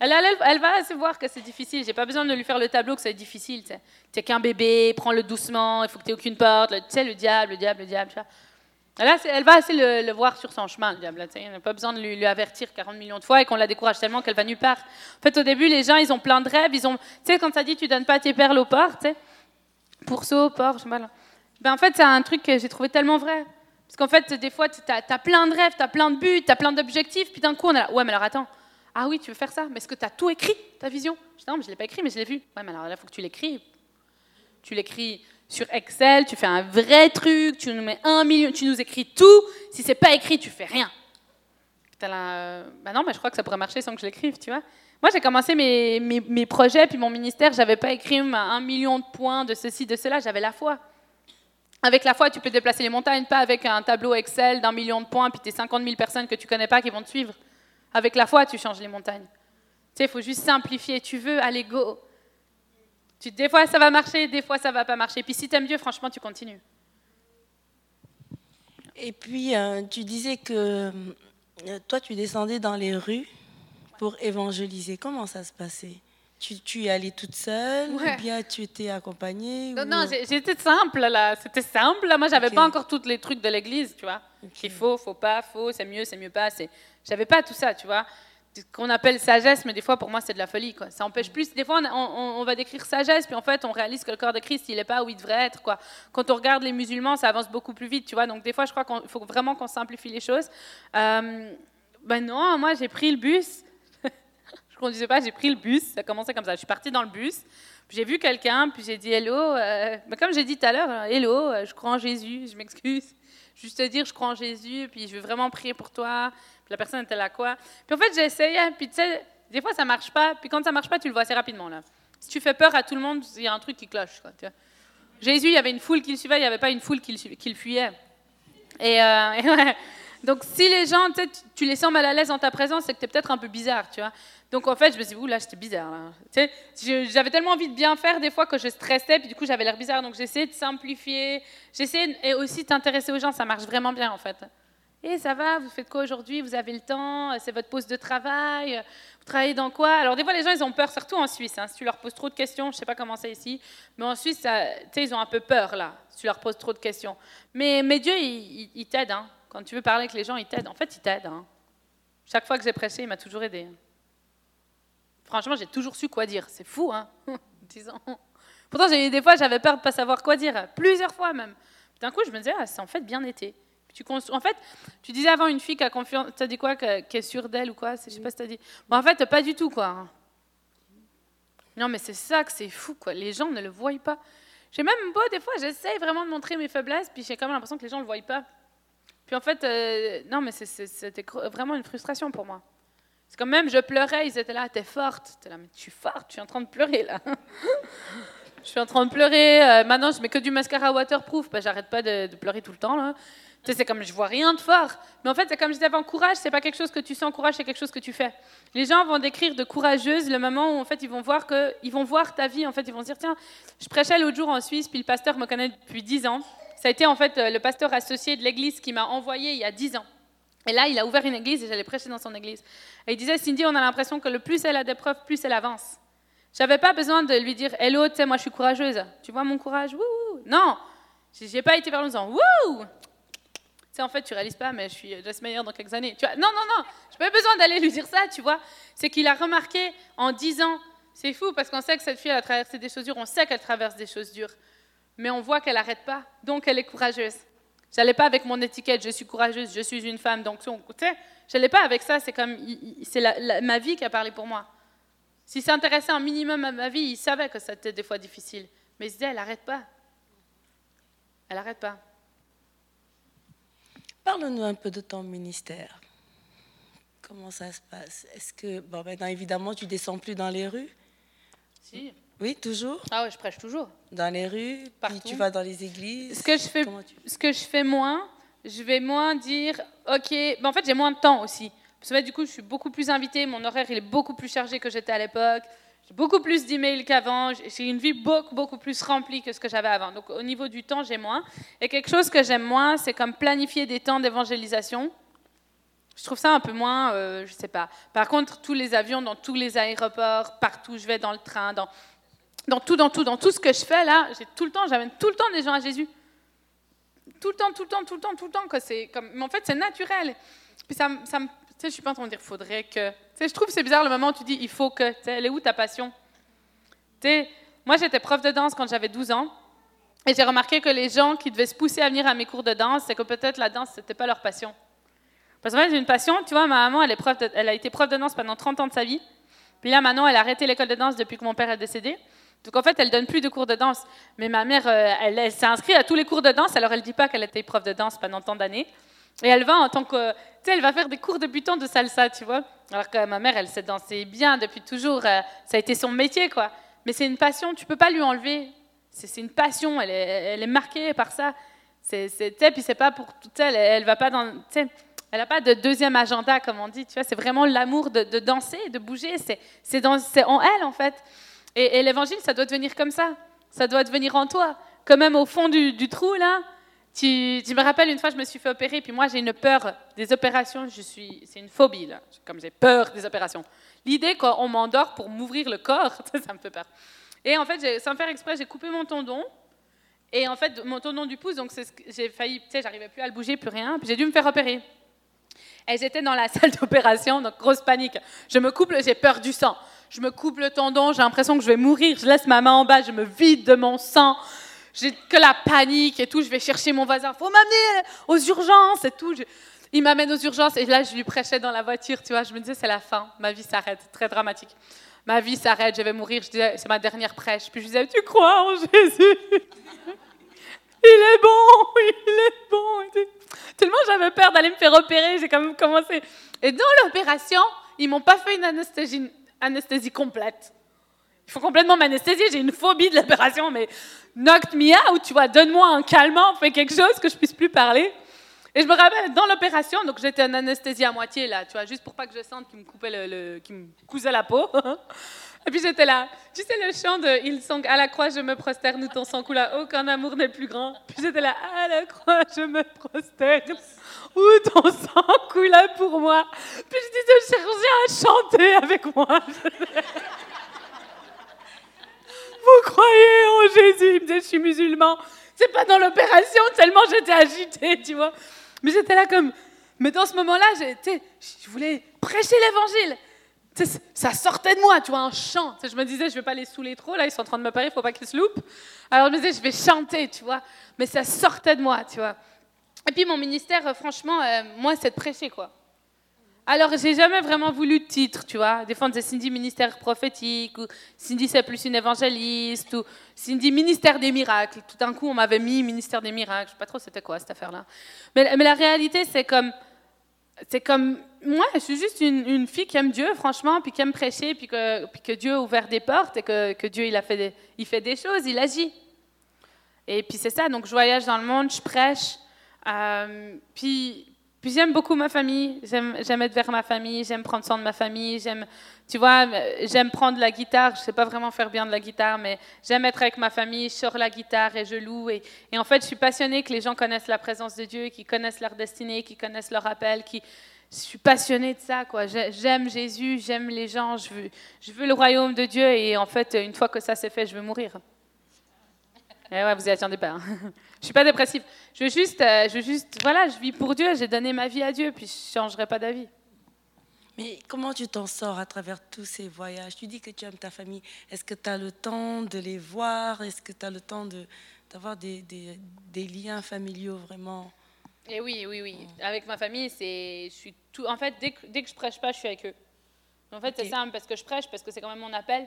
Elle, va se voir que c'est difficile. J'ai pas besoin de lui faire le tableau que c'est difficile. Tu n'es qu'un bébé, prends-le doucement, il faut que tu aies aucune porte. Tu sais, le diable, le diable, le diable. Elle, elle va assez le, voir sur son chemin, le diable. Elle n'a pas besoin de lui, avertir 40 millions de fois et qu'on la décourage tellement qu'elle va nulle part. En fait, au début, les gens, ils ont plein de rêves. Ils tu sais, quand ça dit tu donnes pas tes perles au port, tu sais, pourceau, sais pas. Ben, en fait, c'est un truc que j'ai trouvé tellement vrai. Parce qu'en fait, des fois, tu as, as, plein de rêves, tu as plein de buts, tu as plein d'objectifs, puis d'un coup, on est là, ouais, mais alors attends, ah oui, tu veux faire ça Mais est-ce que tu as tout écrit, ta vision? Je dis Non, mais je ne l'ai pas écrit, mais je l'ai vu. Ouais, mais alors là, il faut que tu l'écris. Tu l'écris sur Excel, tu fais un vrai truc, tu nous mets un million, tu nous écris tout. Si c'est pas écrit, tu fais rien. Là, euh, bah non, mais je crois que ça pourrait marcher sans que je l'écrive, tu vois. Moi, j'ai commencé mes, mes, mes, projets, puis mon ministère, j'avais pas écrit un million de points de ceci, de cela, j'avais la foi. Avec la foi, tu peux déplacer les montagnes, pas avec un tableau Excel d'un million de points, puis tes 50 000 personnes que tu connais pas qui vont te suivre. Avec la foi, tu changes les montagnes. Tu sais, il faut juste simplifier. Tu veux, allez, go. Tu, des fois, ça va marcher, des fois, ça va pas marcher. Puis si tu aimes Dieu, franchement, tu continues. Et puis, euh, tu disais que euh, toi, tu descendais dans les rues pour évangéliser. Comment ça se passait? Tu, tu, es allée toute seule ou bien tu étais accompagnée Non, non, j'étais simple là. C'était simple. Là. Moi, j'avais pas encore tous les trucs de l'église, tu vois. Il faut, faut pas, faut, c'est mieux, c'est mieux pas. J'avais pas tout ça, tu vois. Qu'on appelle sagesse, mais des fois pour moi c'est de la folie, quoi. Ça empêche plus. Des fois on, on, va décrire sagesse, puis en fait on réalise que le corps de Christ il est pas où il devrait être, quoi. Quand on regarde les musulmans, ça avance beaucoup plus vite, tu vois. Donc des fois je crois qu'il faut vraiment qu'on simplifie les choses. Euh, ben non, moi j'ai pris le bus conduisais pas, j'ai pris le bus. Ça commençait comme ça. Je suis partie dans le bus. J'ai vu quelqu'un, puis j'ai dit hello. euh, mais comme j'ai dit tout à l'heure, euh, hello, euh, je crois en Jésus, je m'excuse. Juste te dire, je crois en Jésus, puis je veux vraiment prier pour toi. Puis la personne était là, quoi? Puis en fait, essayé, puis tu sais, des fois ça marche pas. Puis quand ça marche pas, tu le vois assez rapidement, là. Si tu fais peur à tout le monde, il y a un truc qui cloche, tu vois. Jésus, il y avait une foule qui le suivait, il n'y avait pas une foule qui le, fuyait. Et, ouais. Donc, si les gens, tu sais, tu- tu les sens mal à l'aise dans ta présence, c'est que tu es peut-être un peu bizarre, tu vois. Donc, en fait, je me suis dit, là, j'étais bizarre. là. J'avais tellement envie de bien faire des fois que je stressais, puis du coup, j'avais l'air bizarre. Donc, j'essayais de simplifier. J'essayais et aussi t'intéresser aux gens, ça marche vraiment bien, en fait. Et ça va, vous faites quoi aujourd'hui? Vous avez le temps? C'est votre pause de travail? Vous travaillez dans quoi? Alors, des fois, les gens, ils ont peur, surtout en Suisse. hein. Si tu leur poses trop de questions, je ne sais pas comment c'est ici, mais en Suisse, ça- ils ont un peu peur, là, si tu leur poses trop de questions. Mais, mais Dieu, il t'aide. hein. Quand tu veux parler avec les gens, il t'aide. En fait, il t'aide. hein. Chaque fois que j'ai prêché, il m'a toujours aidé. Franchement, j'ai toujours su quoi dire. C'est fou, hein Disons. Pourtant, j'ai eu des fois, j'avais peur de pas savoir quoi dire. Plusieurs fois même. D'un coup, je me disais, ah, c'est en fait bien été. Tu En fait, tu disais avant une fille qui a confiance. Tu as dit quoi Qui est sûre d'elle ou quoi Je sais pas si tu as dit. Bon, en fait, pas du tout, quoi. Non, mais c'est ça que c'est fou, quoi. Les gens ne le voient pas. J'ai même beau, des fois, j'essaye vraiment de montrer mes faiblesses, puis j'ai quand même l'impression que les gens ne le voient pas. Puis en fait, euh, non, mais c'était vraiment une frustration pour moi. C'est quand même, je pleurais, ils étaient là, t'es forte. T'es là, mais je suis forte, je suis en train de pleurer, là. je suis en train de pleurer. euh, maintenant, je mets que du mascara waterproof, que j'arrête pas de, pleurer tout le temps, là. C'est comme, je vois rien de fort. Mais en fait, c'est comme je disais avant, courage, c'est pas quelque chose que tu sens, courage, c'est quelque chose que tu fais. Les gens vont décrire de courageuse le moment où, en fait, ils vont voir que, ils vont voir ta vie, en fait, ils vont se dire, tiens, je prêchais l'autre jour en Suisse, puis le pasteur me connaît depuis 10 ans. Ça a été, en fait, euh, le pasteur associé de l'église qui m'a envoyé il y a 10 ans. Et là, il a ouvert une église et j'allais prêcher dans son église. Et il disait, Cindy, on a l'impression que le plus elle a d'épreuves, plus elle avance. J'avais pas besoin de lui dire, hello, tu sais, moi je suis courageuse. Tu vois mon courage? Wouhou Non J'ai pas été vers le en disant, wouh Tu sais, en fait, tu réalises pas, mais je suis Jess Meyer dans quelques années. Tu vois non, non, non, j'ai pas besoin d'aller lui dire ça, tu vois. C'est qu'il a remarqué en 10 ans, c'est fou parce qu'on sait que cette fille, a traversé des choses dures, on sait qu'elle traverse des choses dures, mais on voit qu'elle n'arrête pas, donc elle est courageuse. J'allais pas avec mon étiquette, je suis courageuse, je suis une femme, donc tu sais, j'allais pas avec ça, c'est comme, c'est la- la- ma vie qui a parlé pour moi. S'il s'intéressait un minimum à ma vie, il savait que c'était des fois difficile, mais il se disait, elle n'arrête pas. Elle n'arrête pas. Parle-nous un peu de ton ministère. Comment ça se passe? Est-ce que, bon, maintenant évidemment, tu descends plus dans les rues? Si. Oui, toujours Ah ouais, je prêche toujours. Dans les rues, Partout. puis tu vas dans les églises. Ce que je fais, tu- ce que je fais moins, je vais moins dire, ok, ben en fait j'ai moins de temps aussi. Parce que du coup, je suis beaucoup plus invitée, mon horaire il est beaucoup plus chargé que j'étais à l'époque. J'ai beaucoup plus d'emails qu'avant. J'ai une vie beaucoup, beaucoup plus remplie que ce que j'avais avant. Donc au niveau du temps, j'ai moins. Et quelque chose que j'aime moins, c'est comme planifier des temps d'évangélisation. Je trouve ça un peu moins, euh, je sais pas. Par contre, tous les avions, dans tous les aéroports, partout, je vais dans le train, dans, dans tout, dans tout, dans tout ce que je fais là, j'ai tout le temps, j'amène tout le temps des gens à Jésus. Tout le temps, tout le temps, tout le temps, tout le temps. quoi. Comme, mais en fait, c'est naturel. Puis ça, ça tu sais, je suis pas en train de dire faudrait que. Tu sais, je trouve que c'est bizarre le moment où tu dis il faut que. Tu sais, elle est où ta passion? Tu sais, moi j'étais prof de danse quand j'avais 12 ans. Et j'ai remarqué que les gens qui devaient se pousser à venir à mes cours de danse, c'est que peut-être la danse, c'était pas leur passion. Parce que j'ai une passion, tu vois, ma maman, elle, est prof elle a été prof de danse pendant 30 ans de sa vie. Puis là, maintenant, elle a arrêté l'école de danse depuis que mon père est décédé. Donc en fait, elle donne plus de cours de danse. Mais ma mère, euh, elle, s'est inscrite à tous les cours de danse, alors elle dit pas qu'elle était prof de danse pendant tant d'années. Et elle va en tant que, tu sais, elle va faire des cours débutants de salsa, tu vois. Alors que ma mère, elle sait danser bien depuis toujours. euh, ça a été son métier, quoi. Mais c'est une passion, tu peux pas lui enlever. C'est une passion, elle est, elle est marquée par ça. C'est, tu sais, puis c'est pas pour tout elle, elle va pas dans, tu sais, elle n'a pas de deuxième agenda, comme on dit, tu vois. C'est vraiment l'amour de, de danser, de bouger. C'est, c'est, c'est en elle, en fait. Et, l'évangile, ça doit devenir comme ça. Ça doit devenir en toi. Quand même au fond du, trou, là. Tu, me rappelles, une fois, je me suis fait opérer, puis moi, j'ai une peur des opérations. Je suis, c'est une phobie, là. Comme j'ai peur des opérations. L'idée qu'on m'endort pour m'ouvrir le corps, ça me fait peur. Et en fait, sans faire exprès, j'ai coupé mon tendon. Et en fait, mon tendon du pouce, donc j'ai failli, tu sais, j'arrivais plus à le bouger, plus rien. Puis j'ai dû me faire opérer. Et j'étais dans la salle d'opération, donc grosse panique. Je me coupe, le- j'ai peur du sang. Je me coupe le tendon, j'ai l'impression que je vais mourir. Je laisse ma main en bas, je me vide de mon sang. J'ai que la panique et tout. Je vais chercher mon voisin. Faut m'amener aux urgences et tout. Il m'amène aux urgences et là, je lui prêchais dans la voiture, tu vois. Je me disais, c'est la fin, ma vie s'arrête. Très dramatique. Ma vie s'arrête, je vais mourir. C'est ma dernière prêche. Puis je disais, tu crois en Jésus? Il est bon, il est bon. Tellement j'avais peur d'aller me faire opérer, j'ai quand même commencé. Et dans l'opération, ils m'ont pas fait une anesthésie, anesthésie complète. Il faut complètement m'anesthésier, j'ai une phobie de l'opération, mais knock me out, tu vois, donne-moi un calmant, fais quelque chose que je puisse plus parler. Et je me rappelle, dans l'opération, donc j'étais en anesthésie à moitié, là, tu vois, juste pour pas que je sente qu'il me coupait le, qu'il me cousait la peau. Et puis j'étais là. Tu sais le chant de Ils sont à la croix, je me prosterne, où ton sang coule, aucun amour n'est plus grand. Puis j'étais là, à la croix, je me prosterne, où ton sang coule pour moi. Puis je disais au chirurgien à chanter avec moi. Vous croyez en Jésus? Je suis musulman. C'est pas dans l'opération, tellement j'étais agitée, tu vois. Mais j'étais là comme. Mais dans ce moment-là, je voulais prêcher l'évangile. Ça sortait de moi, tu vois, un chant. je me disais, je vais pas les saouler trop, là, ils sont en train de me parler, il faut pas qu'ils se loupent. Alors je me disais, je vais chanter, tu vois. Mais ça sortait de moi, tu vois. Et puis mon ministère, euh, franchement, euh, moi, c'est de prêcher, quoi. Alors, j'ai jamais vraiment voulu de titre, tu vois. Disait Cindy ministère prophétique, ou Cindy c'est plus une évangéliste, ou Cindy ministère des miracles. Tout d'un coup, on m'avait mis ministère des miracles. Je sais pas trop c'était quoi cette affaire-là. Mais, la réalité, c'est comme, c'est comme, moi, je suis juste une, fille qui aime Dieu, franchement, puis qui aime prêcher, puis que, Dieu a ouvert des portes et que, Dieu, il a fait il fait des choses, il agit. Et puis c'est ça. Donc, je voyage dans le monde, je prêche. Euh, puis j'aime beaucoup ma famille, j'aime être vers ma famille, j'aime prendre soin de ma famille, j'aime, tu vois, j'aime prendre la guitare, je sais pas vraiment faire bien de la guitare, mais j'aime être avec ma famille, je sors la guitare et je loue. Et, et, en fait, je suis passionnée que les gens connaissent la présence de Dieu, qu'ils connaissent leur destinée, qu'ils connaissent leur appel, qui je suis passionnée de ça, quoi. J'aime Jésus, j'aime les gens, je veux, le royaume de Dieu, et en fait, une fois que ça s'est fait, je veux mourir. Eh ouais, vous y attendez pas. Hein. Je suis pas dépressive. Je veux juste, euh, je veux juste, voilà, je vis pour Dieu, j'ai donné ma vie à Dieu, puis je changerai pas d'avis. Mais comment tu t'en sors à travers tous ces voyages? Tu dis que tu aimes ta famille. Est-ce que tu as le temps de les voir? Est-ce que tu as le temps d'avoir des, des, des, liens familiaux vraiment? Et eh oui, oui, oui. Avec ma famille, c'est, je suis tout. En fait, dès que, dès que je prêche pas, je suis avec eux. En fait, c'est simple parce que je prêche, parce que c'est quand même mon appel.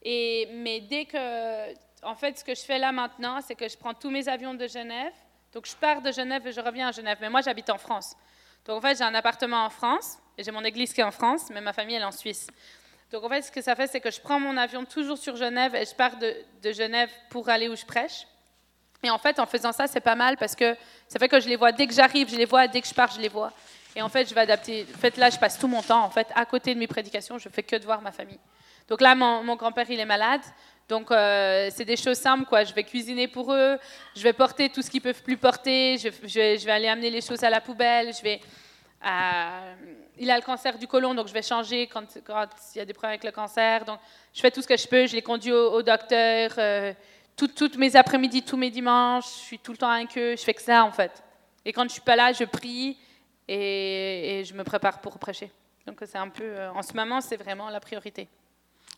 Et mais dès que en fait, ce que je fais là maintenant, c'est que je prends tous mes avions de Genève. Donc, je pars de Genève et je reviens à Genève. Mais moi, j'habite en France. Donc, en fait, j'ai un appartement en France et j'ai mon église qui est en France, mais ma famille, elle est en Suisse. Donc, en fait, ce que ça fait, c'est que je prends mon avion toujours sur Genève et je pars de, Genève pour aller où je prêche. Et en fait, en faisant ça, c'est pas mal parce que ça fait que je les vois dès que j'arrive, je les vois, dès que je pars, je les vois. Et en fait, je vais adapter. En fait, là, je passe tout mon temps. En fait, à côté de mes prédications, je fais que de voir ma famille. Donc là, mon grand-père, il est malade. Donc, euh, c'est des choses simples, quoi. Je vais cuisiner pour eux, je vais porter tout ce qu'ils peuvent plus porter, je, vais aller amener les choses à la poubelle, je vais... Euh, il a le cancer du côlon, donc je vais changer quand, il y a des problèmes avec le cancer. Donc, je fais tout ce que je peux, je les conduis au, docteur. Euh, toutes mes après-midi, tous mes dimanches, je suis tout le temps avec eux, je fais que ça, en fait. Et quand je suis pas là, je prie et, et je me prépare pour prêcher. Donc, c'est un peu... en ce moment, c'est vraiment la priorité.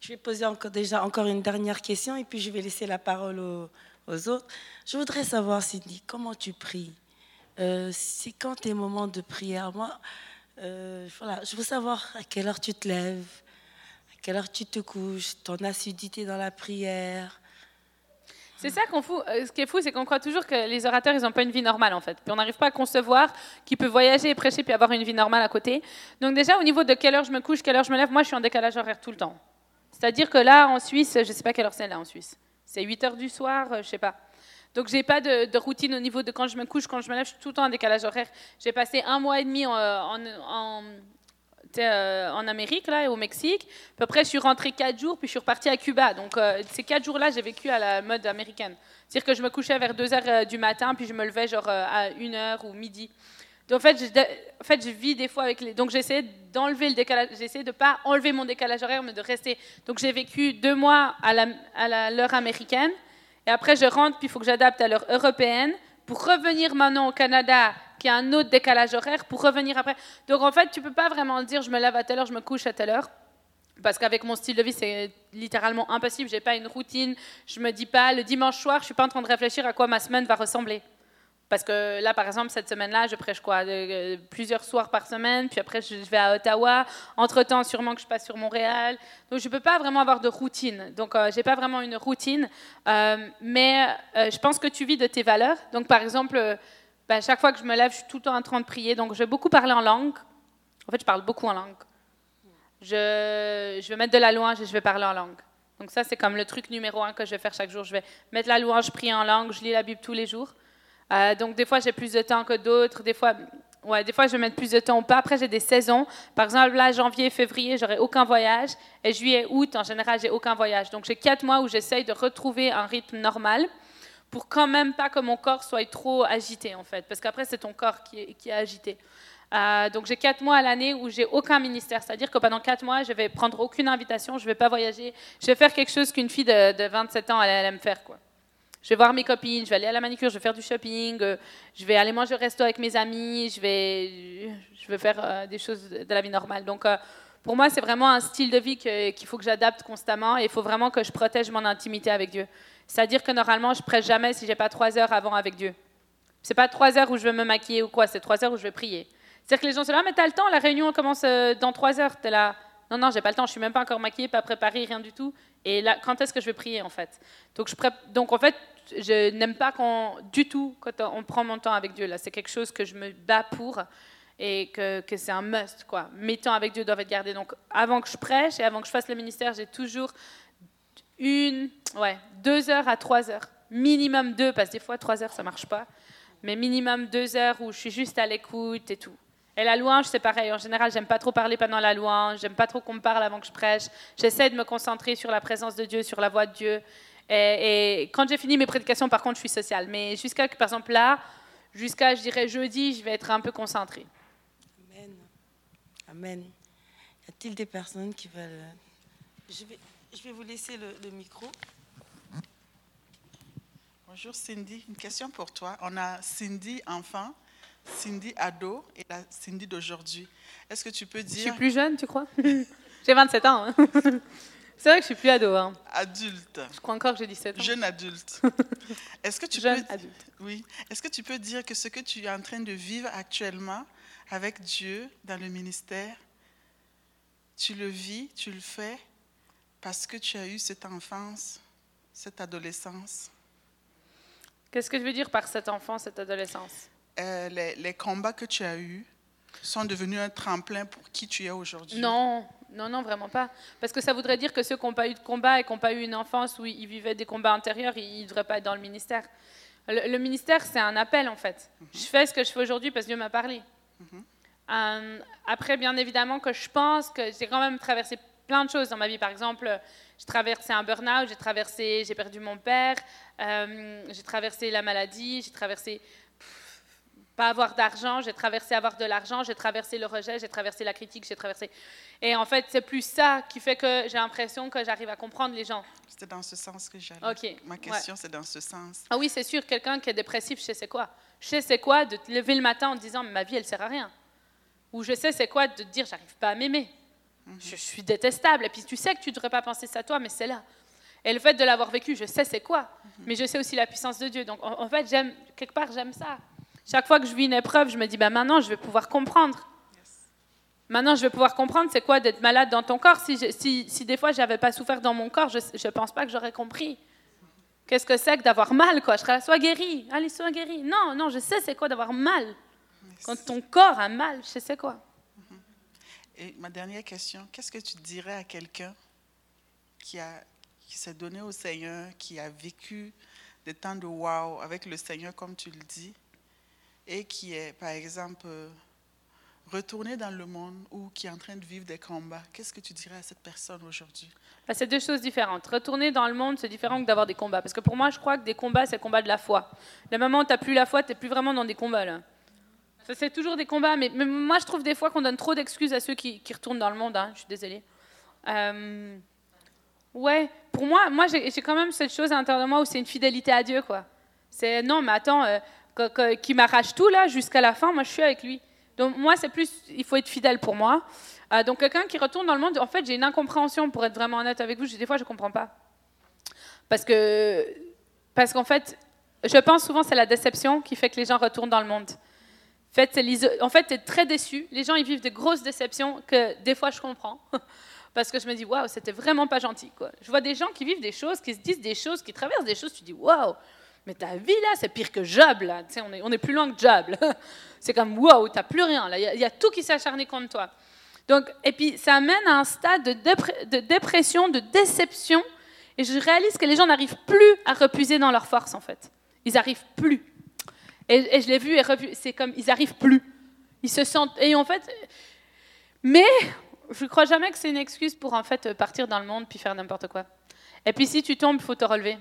Je vais poser encore, déjà encore une dernière question et puis je vais laisser la parole aux, autres. Je voudrais savoir, Cindy, comment tu pries? Euh, C'est quand tes moments de prière? Moi, euh, voilà, je veux savoir à quelle heure tu te lèves, à quelle heure tu te couches, ton assiduité dans la prière. C'est ça qu'on fout. Euh, ce qui est fou, c'est qu'on croit toujours que les orateurs, ils n'ont pas une vie normale, en fait. Puis on n'arrive pas à concevoir qu'ils peuvent voyager et prêcher puis avoir une vie normale à côté. Donc déjà, au niveau de quelle heure je me couche, quelle heure je me lève, moi, je suis en décalage horaire tout le temps. C'est-à-dire que là, en Suisse, je ne sais pas quelle heure c'est là en Suisse. C'est 8 heures du soir, euh, je ne sais pas. Donc, je n'ai pas de, routine au niveau de quand je me couche, quand je me lève, je suis tout le temps en décalage horaire. J'ai passé un mois et demi en, euh, Amérique, là, au Mexique. Puis après, je suis rentrée 4 jours, puis je suis repartie à Cuba. Donc, euh, ces 4 jours-là, j'ai vécu à la mode américaine. C'est-à-dire que je me couchais vers 2 heures du matin, puis je me levais genre à 1 heure ou midi. Donc, en fait, je, vis des fois avec les. Donc, j'essaie d'enlever le décalage. J'essaie de pas enlever mon décalage horaire, mais de rester. Donc, j'ai vécu deux mois à l'heure la, américaine. Et après, je rentre, puis il faut que j'adapte à l'heure européenne pour revenir maintenant au Canada, qui a un autre décalage horaire, pour revenir après. Donc, en fait, tu peux pas vraiment dire je me lève à telle heure, je me couche à telle heure. Parce qu'avec mon style de vie, c'est littéralement impossible. J'ai pas une routine. Je me dis pas le dimanche soir, je suis pas en train de réfléchir à quoi ma semaine va ressembler. Parce que là, par exemple, cette semaine-là, je prêche quoi? Euh, Plusieurs soirs par semaine, puis après, je vais à Ottawa. Entre-temps, sûrement que je passe sur Montréal. Donc, je ne peux pas vraiment avoir de routine. Donc, euh, je n'ai pas vraiment une routine. Euh, mais je pense que tu vis de tes valeurs. Donc, par exemple, ben, chaque fois que je me lève, je suis tout le temps en train de prier. Donc, je vais beaucoup parler en langue. En fait, je parle beaucoup en langue. Je, je vais mettre de la louange et je vais parler en langue. Donc, ça, c'est comme le truc numéro un que je vais faire chaque jour. Je vais mettre la louange, prier en langue, je lis la Bible tous les jours. Euh, donc, des fois, j'ai plus de temps que d'autres. Des fois, ouais, des fois, je vais mettre plus de temps ou pas. Après, j'ai des saisons. Par exemple, là, janvier, février, j'aurai aucun voyage. Et juillet, août, en général, j'ai aucun voyage. Donc, j'ai quatre mois où j'essaye de retrouver un rythme normal pour quand même pas que mon corps soit trop agité, en fait. Parce qu'après, c'est ton corps qui est, agité. Euh, donc j'ai quatre mois à l'année où j'ai aucun ministère, c'est-à-dire que pendant quatre mois, je vais prendre aucune invitation, je vais pas voyager, je vais faire quelque chose qu'une fille de, de 27 ans elle, aime faire quoi. Je vais voir mes copines, je vais aller à la manicure, je vais faire du shopping, euh, je vais aller manger au resto avec mes amis, je vais, je vais faire euh, des choses de la vie normale. Donc, euh, pour moi, c'est vraiment un style de vie qu'il faut que j'adapte constamment et il faut vraiment que je protège mon intimité avec Dieu. C'est-à-dire que normalement, je prêche jamais si j'ai pas trois heures avant avec Dieu. C'est pas trois heures où je vais me maquiller ou quoi, c'est trois heures où je vais prier. C'est-à-dire que les gens sont là, ah, mais t'as le temps, la réunion commence dans trois heures. T'es là, non, non, j'ai pas le temps, je suis même pas encore maquillée, pas préparée, rien du tout. Et là, quand est-ce que je vais prier en fait? Donc, je Donc en fait, je n'aime pas quand, du tout quand on prend mon temps avec Dieu. Là, c'est quelque chose que je me bats pour et que, que c'est un must. Quoi. Mes temps avec Dieu doivent être gardés. Donc, avant que je prêche et avant que je fasse le ministère, j'ai toujours une, ouais, deux heures à trois heures, minimum deux, parce que des fois trois heures ça marche pas, mais minimum deux heures où je suis juste à l'écoute et tout. Et la louange, c'est pareil. En général, j'aime pas trop parler pendant la louange. J'aime pas trop qu'on me parle avant que je prêche. J'essaie de me concentrer sur la présence de Dieu, sur la voix de Dieu. Et, quand j'ai fini mes prédications, par contre, je suis sociale. Mais jusqu'à, par exemple, là, jusqu'à, je dirais, jeudi, je vais être un peu concentrée. Amen. Amen. Y a-t-il des personnes qui veulent... Je vais, je vais vous laisser le, le micro. Bonjour Cindy, une question pour toi. On a Cindy enfant, Cindy ado et la Cindy d'aujourd'hui. Est-ce que tu peux dire... Je suis plus jeune, tu crois? J'ai 27 ans. Hein. C'est vrai que je suis plus ado. Hein. Adulte. Je crois encore que j'ai 17 ans. Jeune adulte. Est-ce que tu Jeune peux adulte. Oui. Est-ce que tu peux dire que ce que tu es en train de vivre actuellement avec Dieu dans le ministère, tu le vis, tu le fais parce que tu as eu cette enfance, cette adolescence? Qu'est-ce que je veux dire par cette enfance, cette adolescence? Euh, les, les combats que tu as eus sont devenus un tremplin pour qui tu es aujourd'hui? Non, non, non, vraiment pas. Parce que ça voudrait dire que ceux qui n'ont pas eu de combat et qui n'ont pas eu une enfance où ils vivaient des combats antérieurs, ils ne devraient pas être dans le ministère. Le, le ministère, c'est un appel, en fait. Je fais ce que je fais aujourd'hui parce que Dieu m'a parlé. Euh, après, bien évidemment, que je pense que j'ai quand même traversé plein de choses dans ma vie. Par exemple, j'ai traversé un burn-out, j'ai traversé, j'ai perdu mon père, euh, j'ai traversé la maladie, j'ai traversé pas avoir d'argent, j'ai traversé avoir de l'argent, j'ai traversé le rejet, j'ai traversé la critique, j'ai traversé. Et en fait, c'est plus ça qui fait que j'ai l'impression que j'arrive à comprendre les gens. C'était dans ce sens que j'allais. Ok, Ma question, c'est dans ce sens. Ah oui, c'est sûr, quelqu'un qui est dépressif, je sais c'est quoi. Je sais c'est quoi de te lever le matin en te disant, ma vie, elle sert à rien. Ou je sais c'est quoi de te dire, j'arrive pas à m'aimer. Je suis détestable. Et puis tu sais que tu ne devrais pas penser ça toi, mais c'est là. Et le fait de l'avoir vécu, je sais c'est quoi. Mais je sais aussi la puissance de Dieu. Donc en, en fait, j'aime quelque part, j'aime ça. Chaque fois que je vis une épreuve, je me dis, bah, maintenant, je vais pouvoir comprendre. Maintenant, je vais pouvoir comprendre c'est quoi d'être malade dans ton corps? Si, des fois, je n'avais pas souffert dans mon corps, je ne pense pas que j'aurais compris. Qu'est-ce que c'est que d'avoir mal, quoi? Je serais là, sois guéri. Allez, sois guéri. Non, non, je sais c'est quoi d'avoir mal. Quand ton corps a mal, je sais quoi. Et ma dernière question, qu'est-ce que tu dirais à quelqu'un qui, qui s'est donné au Seigneur, qui a vécu des temps de wow avec le Seigneur, comme tu le dis, et qui est, par exemple, euh, retourné dans le monde ou qui est en train de vivre des combats Qu'est-ce que tu dirais à cette personne aujourd'hui? Bah, c'est deux choses différentes. Retourner dans le monde, c'est différent que d'avoir des combats. Parce que pour moi, je crois que des combats, c'est le combat de la foi. Le moment où tu n'as plus la foi, tu n'es plus vraiment dans des combats. Là. C'est toujours des combats. Mais, moi, je trouve des fois qu'on donne trop d'excuses à ceux qui, retournent dans le monde. hein. Je suis désolée. Euh, ouais, pour moi, moi j'ai quand même cette chose à l'intérieur de moi où c'est une fidélité à Dieu. quoi. C'est non, mais attends, euh, qui m'arrache tout là jusqu'à la fin, moi je suis avec lui. Donc moi, c'est plus, il faut être fidèle pour moi. Euh, donc quelqu'un qui retourne dans le monde, en fait, j'ai une incompréhension pour être vraiment honnête avec vous. Des fois, je comprends pas. Parce que, parce qu'en fait, je pense souvent c'est la déception qui fait que les gens retournent dans le monde. En fait, c'est es très déçu. Les gens, ils vivent des grosses déceptions que des fois, je comprends. Parce que je me dis, waouh, c'était vraiment pas gentil. Quoi. Je vois des gens qui vivent des choses, qui se disent des choses, qui traversent des choses. Tu dis, waouh, mais ta vie là, c'est pire que Job. Là. Tu sais, on, est, on est plus loin que Job. C'est comme, waouh, t'as plus rien. là. Il y a- tout qui s'est acharné contre toi. Donc, et puis, ça amène à un stade de, dépression, de déception. Et je réalise que les gens n'arrivent plus à repuser dans leur force, en fait. Ils n'arrivent plus. Et, et je l'ai vu, et revu, c'est comme, ils n'arrivent plus. Ils se sentent. Et en fait. Mais je ne crois jamais que c'est une excuse pour en fait partir dans le monde puis faire n'importe quoi. Et puis si tu tombes, il faut te relever.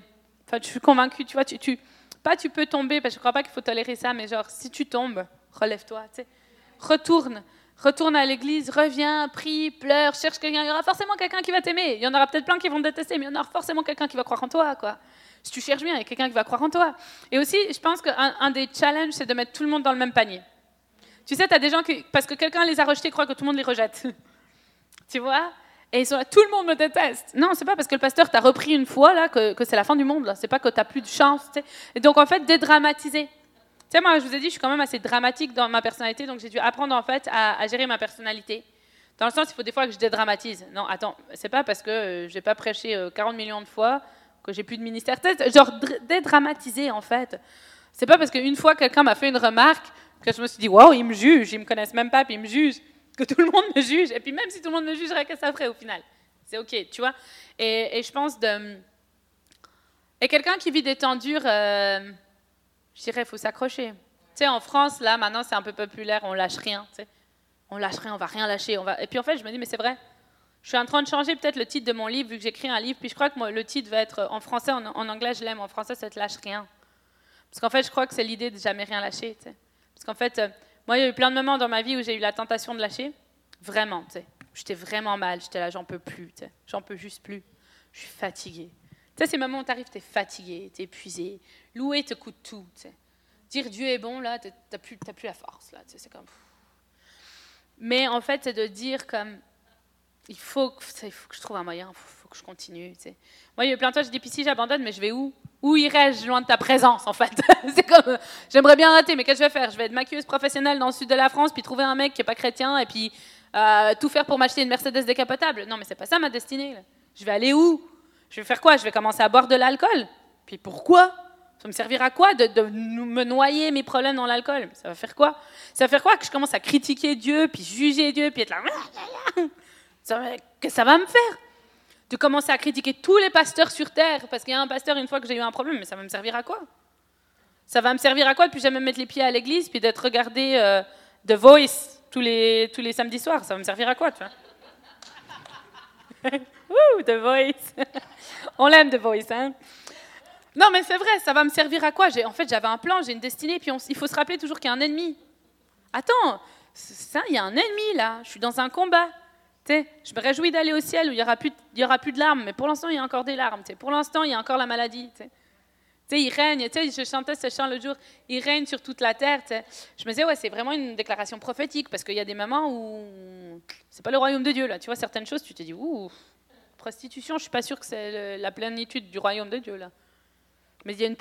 Enfin, je suis convaincue, tu vois, tu, pas tu peux tomber, parce que je ne crois pas qu'il faut tolérer ça, mais genre, si tu tombes, relève-toi, tu sais. Retourne, retourne à l'église, reviens, prie, pleure, cherche quelqu'un. Il y aura forcément quelqu'un qui va t'aimer. Il y en aura peut-être plein qui vont te détester, mais il y en aura forcément quelqu'un qui va croire en toi, quoi. Si tu cherches bien, il y a quelqu'un qui va croire en toi. Et aussi, je pense qu'un un des challenges, c'est de mettre tout le monde dans le même panier. Tu sais, tu as des gens qui, parce que quelqu'un les a rejetés, croient que tout le monde les rejette. tu vois? Et ils sont là, tout le monde me déteste. Non, c'est pas parce que le pasteur t'a repris une fois là que, c'est la fin du monde. Là. C'est pas que tu plus de chance. Et donc, en fait, dédramatiser. Tu sais, moi, je vous ai dit, je suis quand même assez dramatique dans ma personnalité, donc j'ai dû apprendre en fait à, gérer ma personnalité. Dans le sens, il faut des fois que je dédramatise. Non, attends, c'est pas parce que euh, j'ai pas prêché euh, 40 millions de fois que j'ai plus de ministère. Genre dr- dédramatiser en fait. C'est pas parce qu'une fois quelqu'un m'a fait une remarque que je me suis dit, waouh, ils me jugent, ils me connaissent même pas, puis ils me jugent, que tout le monde me juge. Et puis même si tout le monde me jugerait, qu'est-ce que ça ferait au final? C'est ok, tu vois? Et, je pense de. Et quelqu'un qui vit des temps durs, euh, je dirais, il faut s'accrocher. Tu sais, en France, là, maintenant, c'est un peu populaire, on lâche rien. tu sais. On lâche rien, on va rien lâcher. Et puis en fait, je me dis, mais c'est vrai. Je suis en train de changer peut-être le titre de mon livre, vu que j'écris un livre. Puis je crois que le titre va être en français, en, anglais, je l'aime. En français, ça te lâche rien. Parce qu'en fait, je crois que c'est l'idée de jamais rien lâcher. tu. Parce qu'en fait, euh, moi, il y a eu plein de moments dans ma vie où j'ai eu la tentation de lâcher. Vraiment, tu sais. J'étais vraiment mal. J'étais là, j'en peux plus. tu sais. J'en peux juste plus. Je suis fatiguée. Tu sais, ces moments où tu arrives, tu es fatigué, tu es épuisé. Louer te coûte tout. tu sais. Dire Dieu est bon, là, tu n'as plus, t'as plus la force. Là, c'est comme. Mais en fait, c'est de dire comme. Il faut, que, il faut que je trouve un moyen, faut que je continue. tu sais. Moi, il y a plein de fois, je dis, puis si j'abandonne, mais je vais où? Où irais-je loin de ta présence, en fait? C'est comme, j'aimerais bien arrêter, mais qu'est-ce que je vais faire? Je vais être maquilleuse professionnelle dans le sud de la France, puis trouver un mec qui n'est pas chrétien, et puis euh, tout faire pour m'acheter une Mercedes décapotable. Non, mais c'est pas ça ma destinée. Je vais aller où? Je vais faire quoi? Je vais commencer à boire de l'alcool. Puis pourquoi? Ça me servira à quoi de, me noyer mes problèmes dans l'alcool? Ça va faire quoi? Ça va faire quoi que je commence à critiquer Dieu, puis juger Dieu, puis être là ça que ça va me faire? De commencer à critiquer tous les pasteurs sur terre, parce qu'il y a un pasteur une fois que j'ai eu un problème, mais ça va me servir à quoi? Ça va me servir à quoi de plus jamais mettre les pieds à l'église, puis d'être regardé euh, The Voice tous les, tous les samedis soirs? Ça va me servir à quoi, tu vois? Wouh, The Voice! On l'aime, The Voice, hein? Non, mais c'est vrai, ça va me servir à quoi? En fait, j'avais un plan, j'ai une destinée, puis il faut se rappeler toujours qu'il y a un ennemi. Attends, ça, il y a un ennemi là, je suis dans un combat. Je me réjouis d'aller au ciel où il n'y aura, plus y aura plus de larmes, mais pour l'instant, il y a encore des larmes. Pour l'instant, il y a encore la maladie. il règne. Tu sais, je chantais ce chant le jour, il règne sur toute la terre. Je me disais, ouais, c'est vraiment une déclaration prophétique, parce qu'il y a des moments où c'est pas le royaume de Dieu. Là. Tu vois, certaines choses, tu te dis, ouh, prostitution, je suis pas sûre que c'est la plénitude du royaume de Dieu. là. Mais il y, a une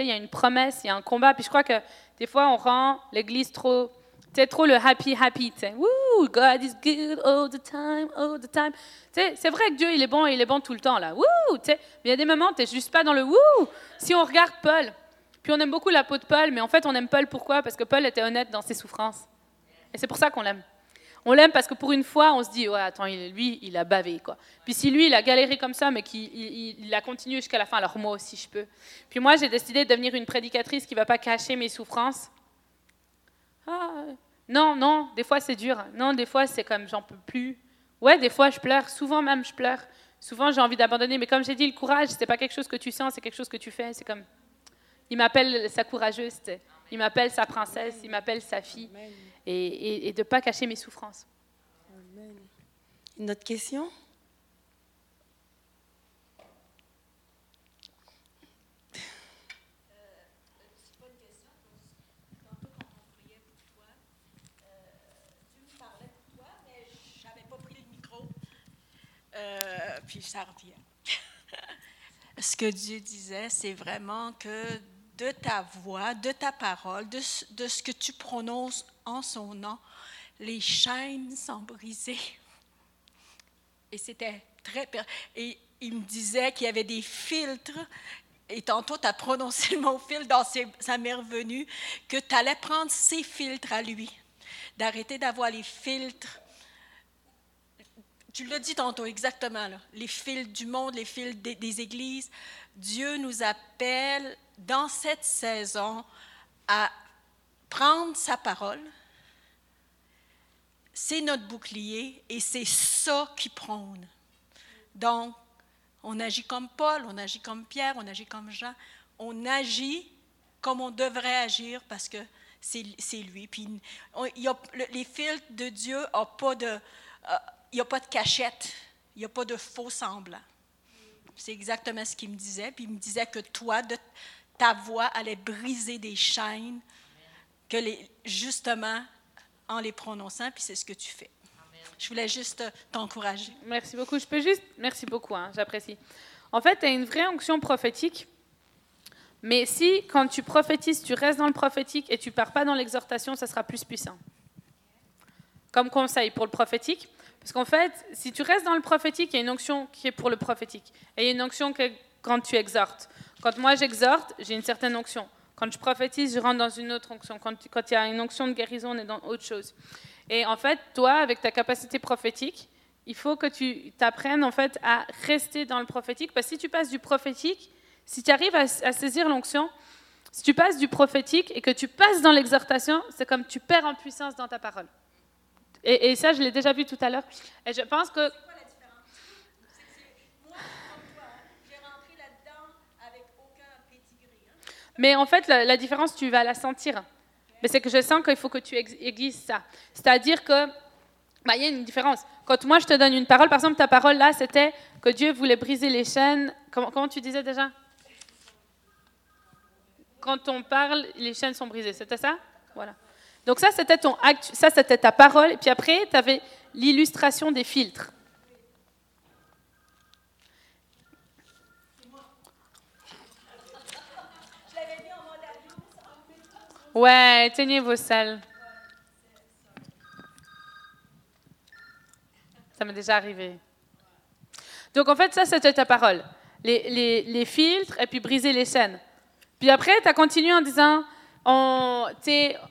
il y a une promesse, il y a un combat. Puis je crois que des fois, on rend l'Église trop, sais, trop le happy, happy. tu sais. Woo, God is good all the time, all the time. C'est vrai que Dieu, il est bon il est bon tout le temps. là. Woo, tu sais. Mais il y a des moments, tu n'es juste pas dans le woo. Si on regarde Paul, puis on aime beaucoup la peau de Paul, mais en fait, on aime Paul pourquoi? Parce que Paul était honnête dans ses souffrances. Et c'est pour ça qu'on l'aime. On l'aime parce que pour une fois, on se dit, ouais, attends, lui, il a bavé, quoi. Puis si lui, il a galéré comme ça, mais qu'il il, il- il a continué jusqu'à la fin, alors moi aussi, je peux. Puis moi, j'ai décidé de devenir une prédicatrice qui ne va pas cacher mes souffrances. Ah, non, non, des fois, c'est dur. Non, des fois, c'est comme, j'en peux plus. Ouais, des fois, je pleure. Souvent même, je pleure. Souvent, j'ai envie d'abandonner. Mais comme j'ai dit, le courage, c'est pas quelque chose que tu sens, c'est quelque chose que tu fais. C'est comme, il m'appelle sa courageuse, il m'appelle sa princesse, il m'appelle sa fille. Et, et, et de ne pas cacher mes souffrances. Une autre question J'avais pas pris le micro. Euh, puis ça revient. Ce que Dieu disait, c'est vraiment que de ta voix, de ta parole, de, ce- que tu prononces en son nom, les chaînes sont brisées. Et c'était très... Et il me disait qu'il y avait des filtres. Et tantôt, tu as prononcé le mot filtre dans ses- sa mère venue, que tu allais prendre ces filtres à lui. D'arrêter d'avoir les filtres. Tu l'as dit tantôt exactement, là, les fils du monde, les fils des, églises. Dieu nous appelle dans cette saison à prendre sa parole. C'est notre bouclier et c'est ça qui prône. Donc, on agit comme Paul, on agit comme Pierre, on agit comme Jean. On agit comme on devrait agir parce que c'est lui. Puis, les filtres de Dieu n'ont pas de, euh, il n'y a pas de cachette, il n'y a pas de faux semblant. C'est exactement ce qu'il me disait. Puis il me disait que toi, de, ta voix allait briser des chaînes, que justement, en les prononçant, puis c'est ce que tu fais. Je voulais juste t'encourager. Merci beaucoup. Je peux juste. Merci beaucoup, hein, j'apprécie. En fait, tu as une vraie onction prophétique. Mais si, quand tu prophétises, tu restes dans le prophétique et tu pars pas dans l'exhortation, ça sera plus puissant. Comme conseil pour le prophétique. Parce qu'en fait, si tu restes dans le prophétique, il y a une onction qui est pour le prophétique. Et il y a une onction quand tu exhortes. Quand moi j'exhorte, j'ai une certaine onction. Quand je prophétise, je rentre dans une autre onction. Quand il y a une onction de guérison, on est dans autre chose. Et en fait, toi, avec ta capacité prophétique, il faut que tu t'apprennes en fait à rester dans le prophétique. Parce que si tu passes du prophétique, si tu arrives à, à saisir l'onction, si tu passes du prophétique et que tu passes dans l'exhortation, c'est comme tu perds en puissance dans ta parole. Et, et ça, je l'ai déjà vu tout à l'heure. Et je pense que J'ai rentré là-dedans avec aucun pédigré. Mais en fait, la, la différence, tu vas la sentir. Mais c'est que je sens qu'il faut que tu aiguises ça. C'est-à-dire que, bah, il y a une différence. Quand moi, je te donne une parole, par exemple, ta parole là, c'était que Dieu voulait briser les chaînes. Comment, comment tu disais déjà? Quand on parle, les chaînes sont brisées. C'était ça? Voilà. Donc ça, c'était ton ça, c'était ta parole. Et puis après, tu avais l'illustration des filtres. Ouais, éteignez vos salles. Ça m'est déjà arrivé. Donc en fait, ça, c'était ta parole. Les, les- les filtres et puis briser les chaînes. Puis après, tu as continué en disant, on,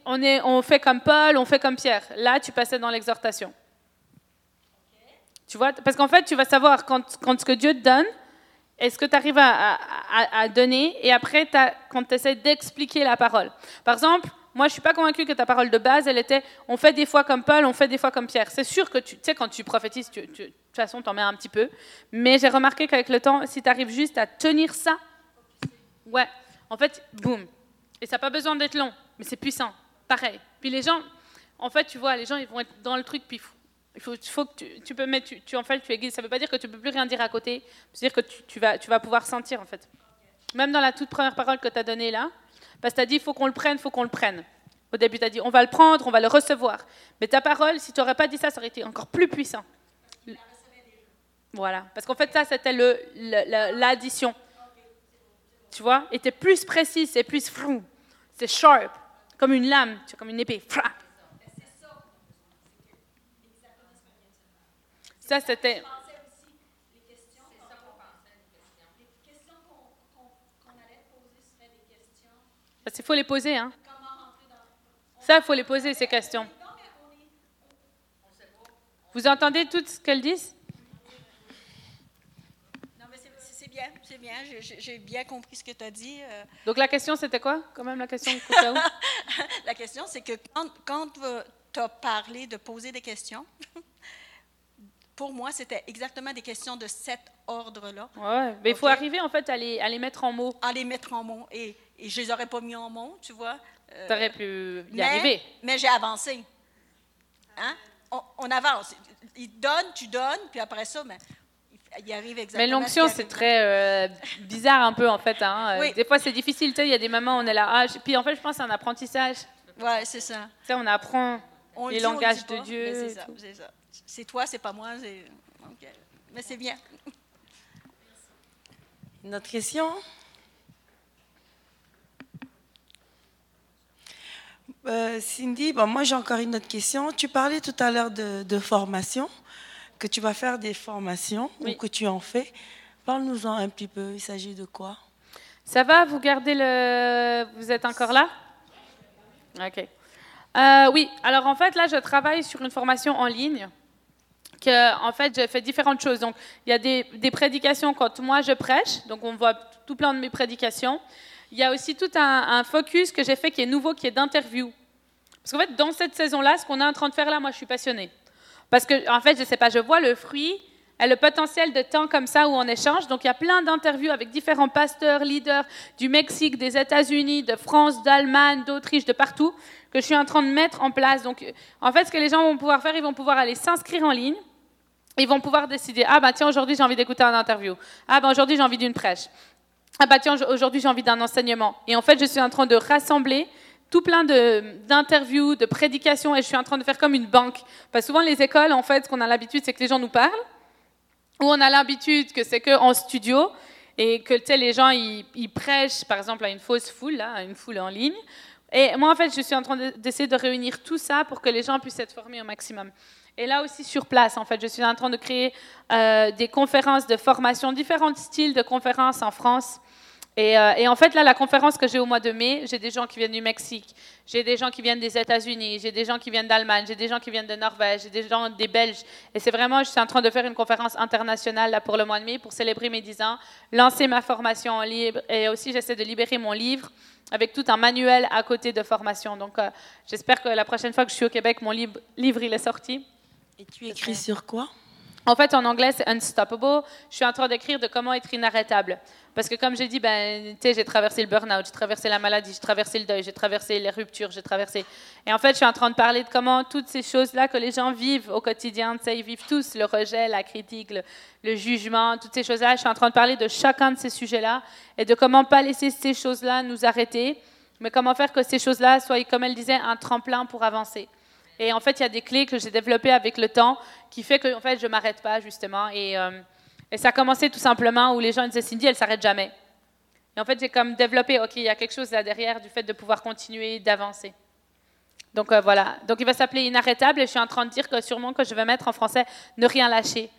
on, est, on fait comme Paul, on fait comme Pierre. Là, tu passais dans l'exhortation. Tu vois Parce qu'en fait, tu vas savoir quand, quand ce que Dieu te donne, est-ce que tu arrives à, à- donner Et après, quand tu essaies d'expliquer la parole. Par exemple, moi, je ne suis pas convaincue que ta parole de base, elle était on fait des fois comme Paul, on fait des fois comme Pierre. C'est sûr que tu sais, quand tu prophétises, tu, de toute façon, tu mets un petit peu. Mais j'ai remarqué qu'avec le temps, si tu arrives juste à tenir ça, ouais, en fait, boum. Et ça n'a pas besoin d'être long, mais c'est puissant. Pareil. Puis les gens, en fait, tu vois, les gens, ils vont être dans le truc, puis il faut, faut que tu, tu peux mettre, tu, tu- en fait, tu aiguises. Ça ne veut pas dire que tu peux plus rien dire à côté. C'est-à-dire que tu, tu vas, tu vas pouvoir sentir, en fait. Même dans la toute première parole que tu as donnée là, parce que tu as dit, il faut qu'on le prenne, il faut qu'on le prenne. Au début, tu as dit, on va le prendre, on va le recevoir. Mais ta parole, si tu n'aurais pas dit ça, ça aurait été encore plus puissant. Voilà. Parce qu'en fait, ça, c'était le- le- l'addition. Tu vois Et es plus précis, c'est plus frou. C'est sharp. Comme une lame, comme une épée. Fra. Ça, c'était. Parce qu'il faut les poser, hein. Ça, il faut les poser, ces questions. Vous entendez tout ce qu'elles disent? C'est bien. J'ai- bien compris ce que tu as dit. euh. Donc la question, c'était quoi Quand même la question La question, c'est que quand, quand tu as parlé de poser des questions, pour moi, c'était exactement des questions de cet ordre-là, Ouais, mais il faut arriver en fait à les, à les mettre en mots. à les mettre en mots. Et, et je les aurais pas mis en mots, tu vois. euh, Tu aurais pu y mais, arriver. Mais j'ai avancé. Hein? On, on avance. Il donne, tu donnes, puis après ça, ben, il- il arrive exactement. Mais l'onction, c'est très euh, bizarre un peu en fait. hein. Euh, Oui. Des fois, c'est difficile. Tu sais, il y a des moments où on est là. Ah, Puis en fait, je pense que c'est un apprentissage. Tu Ouais, c'est ça. sais, on apprend On les dit, on le langages dit de Dieu. C'est ça, tout. c'est ça. C'est toi, c'est pas moi. Mais c'est bien. Une autre question? Euh, Cindy, bon, moi j'ai encore une autre question. Tu parlais tout à l'heure de, de formation, que tu vas faire des formations Oui. ou que tu en fais. Parle-nous-en un petit peu. Il s'agit de quoi? Ça va? Vous gardez le. Vous êtes encore là? Ok. Euh, oui, alors en fait, là, je travaille sur une formation en ligne. Que, en fait, je fais différentes choses. Donc, il y a des, des prédications quand moi je prêche. Donc, on voit tout plein de mes prédications. Il y a aussi tout un, un focus que j'ai fait qui est nouveau, qui est d'interview. Parce qu'en fait, dans cette saison-là, ce qu'on est en train de faire là, moi, je suis passionnée. Parce que, en fait, je ne sais pas, je vois le fruit et le potentiel de temps comme ça où on échange. Donc, il y a plein d'interviews avec différents pasteurs, leaders du Mexique, des États-Unis, de France, d'Allemagne, d'Autriche, de partout, que je suis en train de mettre en place. Donc, en fait, ce que les gens vont pouvoir faire, ils vont pouvoir aller s'inscrire en ligne. Ils vont pouvoir décider, ah ben tiens, aujourd'hui j'ai envie d'écouter un interview. Ah ben aujourd'hui j'ai envie d'une prêche. Ah bah tiens, aujourd'hui j'ai envie d'un enseignement. Et en fait, je suis en train de rassembler tout plein de- d'interviews, de, prédications, et je suis en train de faire comme une banque. Parce souvent, les écoles, en fait, ce qu'on a l'habitude, c'est que les gens nous parlent, ou on a l'habitude que c'est qu'en studio, et que les gens, ils, prêchent, par exemple, à une fausse foule, à une foule en ligne. Et moi, en fait, je suis en train de- d'essayer de réunir tout ça pour que les gens puissent être formés au maximum. Et là aussi sur place, en fait, je suis en train de créer euh, des conférences de formation, différents styles de conférences en France. Et, euh, et en fait, là, la conférence que j'ai au mois de mai, j'ai des gens qui viennent du Mexique, j'ai des gens qui viennent des États-Unis, j'ai des gens qui viennent d'Allemagne, j'ai des gens qui viennent de Norvège, j'ai des gens des Belges. Et c'est vraiment, je suis en train de faire une conférence internationale là, pour le mois de mai pour célébrer mes 10 ans, lancer ma formation en libre et aussi j'essaie de libérer mon livre avec tout un manuel à côté de formation. Donc, euh, j'espère que la prochaine fois que je suis au Québec, mon livre, livre il est sorti. Et tu écris sur quoi? En fait, en anglais, c'est unstoppable. Je suis en train d'écrire de comment être inarrêtable. Parce que comme j'ai dit, ben, j'ai traversé le burn-out, j'ai traversé la maladie, j'ai traversé le deuil, j'ai traversé les ruptures, j'ai traversé... Et en fait, je suis en train de parler de comment toutes ces choses-là que les gens vivent au quotidien, ils vivent tous, le rejet, la critique, le, le jugement, toutes ces choses-là. Je suis en train de parler de chacun de ces sujets-là et de comment pas laisser ces choses-là nous arrêter, mais comment faire que ces choses-là soient, comme elle disait, un tremplin pour avancer. Et en fait, il y a des clés que j'ai développées avec le temps qui fait que en fait, je ne m'arrête pas, justement. Et, euh, et ça a commencé tout simplement où les gens disaient Cindy, elle ne s'arrête jamais. Et en fait, j'ai comme développé, OK, il y a quelque chose là derrière du fait de pouvoir continuer d'avancer. Donc euh, voilà. Donc il va s'appeler Inarrêtable et je suis en train de dire que sûrement que je vais mettre en français Ne rien lâcher.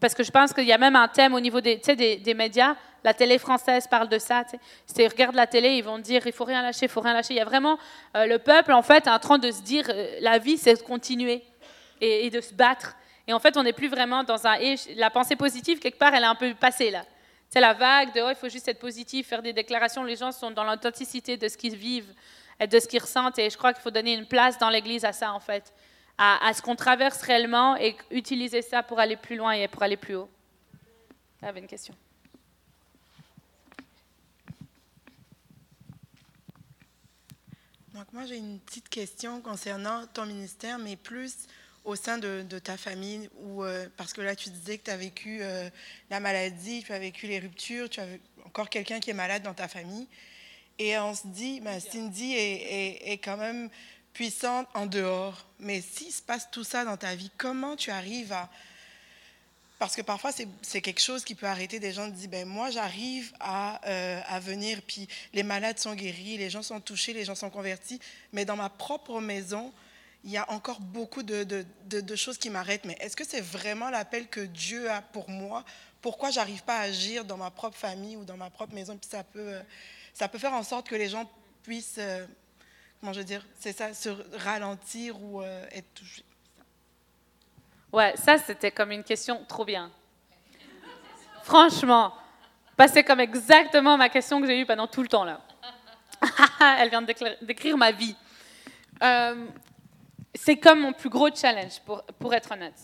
Parce que je pense qu'il y a même un thème au niveau des, des, des médias. La télé française parle de ça. tu regardes la télé, ils vont dire il faut rien lâcher, il faut rien lâcher. Il y a vraiment euh, le peuple en fait en train de se dire euh, la vie c'est de continuer et, de se battre. Et en fait, on n'est plus vraiment dans un la pensée positive quelque part, elle est un peu passée là. C'est la vague de oh, il faut juste être positif, faire des déclarations. Les gens sont dans l'authenticité de ce qu'ils vivent et de ce qu'ils ressentent. Et je crois qu'il faut donner une place dans l'Église à ça en fait, à, ce qu'on traverse réellement et utiliser ça pour aller plus loin et pour aller plus haut. Tu avais une question. Donc moi j'ai une petite question concernant ton ministère, mais plus au sein de, ta famille, où, euh, parce que là tu disais que tu as vécu euh, la maladie, tu as vécu les ruptures, tu as encore quelqu'un qui est malade dans ta famille. Et on se dit, ben, Cindy est quand même puissante en dehors. Mais s'il se passe tout ça dans ta vie, comment tu arrives à... Parce que parfois, c'est- quelque chose qui peut arrêter des gens de dire, ben moi, j'arrive à, euh, à venir, puis les malades sont guéris, les gens sont touchés, les gens sont convertis, mais dans ma propre maison, il y a encore beaucoup de, de- de- de choses qui m'arrêtent. Mais est-ce que c'est vraiment l'appel que Dieu a pour moi? Pourquoi j'arrive pas à agir dans ma propre famille ou dans ma propre maison? Puis ça peut, euh, ça peut faire en sorte que les gens puissent, euh, comment je veux dire, c'est ça, se ralentir ou euh, être touchés. Ouais, ça c'était comme une question trop bien. Franchement, bah, c'est comme exactement ma question que j'ai eue pendant tout le temps là. Elle vient de décrire ma vie. Euh, c'est comme mon plus gros challenge, pour, pour être honnête.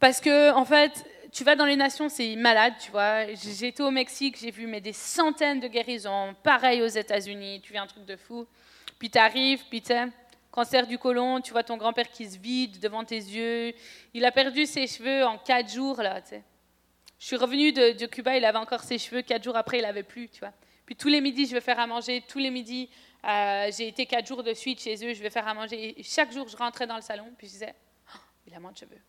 Parce que, en fait, tu vas dans les nations, c'est malade, tu vois. Été au Mexique, j'ai vu mais des centaines de guérisons. Pareil aux États-Unis, tu vis un truc de fou. Puis tu arrives, puis tu cancer du côlon, tu vois ton grand-père qui se vide devant tes yeux. Il a perdu ses cheveux en quatre jours, là, tu sais. Je suis revenue de, Cuba, il avait encore ses cheveux. Quatre jours après, il avait plus, tu vois. Puis tous les midis, je vais faire à manger. Tous les midis, euh, j'ai été quatre jours de suite chez eux, je vais faire à manger. Et chaque jour, je rentrais dans le salon, puis je disais, Oh, il a moins de cheveux.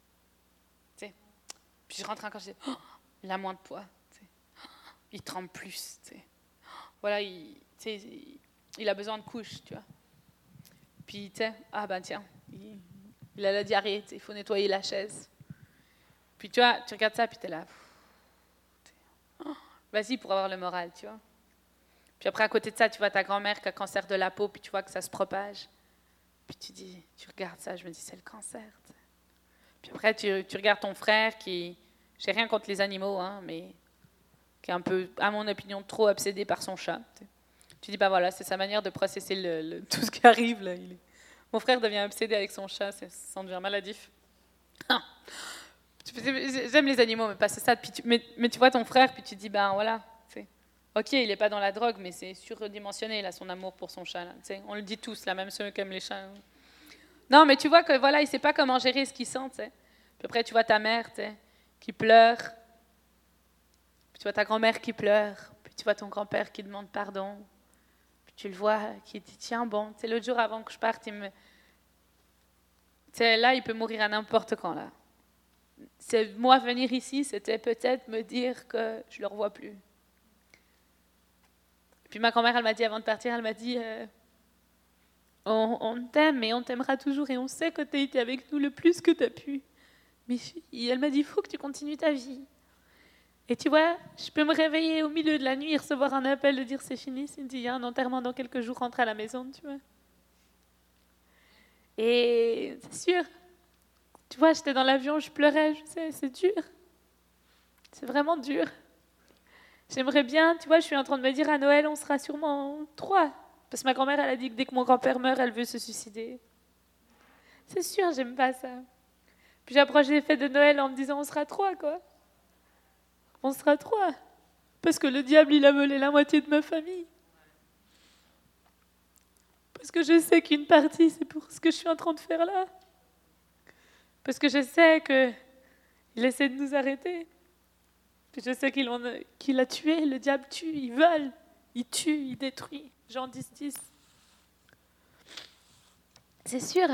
Puis je rentrais encore, je disais, Oh, il a moins de poids. Il tremble plus. Voilà, il, a besoin de couches, tu vois. Puis, tu sais, ah ben tiens, il, a la diarrhée, il faut nettoyer la chaise. Puis tu vois, tu regardes ça, puis tu es là. Vas-y pour avoir le moral, tu vois. Puis après, à côté de ça, tu vois ta grand-mère qui a cancer de la peau, puis tu vois que ça se propage. Puis tu dis, tu regardes ça, je me dis, c'est le cancer. Puis après, tu, regardes ton frère qui, j'ai rien contre les animaux, hein, mais qui est un peu, à mon opinion, trop obsédé par son chat. tu dis, bah voilà, c'est sa manière de processer tout ce qui arrive. Là. Mon frère devient obsédé avec son chat, ça en devient maladif. Ah. J'aime les animaux, mais pas c'est ça. Mais, mais tu vois ton frère, puis tu dis, ben voilà, ok, il n'est pas dans la drogue, mais c'est surdimensionné, là, son amour pour son chat. On le dit tous, là, même ceux qui aiment les chats. Non, mais tu vois que voilà, il sait pas comment gérer ce qu'il sent, tu après, tu vois ta mère, qui pleure. Puis tu vois ta grand-mère qui pleure. Puis tu vois ton grand-père qui demande pardon. Puis tu le vois, qui dit, tiens, bon, tu sais, l'autre jour avant que je parte, il me... Tu sais, là, il peut mourir à n'importe quand, là. C'est moi venir ici, c'était peut-être me dire que je le revois plus. Puis ma grand-mère, elle m'a dit avant de partir, elle m'a dit euh, on, t'aime et on t'aimera toujours et on sait que tu as été avec nous le plus que tu as pu. Mais elle m'a dit il faut que tu continues ta vie. Et tu vois, je peux me réveiller au milieu de la nuit et recevoir un appel de dire c'est fini, Cindy, il y a un enterrement dans quelques jours, rentre à la maison, tu vois. Et c'est sûr, tu vois, j'étais dans l'avion, je pleurais, je sais, c'est dur. C'est vraiment dur. J'aimerais bien, tu vois, je suis en train de me dire à Noël, on sera sûrement trois. Parce que ma grand-mère, elle a dit que dès que mon grand-père meurt, elle veut se suicider. C'est sûr, j'aime pas ça. Puis j'approche les fêtes de Noël en me disant, on sera trois, quoi. On sera trois. Parce que le diable, il a volé la moitié de ma famille. Parce que je sais qu'une partie, c'est pour ce que je suis en train de faire là. Parce que je sais que il essaie de nous arrêter. Je sais qu'il qu'il a tué, le diable tue, il vole, il tue, il détruit. Jean 10, 10. C'est sûr.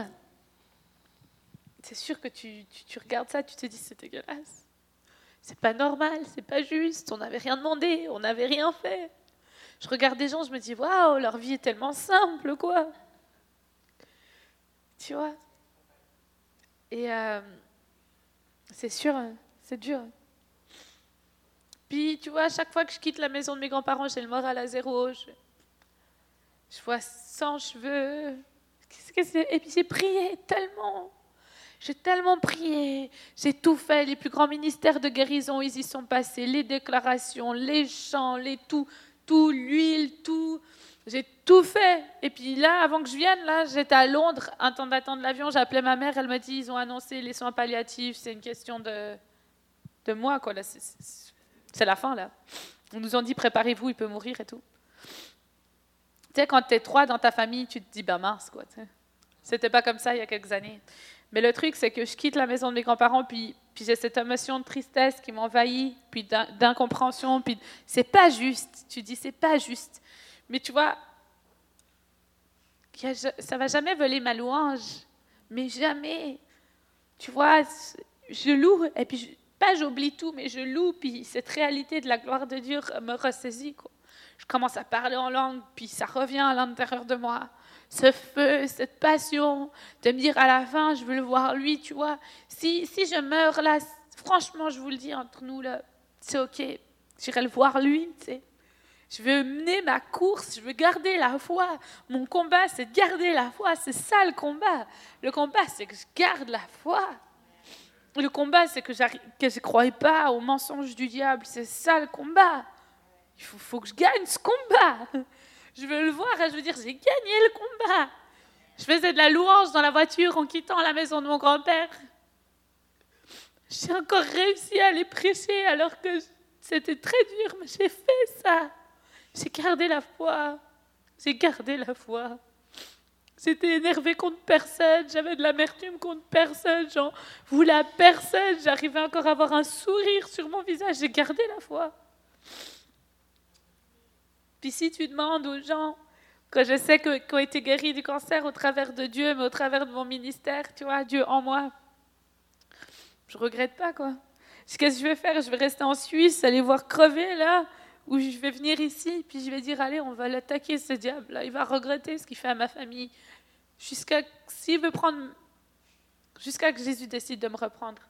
C'est sûr que tu, tu, tu regardes ça, tu te dis c'est dégueulasse. C'est pas normal, c'est pas juste, on n'avait rien demandé, on n'avait rien fait. Je regarde des gens, je me dis waouh, leur vie est tellement simple, quoi. Tu vois? Et euh, c'est sûr, c'est dur. Puis, tu vois, à chaque fois que je quitte la maison de mes grands-parents, j'ai le moral à zéro. Je, je vois sans cheveux. Qu'est-ce que c'est? Et puis, j'ai prié tellement. J'ai tellement prié. J'ai tout fait. Les plus grands ministères de guérison, ils y sont passés. Les déclarations, les chants, les tout, tout, l'huile, tout. J'ai tout fait. Et puis là, avant que je vienne, là, j'étais à Londres, un temps d'attendre l'avion. J'ai appelé ma mère. Elle m'a dit ils ont annoncé les soins palliatifs. C'est une question de, de moi, quoi. C'est- la fin, là. On nous ont dit préparez-vous, il peut mourir et tout. Tu sais, quand tu es trois dans ta famille, tu te dis ben mince, quoi. tu sais. C'était pas comme ça il y a quelques années. Mais le truc, c'est que je quitte la maison de mes grands-parents, puis, puis j'ai cette émotion de tristesse qui m'envahit, puis d'in- d'incompréhension, puis c'est pas juste. Tu dis c'est pas juste. Mais tu vois, ça va jamais voler ma louange, mais jamais. Tu vois, je loue, et puis pas j'oublie tout, mais je loue, puis cette réalité de la gloire de Dieu me ressaisit. Quoi. Je commence à parler en langue, puis ça revient à l'intérieur de moi. Ce feu, cette passion, de me dire à la fin, je veux le voir lui, tu vois. Si, si je meurs là, franchement, je vous le dis entre nous, c'est OK. J'irai le voir lui, tu sais. Je veux mener ma course, je veux garder la foi. Mon combat, c'est de garder la foi. C'est ça le combat. Le combat, c'est que je garde la foi. Le combat, c'est que je ne croyais pas aux mensonges du diable. C'est ça le combat. Il faut, que je gagne ce combat. Je veux le voir et je veux dire, j'ai gagné le combat. Je faisais de la louange dans la voiture en quittant la maison de mon grand-père. J'ai encore réussi à aller prêcher alors que c'était très dur, mais j'ai fait ça. J'ai gardé la foi. J'ai gardé la foi. J'étais énervée contre personne, j'avais de l'amertume contre personne, j'en voulais à personne, j'arrivais encore à avoir un sourire sur mon visage, j'ai gardé la foi. Puis si tu demandes aux gens que je sais que- qu'ils ont été guéris du cancer au travers de Dieu, mais au travers de mon ministère, tu vois, Dieu en moi, je regrette pas, quoi. Qu'est-ce que je vais faire Je vais rester en Suisse, aller voir crever, là, ou je vais venir ici, puis je vais dire, allez, on va l'attaquer, ce diable-là, il va regretter ce qu'il fait à ma famille. Jusqu'à s'il veut prendre, jusqu'à que Jésus décide de me reprendre.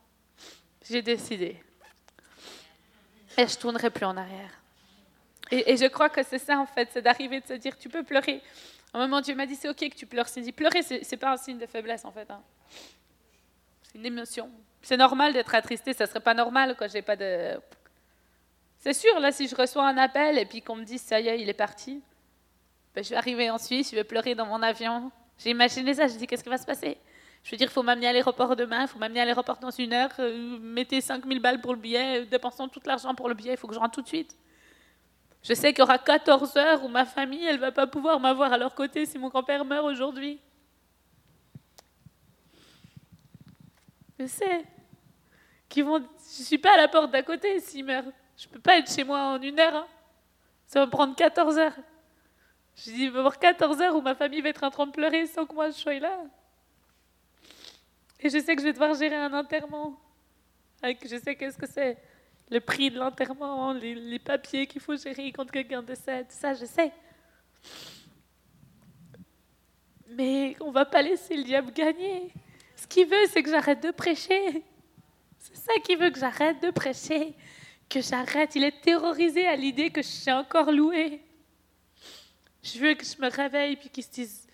J'ai décidé. Et je tournerai plus en arrière. Et, je crois que c'est ça en fait, c'est d'arriver de se dire, tu peux pleurer. Un moment, Dieu m'a dit, c'est ok que tu pleures. dit, pleurer, c'est c'est pas un signe de faiblesse en fait. hein. C'est une émotion. C'est normal d'être attristé. Ça serait pas normal quand j'ai pas de. C'est sûr, là, si je reçois un appel et puis qu'on me dit, ça y est, il est parti, ben, je vais arriver en Suisse, je vais pleurer dans mon avion. J'ai imaginé ça, je dis, qu'est-ce qui va se passer? Je veux dire, il faut m'amener à l'aéroport demain, il faut m'amener à l'aéroport dans une heure, euh, mettez 5000 balles pour le billet, euh, dépensons tout l'argent pour le billet, il faut que je rentre tout de suite. Je sais qu'il y aura 14 heures où ma famille, elle va pas pouvoir m'avoir à leur côté si mon grand-père meurt aujourd'hui. Je sais. Qu'ils vont... Je suis pas à la porte d'à côté s'il meurt. Je peux pas être chez moi en une heure. hein. Ça va prendre 14 heures. Je dis, il va y avoir 14 heures où ma famille va être en train de pleurer sans que moi je sois là. Et je sais que je vais devoir gérer un enterrement. Avec, je sais qu'est-ce que c'est. Le prix de l'enterrement, les, papiers qu'il faut gérer quand quelqu'un décède, ça, je sais. Mais on va pas laisser le diable gagner. Ce qu'il veut, c'est que j'arrête de prêcher. C'est ça qu'il veut que j'arrête de prêcher. Que j'arrête. Il est terrorisé à l'idée que je suis encore loué. Je veux que je me réveille puis qu'il se dise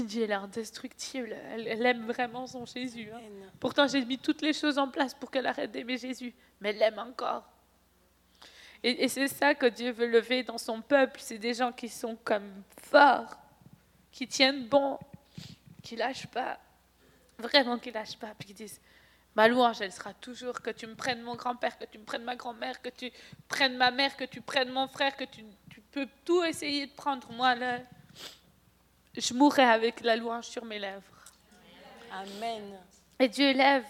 Cindy, elle est indestructible. Elle, elle aime vraiment son Jésus. hein. Pourtant, j'ai mis toutes les choses en place pour qu'elle arrête d'aimer Jésus. Mais elle l'aime encore. Et, et c'est ça que Dieu veut lever dans son peuple. C'est des gens qui sont comme forts, qui tiennent bon, qui lâchent pas. Vraiment qui lâchent pas. Puis qui disent Ma louange, elle sera toujours que tu me prennes mon grand-père, que tu me prennes ma grand-mère, que tu prennes ma mère, que tu prennes mon frère, que tu, tu peux tout essayer de prendre. Moi, là, je mourrai avec la louange sur mes lèvres. Amen. Et Dieu lève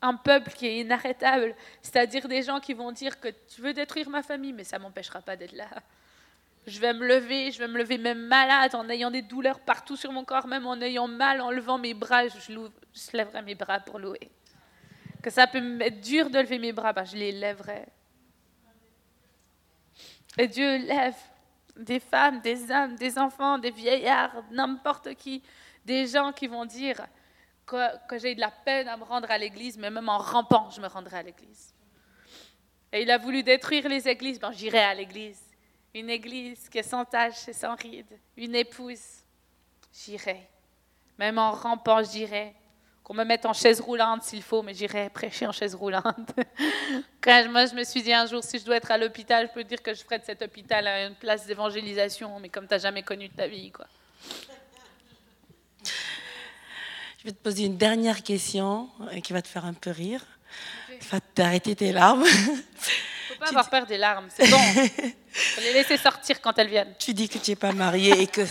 un peuple qui est inarrêtable, c'est-à-dire des gens qui vont dire que tu veux détruire ma famille, mais ça ne m'empêchera pas d'être là. Je vais me lever, je vais me lever même malade, en ayant des douleurs partout sur mon corps, même en ayant mal, en levant mes bras, je, lèverai mes bras pour louer. Que ça peut m'être dur de lever mes bras, ben je les lèverai. Et Dieu lève des femmes, des hommes, des enfants, des vieillards, n'importe qui, des gens qui vont dire que, j'ai de la peine à me rendre à l'église, mais même en rampant, je me rendrai à l'église. Et il a voulu détruire les églises, ben j'irai à l'église. Une église qui est sans tache et sans ride, une épouse, j'irai. Même en rampant, j'irai. Qu'on me mette en chaise roulante s'il faut, mais j'irai prêcher en chaise roulante. Quand moi, je me suis dit un jour, si je dois être à l'hôpital, je peux dire que je ferai de cet hôpital une place d'évangélisation, mais comme tu n'as jamais connu de ta vie, quoi. Je vais te poser une dernière question euh, qui va te faire un peu rire. Va t'arrêter tes larmes. Pas avoir peur des larmes, c'est bon. Faut les laisser sortir quand elles viennent. tu dis que tu n'es pas mariée et que,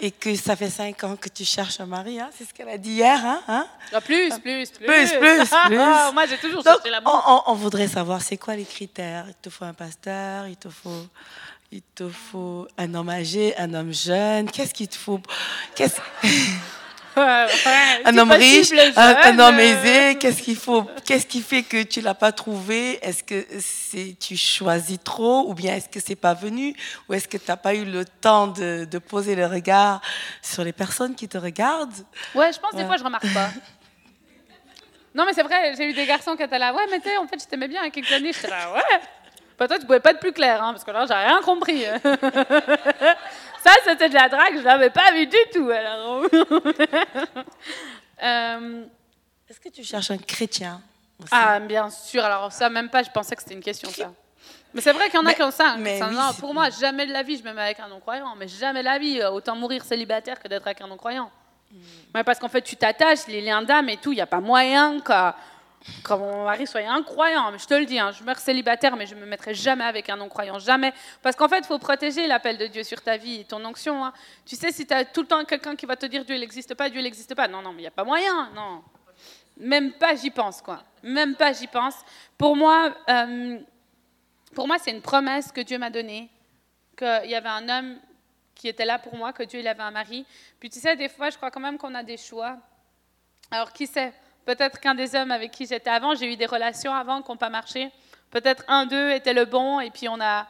et que ça fait cinq ans que tu cherches un mari. hein. C'est ce qu'elle a dit hier. Hein, hein Ah, plus, plus, plus. Plus, plus, plus. Moi, j'ai toujours Donc, cherché on, l'amour. on- on voudrait savoir, c'est quoi les critères? Il te faut un pasteur, il te faut, il te faut un homme âgé, un homme jeune. Qu'est-ce qu'il te faut? Qu'est-ce-. Un homme riche, un, homme aisé. Qu'est-ce qu'il faut Qu'est-ce qui fait que tu l'as pas trouvé? Est-ce que c'est tu choisis trop, ou bien est-ce que c'est pas venu, ou est-ce que tu n'as pas eu le temps de, de poser le regard sur les personnes qui te regardent? Ouais, je pense des Ouais. fois, je remarque pas. Non, mais c'est vrai, j'ai eu des garçons qui étaient là. Ouais, mais tu en fait, je t'aimais bien il y a quelques années. J'étais là, ouais. Bah, toi, tu pouvais pas être plus clair, hein, parce que là, j'ai rien compris. Ça, c'était de la drague, je l'avais pas vu du tout. Alors. Euh, Est-ce que tu cherches un chrétien aussi? Ah, bien sûr. Alors, ça, même pas, je pensais que c'était une question, ça. Mais c'est vrai qu'il y en a ont ça. mais oui, pour moi, jamais de la vie, je me mets avec un non-croyant. Mais jamais de la vie. euh, Autant mourir célibataire que d'être avec un non-croyant. Ouais, parce qu'en fait, tu t'attaches, les liens d'âme et tout, il n'y a pas moyen que, que mon mari soit incroyant. Je te le dis, hein, je meurs célibataire, mais je me mettrai jamais avec un non-croyant. Jamais. Parce qu'en fait, il faut protéger l'appel de Dieu sur ta vie ton onction. hein. Tu sais, si tu as tout le temps quelqu'un qui va te dire Dieu, n'existe pas, Dieu, n'existe pas. Non, non, mais il n'y a pas moyen. Non. Même pas, j'y pense, quoi. Même pas, j'y pense. Pour moi, euh, moi, c'est une promesse que Dieu m'a donnée, qu'il y avait un homme qui était là pour moi, que Dieu avait un mari. Puis tu sais, des fois, je crois quand même qu'on a des choix. Alors qui sait? Peut-être qu'un des hommes avec qui j'étais avant, j'ai eu des relations avant qui n'ont pas marché. Peut-être un d'eux était le bon et puis on a,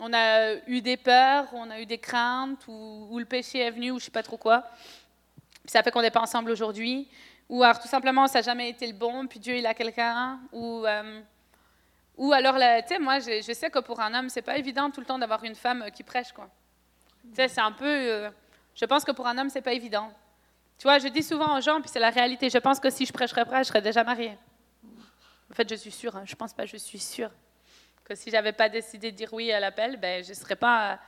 On a eu des peurs, on a eu des craintes, ou, le péché est venu, ou je sais pas trop quoi. Ça fait qu'on n'est pas ensemble aujourd'hui. Ou alors tout simplement, ça n'a jamais été le bon, puis Dieu, il a quelqu'un. Ou, euh, ou alors, tu sais, moi, je, sais que pour un homme, c'est pas évident tout le temps d'avoir une femme qui prêche. Tu sais, c'est un peu... euh, je pense que pour un homme, c'est pas évident. Tu je dis souvent aux gens, puis c'est la réalité, je pense que si je prêcherais pas, je serais déjà mariée. En fait, je suis sûre, hein, je pense pas, je suis sûre que si j'avais pas décidé de dire oui à l'appel, ben, je serais pas...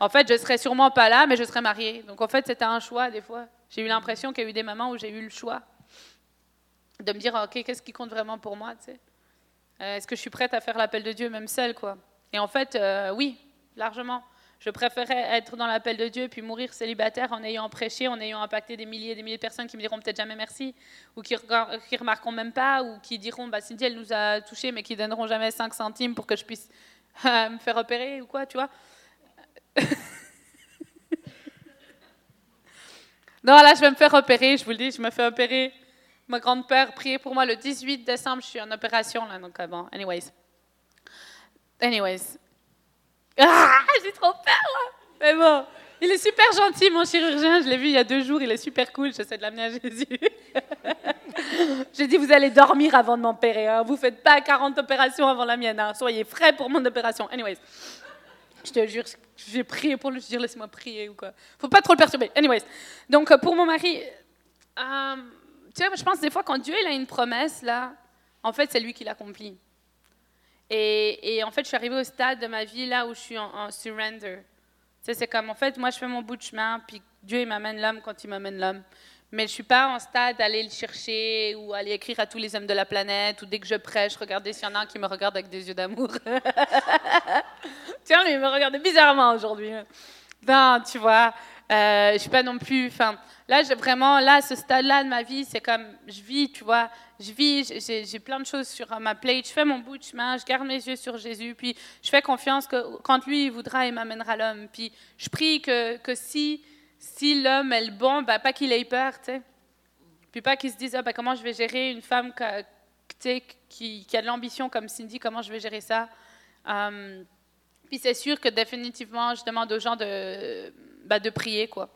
En fait, je serais sûrement pas là, mais je serais mariée. Donc, en fait, c'était un choix, des fois. J'ai eu l'impression qu'il y a eu des moments où j'ai eu le choix de me dire, OK, qu'est-ce qui compte vraiment pour moi, Euh, Est-ce que je suis prête à faire l'appel de Dieu, même seule, Et en fait, euh, oui, largement. Je préférais être dans l'appel de Dieu puis mourir célibataire en ayant prêché, en ayant impacté des milliers et des milliers de personnes qui me diront peut-être jamais merci, ou qui, qui remarqueront même pas, ou qui diront bah, Cindy, elle nous a touchés, mais qui donneront jamais 5 centimes pour que je puisse euh, me faire opérer ou quoi, tu vois. non, là, je vais me faire opérer, je vous le dis, je me fais opérer. Ma grande-père priez pour moi le 18 décembre, je suis en opération, là, donc euh, bon, anyways. Anyways. Ah, j'ai trop peur. Mais bon, il est super gentil, mon chirurgien. Je l'ai vu il y a deux jours, il est super cool. J'essaie de l'amener à Jésus. J'ai dit, vous allez dormir avant de m'opérer. Hein. Vous faites pas 40 opérations avant la mienne. hein. Soyez frais pour mon opération. Anyways. Je te jure, j'ai prié pour lui. Je dire, laisse-moi prier ou quoi. Faut pas trop le perturber. Anyways. Donc, euh, pour mon mari, euh, tu sais, je pense des fois, quand Dieu il a une promesse, là, en fait, c'est lui qui l'accomplit. Et, en fait, je suis arrivée au stade de ma vie là où je suis en, en surrender. C'est comme, en fait, moi, je fais mon bout de chemin, puis Dieu, il m'amène l'homme quand il m'amène l'homme. Mais je suis pas en stade d'aller le chercher ou aller écrire à tous les hommes de la planète ou dès que je prêche, regarder s'il y en a un qui me regarde avec des yeux d'amour. Tiens, lui, il me regarde bizarrement aujourd'hui. Non, tu vois, euh, je suis pas non plus. Enfin, là, vraiment, là, ce stade-là de ma vie, c'est comme, je vis, tu vois, je vis, j'ai- plein de choses sur ma plate, je fais mon bout de chemin, je garde mes yeux sur Jésus, puis je fais confiance que quand lui il voudra, il m'amènera l'homme. Puis je prie que, que si, si l'homme est le bon, ben, pas qu'il ait peur, tu sais. Puis pas qu'il se dise, ah, ben, comment je vais gérer une femme qui a de l'ambition comme Cindy, comment je vais gérer ça. Euh, puis c'est sûr que définitivement, je demande aux gens de, bah, prier, quoi.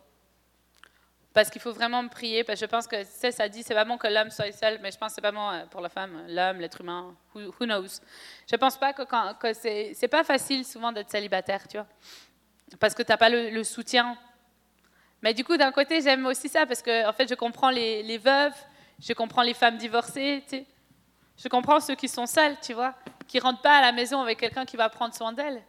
Parce qu'il faut vraiment prier, parce que je pense que c'est ça dit, c'est bon que l'homme soit seul, mais je pense que c'est bon euh, pour la femme, l'homme, l'être humain, who, knows. Je pense pas que, quand- que c'est, pas facile souvent d'être célibataire, tu vois, parce que t'as pas le, soutien. Mais du coup, d'un côté, j'aime aussi ça, parce que en fait, je comprends les, veuves, je comprends les femmes divorcées. Je comprends ceux qui sont seuls, tu vois, qui rentrent pas à la maison avec quelqu'un qui va prendre soin d'elles.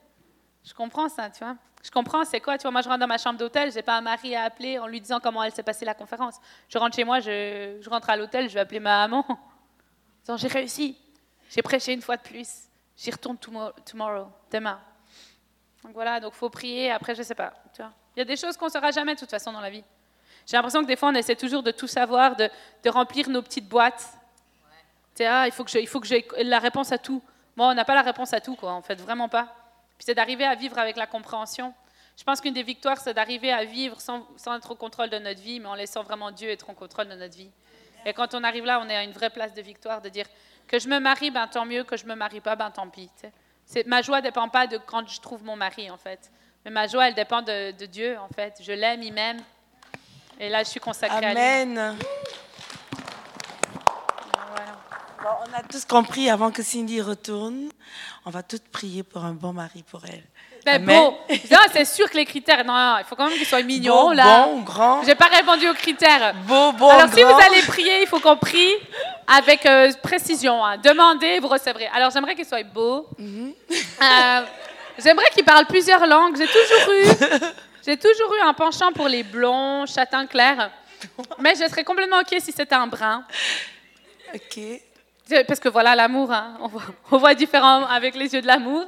Je comprends ça, tu vois. Je comprends, c'est quoi, tu vois, moi je rentre dans ma chambre d'hôtel, j'ai pas un mari à appeler en lui disant comment elle s'est passée la conférence. Je rentre chez moi, je, je rentre à l'hôtel, je vais appeler ma maman. Disant, j'ai réussi, j'ai prêché une fois de plus, j'y retourne tomorrow, tomorrow, demain. Donc voilà, donc faut prier, après je sais pas, tu vois. Il y a des choses qu'on saura jamais de toute façon dans la vie. J'ai l'impression que des fois on essaie toujours de tout savoir, de, de remplir nos petites boîtes. Tu sais, ah, il faut que j'ai la réponse à tout. Bon, on n'a pas la réponse à tout, quoi, en fait, vraiment pas. C'est d'arriver à vivre avec la compréhension. Je pense qu'une des victoires, c'est d'arriver à vivre sans, être au contrôle de notre vie, mais en laissant vraiment Dieu être au contrôle de notre vie. Et quand on arrive là, on est à une vraie place de victoire, de dire que je me marie, ben tant mieux, que je me marie pas, ben tant pis. Ma joie ne dépend pas de quand je trouve mon mari, en fait. Mais ma joie, elle dépend de, de Dieu, en fait. Je l'aime, il m'aime. Et là, je suis consacrée à lui. Amen. Bon, on a tous compris avant que Cindy retourne. On va toutes prier pour un bon mari pour elle. Ben Amen. beau. Non, c'est sûr que les critères, non, non, il faut quand même qu'ils soient mignons, Beau, là. bon, grand. J'ai pas répondu aux critères. Beau, beau, Alors, si vous allez prier, il faut qu'on prie avec euh, précision. hein. Demandez, vous recevrez. Alors, j'aimerais qu'il soit beau. Euh, j'aimerais qu'il parle plusieurs langues. J'ai toujours eu, j'ai toujours eu un penchant pour les blonds, châtains clairs. Mais je serais complètement OK si c'était un brun. OK. Parce que voilà, l'amour, hein, on, voit, on voit différent avec les yeux de l'amour.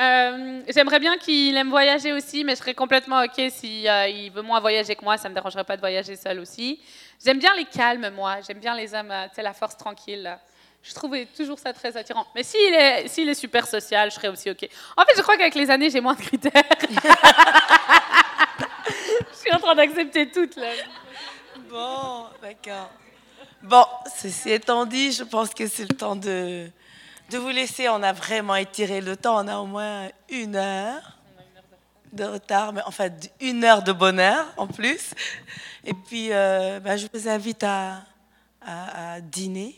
Euh, J'aimerais bien qu'il aime voyager aussi, mais je serais complètement OK si euh, il veut moins voyager que moi. Ça me dérangerait pas de voyager seul aussi. J'aime bien les calmes, moi. J'aime bien les hommes, euh, tu sais, la force tranquille. Je trouve toujours ça très attirant. Mais s'il est, s'il est super social, je serais aussi OK. En fait, je crois qu'avec les années, j'ai moins de critères. je suis en train d'accepter toutes, là. Bon, d'accord. Bon, ceci étant dit, je pense que c'est le temps de, de vous laisser. On a vraiment étiré le temps. On a au moins une heure de retard, mais enfin une heure de bonheur en plus. Et puis, euh, ben, je vous invite à, à- à dîner.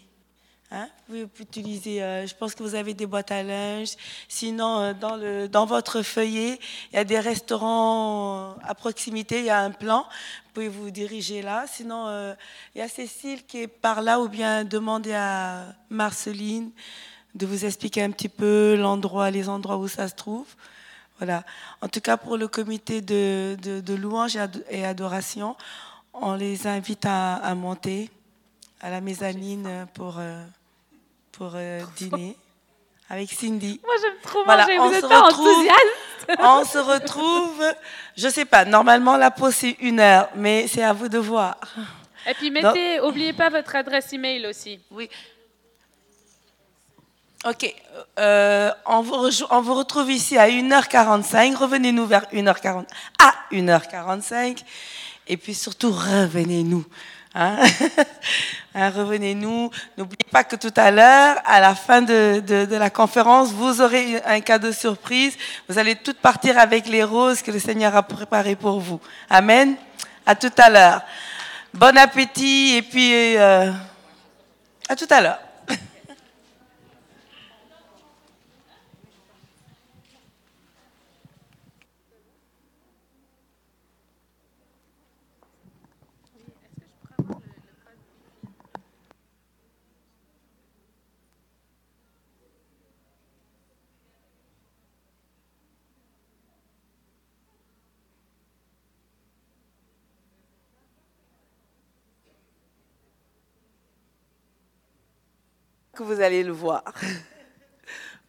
Hein, vous pouvez utiliser, euh, je pense que vous avez des boîtes à linge. Sinon, euh, dans, le, dans votre feuillet, il y a des restaurants à proximité, il y a un plan. Vous pouvez vous diriger là. Sinon, euh, il y a Cécile qui est par là, ou bien demandez à Marceline de vous expliquer un petit peu l'endroit, les endroits où ça se trouve. Voilà. En tout cas, pour le comité de, de, de louange et adoration, on les invite à, à monter à la mezzanine pour, euh, pour euh, dîner avec Cindy. Moi, j'aime trop Voilà, manger. on Vous se êtes pas retrouve. enthousiaste. On se retrouve, je sais pas, normalement la pause c'est une heure, mais c'est à vous de voir. Et puis, mettez, oubliez pas votre adresse email aussi. Oui. Ok, euh, on, vous on vous retrouve ici à 1h45. Revenez-nous vers 1h40, à 1h45. Et puis surtout, revenez-nous. Hein? Hein, revenez-nous. N'oubliez pas que tout à l'heure, à la fin de, de- la conférence, vous aurez un cadeau surprise. Vous allez toutes partir avec les roses que le Seigneur a préparées pour vous. Amen. À tout à l'heure. Bon appétit et puis euh, à tout à l'heure. Vous allez le voir.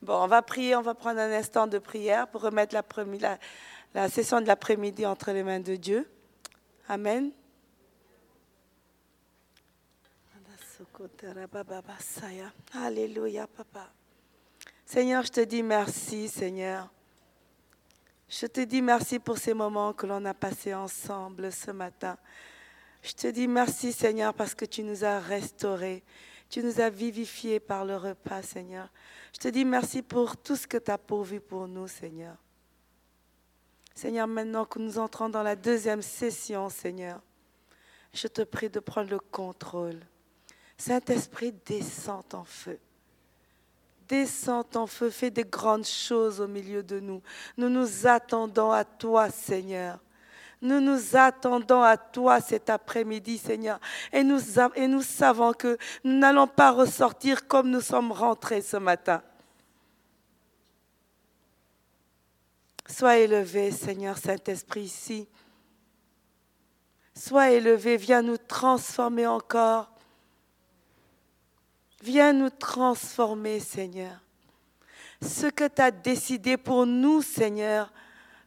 Bon, on va prier, on va prendre un instant de prière pour remettre la session de l'après-midi entre les mains de Dieu. Amen. Alléluia, papa. Seigneur, je te dis merci, Seigneur. Je te dis merci pour ces moments que l'on a passés ensemble ce matin. Je te dis merci, Seigneur, parce que tu nous as restaurés. Tu nous as vivifiés par le repas, Seigneur. Je te dis merci pour tout ce que tu as pourvu pour nous, Seigneur. Seigneur, maintenant que nous entrons dans la deuxième session, Seigneur, je te prie de prendre le contrôle. Saint-Esprit, descends en feu. Descends en feu, fais des grandes choses au milieu de nous. Nous nous attendons à toi, Seigneur. Nous nous attendons à toi cet après-midi, Seigneur. Et nous, et nous savons que nous n'allons pas ressortir comme nous sommes rentrés ce matin. Sois élevé, Seigneur Saint-Esprit, ici. Sois élevé, viens nous transformer encore. Viens nous transformer, Seigneur. Ce que tu as décidé pour nous, Seigneur,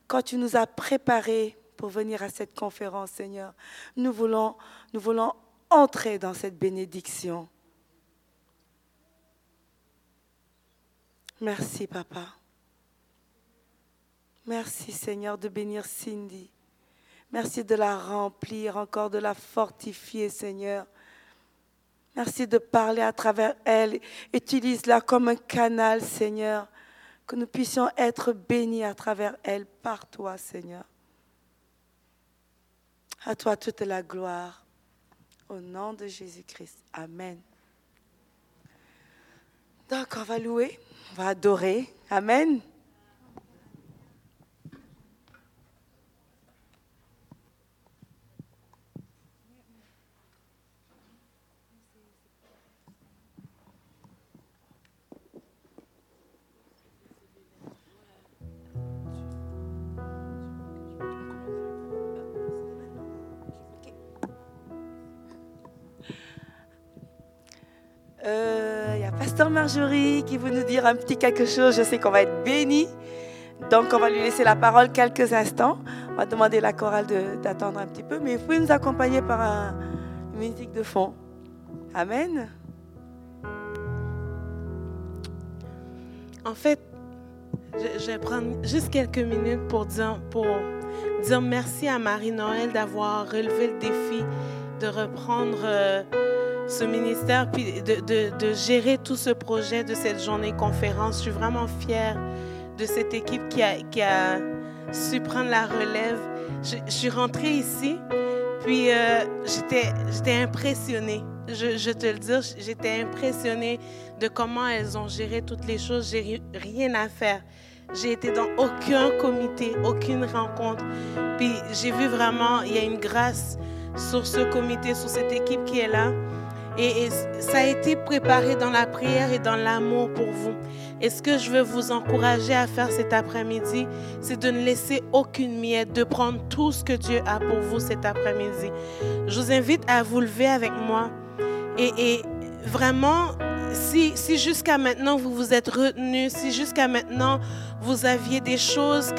quand tu nous as préparés pour venir à cette conférence, Seigneur, nous voulons, nous voulons entrer dans cette bénédiction. Merci, Papa. Merci, Seigneur, de bénir Cindy. Merci de la remplir, encore de la fortifier, Seigneur. Merci de parler à travers elle. Utilise-la comme un canal, Seigneur. Que nous puissions être bénis à travers elle par toi, Seigneur. À toi toute la gloire. Au nom de Jésus-Christ. Amen. Donc, on va louer, on va adorer. Amen. Qui veut nous dire un petit quelque chose. Je sais qu'on va être bénis. Donc, on va lui laisser la parole quelques instants. On va demander à la chorale d'attendre un petit peu. Mais vous pouvez nous accompagner par un- une musique de fond. Amen. En fait, je, je vais prendre juste quelques minutes pour dire, pour dire merci à Marie-Noël d'avoir relevé le défi de reprendre euh, ce ministère, puis de, de- de gérer tout ce projet de cette journée conférence. Je suis vraiment fière de cette équipe qui a, qui a su prendre la relève. Je, je suis rentrée ici, puis euh, j'étais impressionnée. Je, je te le dis, j'étais impressionnée de comment elles ont géré toutes les choses. J'ai ri- rien à faire. J'ai été dans aucun comité, aucune rencontre. Puis j'ai vu vraiment, il y a une grâce sur ce comité, sur cette équipe qui est là. Et, ça a été préparé dans la prière et dans l'amour pour vous. Et ce que je veux vous encourager à faire cet après-midi, c'est de ne laisser aucune miette, de prendre tout ce que Dieu a pour vous cet après-midi. Je vous invite à vous lever avec moi. Et, vraiment, si, jusqu'à maintenant vous vous êtes retenu, si jusqu'à maintenant vous aviez des choses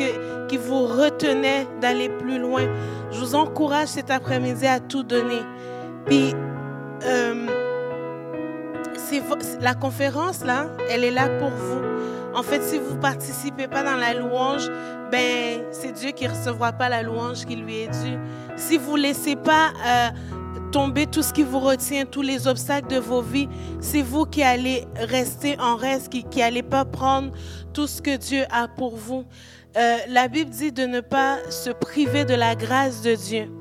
qui vous retenaient d'aller plus loin, je vous encourage cet après-midi à tout donner. Puis, la conférence, là, elle est là pour vous. En fait, si vous ne participez pas dans la louange, ben, c'est Dieu qui ne recevra pas la louange qui lui est due. Si vous ne laissez pas euh, tomber tout ce qui vous retient, tous les obstacles de vos vies, c'est vous qui allez rester en reste, qui qui allez pas prendre tout ce que Dieu a pour vous. Euh, la Bible dit de ne pas se priver de la grâce de Dieu.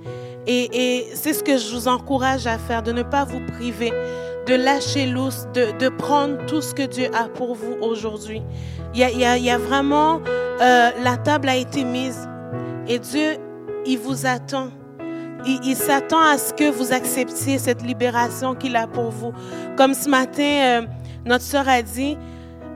Et, c'est ce que je vous encourage à faire, de ne pas vous priver, de lâcher l'os, de, prendre tout ce que Dieu a pour vous aujourd'hui. Il y a, vraiment, euh, la table a été mise et Dieu, il vous attend. Il, il s'attend à ce que vous acceptiez cette libération qu'il a pour vous. Comme ce matin, euh, notre sœur a dit,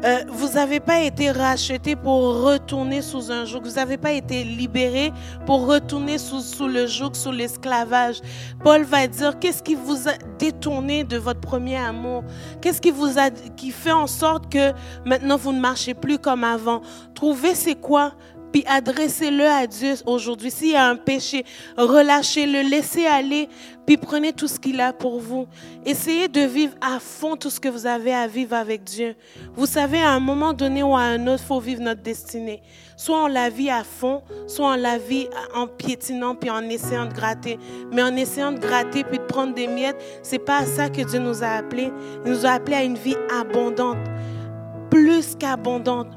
euh, vous n'avez pas été racheté pour retourner sous un joug. Vous n'avez pas été libéré pour retourner sous, sous le joug, sous l'esclavage. Paul va dire, qu'est-ce qui vous a détourné de votre premier amour? Qu'est-ce qui vous a, qui fait en sorte que maintenant vous ne marchez plus comme avant? Trouvez c'est quoi? Puis adressez-le à Dieu aujourd'hui. S'il y a un péché, relâchez-le, laissez aller, puis prenez tout ce qu'il a pour vous. Essayez de vivre à fond tout ce que vous avez à vivre avec Dieu. Vous savez, à un moment donné ou à un autre, il faut vivre notre destinée. Soit on la vit à fond, soit on la vit en piétinant puis en essayant de gratter. Mais en essayant de gratter puis de prendre des miettes, c'est pas à ça que Dieu nous a appelés. Il nous a appelés à une vie abondante, plus qu'abondante.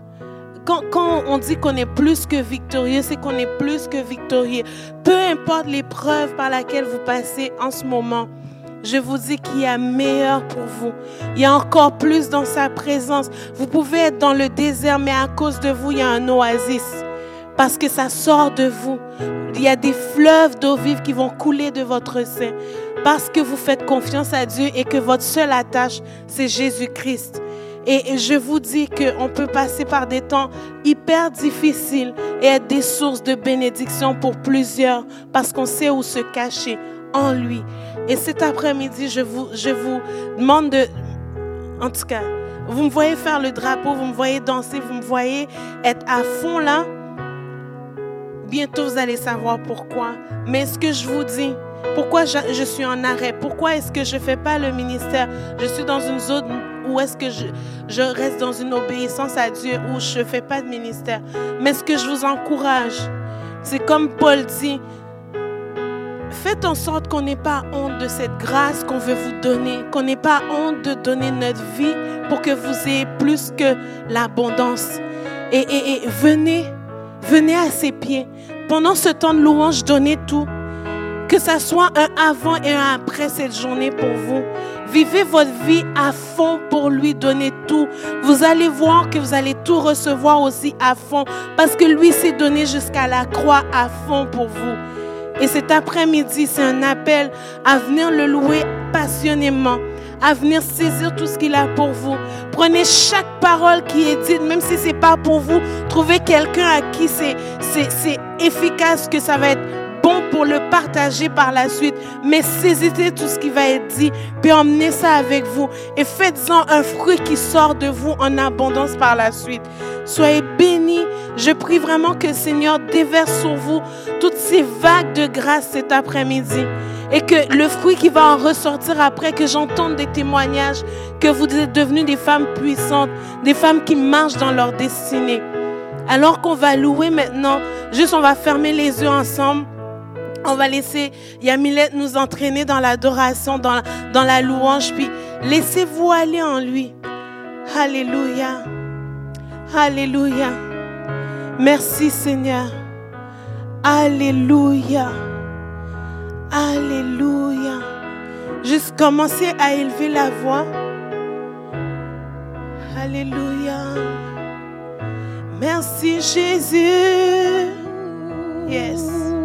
Quand, on dit qu'on est plus que victorieux, c'est qu'on est plus que victorieux. Peu importe l'épreuve par laquelle vous passez en ce moment, je vous dis qu'il y a meilleur pour vous. Il y a encore plus dans sa présence. Vous pouvez être dans le désert, mais à cause de vous, il y a un oasis. Parce que ça sort de vous. Il y a des fleuves d'eau vive qui vont couler de votre sein. Parce que vous faites confiance à Dieu et que votre seule attache, c'est Jésus-Christ. Et je vous dis qu'on peut passer par des temps hyper difficiles et être des sources de bénédiction pour plusieurs parce qu'on sait où se cacher en lui. Et cet après-midi, je vous, je vous demande de... En tout cas, vous me voyez faire le drapeau, vous me voyez danser, vous me voyez être à fond là. Bientôt, vous allez savoir pourquoi. Mais ce que je vous dis, pourquoi je, je suis en arrêt, pourquoi est-ce que je ne fais pas le ministère, je suis dans une zone où est-ce que je, reste dans une obéissance à Dieu, où je ne fais pas de ministère? Mais ce que je vous encourage, c'est comme Paul dit, faites en sorte qu'on n'ait pas honte de cette grâce qu'on veut vous donner, qu'on n'ait pas honte de donner notre vie pour que vous ayez plus que l'abondance. Et, et, et venez, venez à ses pieds. Pendant ce temps de louange, donnez tout. Que ça soit un avant et un après cette journée pour vous. Vivez votre vie à fond pour lui donner tout. Vous allez voir que vous allez tout recevoir aussi à fond parce que lui s'est donné jusqu'à la croix à fond pour vous. Et cet après-midi, c'est un appel à venir le louer passionnément, à venir saisir tout ce qu'il a pour vous. Prenez chaque parole qui est dite, même si ce n'est pas pour vous. Trouvez quelqu'un à qui c'est efficace, que ça va être bon pour le partager par la suite. Mais saisissez tout ce qui va être dit, puis emmenez ça avec vous et faites-en un fruit qui sort de vous en abondance par la suite. Soyez bénis. Je prie vraiment que le Seigneur déverse sur vous toutes ces vagues de grâce cet après-midi. Et que le fruit qui va en ressortir après, que j'entende des témoignages, que vous êtes devenues des femmes puissantes, des femmes qui marchent dans leur destinée. Alors qu'on va louer maintenant, juste on va fermer les yeux ensemble. On va laisser Yamilette nous entraîner dans l'adoration, dans, dans la louange, puis laissez-vous aller en lui. Alléluia. Alléluia. Merci Seigneur. Alléluia. Alléluia. Juste commencer à élever la voix. Alléluia. Merci Jésus. Yes.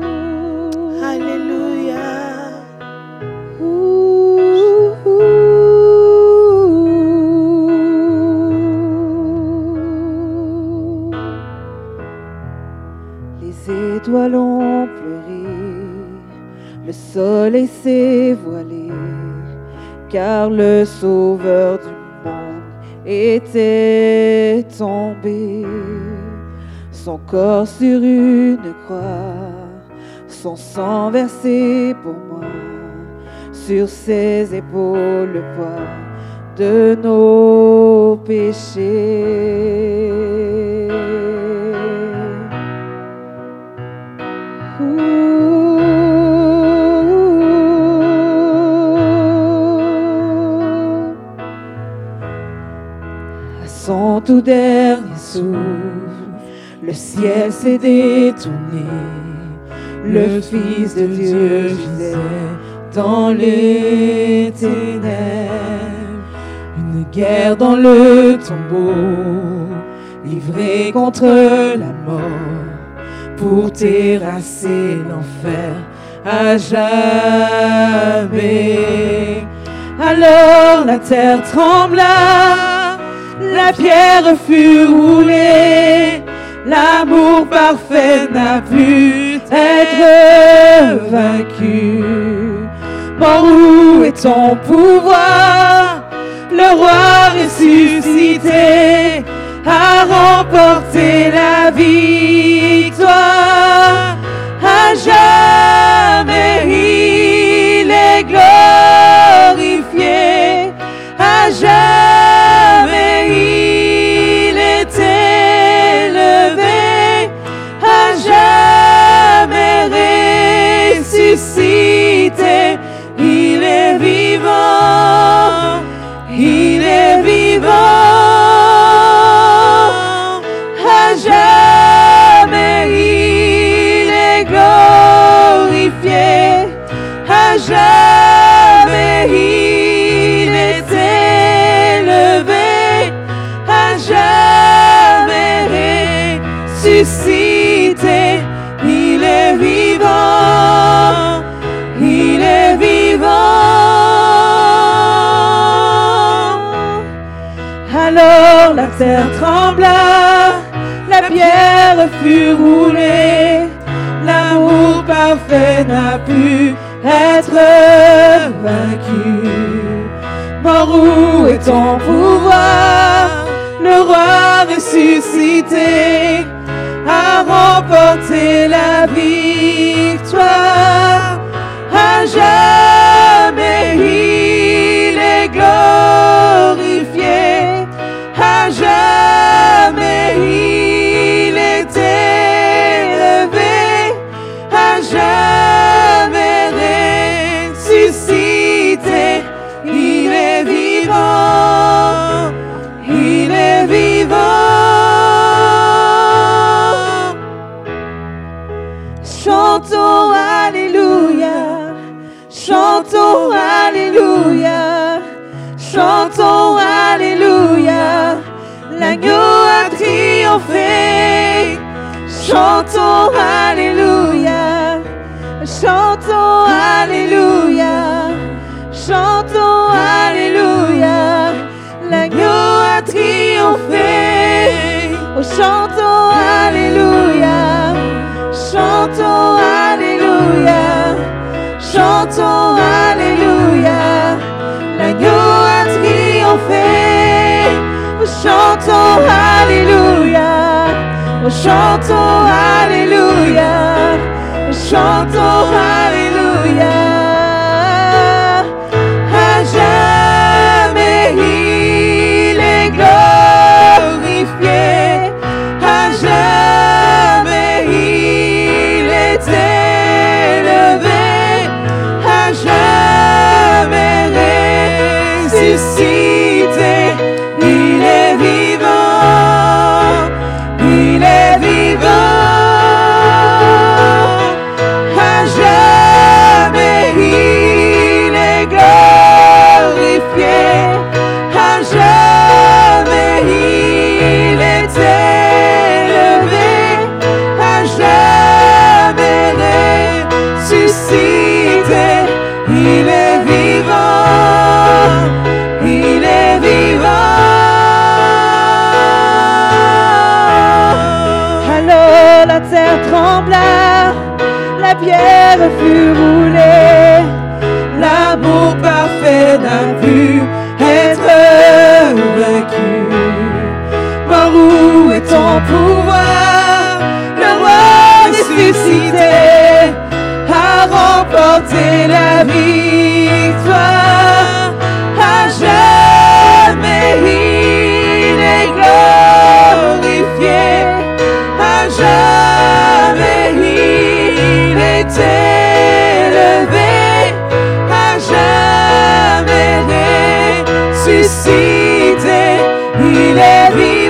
Soleil s'est voilé, car le sauveur du monde était tombé. Son corps sur une croix, son sang versé pour moi, sur ses épaules le poids de nos péchés. À son tout dernier souffle, le ciel s'est détourné. Le Fils de Dieu gisait dans les ténèbres. Une guerre dans le tombeau, livrée contre la mort, pour terrasser l'enfer à jamais. Alors la terre trembla, la pierre fut roulée, l'amour parfait n'a pu être vaincu. Mort, où est ton pouvoir Le roi ressuscité a remporté la victoire. À jamais Oh, chantons Alléluia, oh, chantons Alléluia, oh, chantons se fut roulé, l'amour parfait n'a pu être vaincu. Mort, où est ton pouvoir? Le roi ressuscité a remporté la victoire? est élevé, à jamais ressuscité, il est vivant.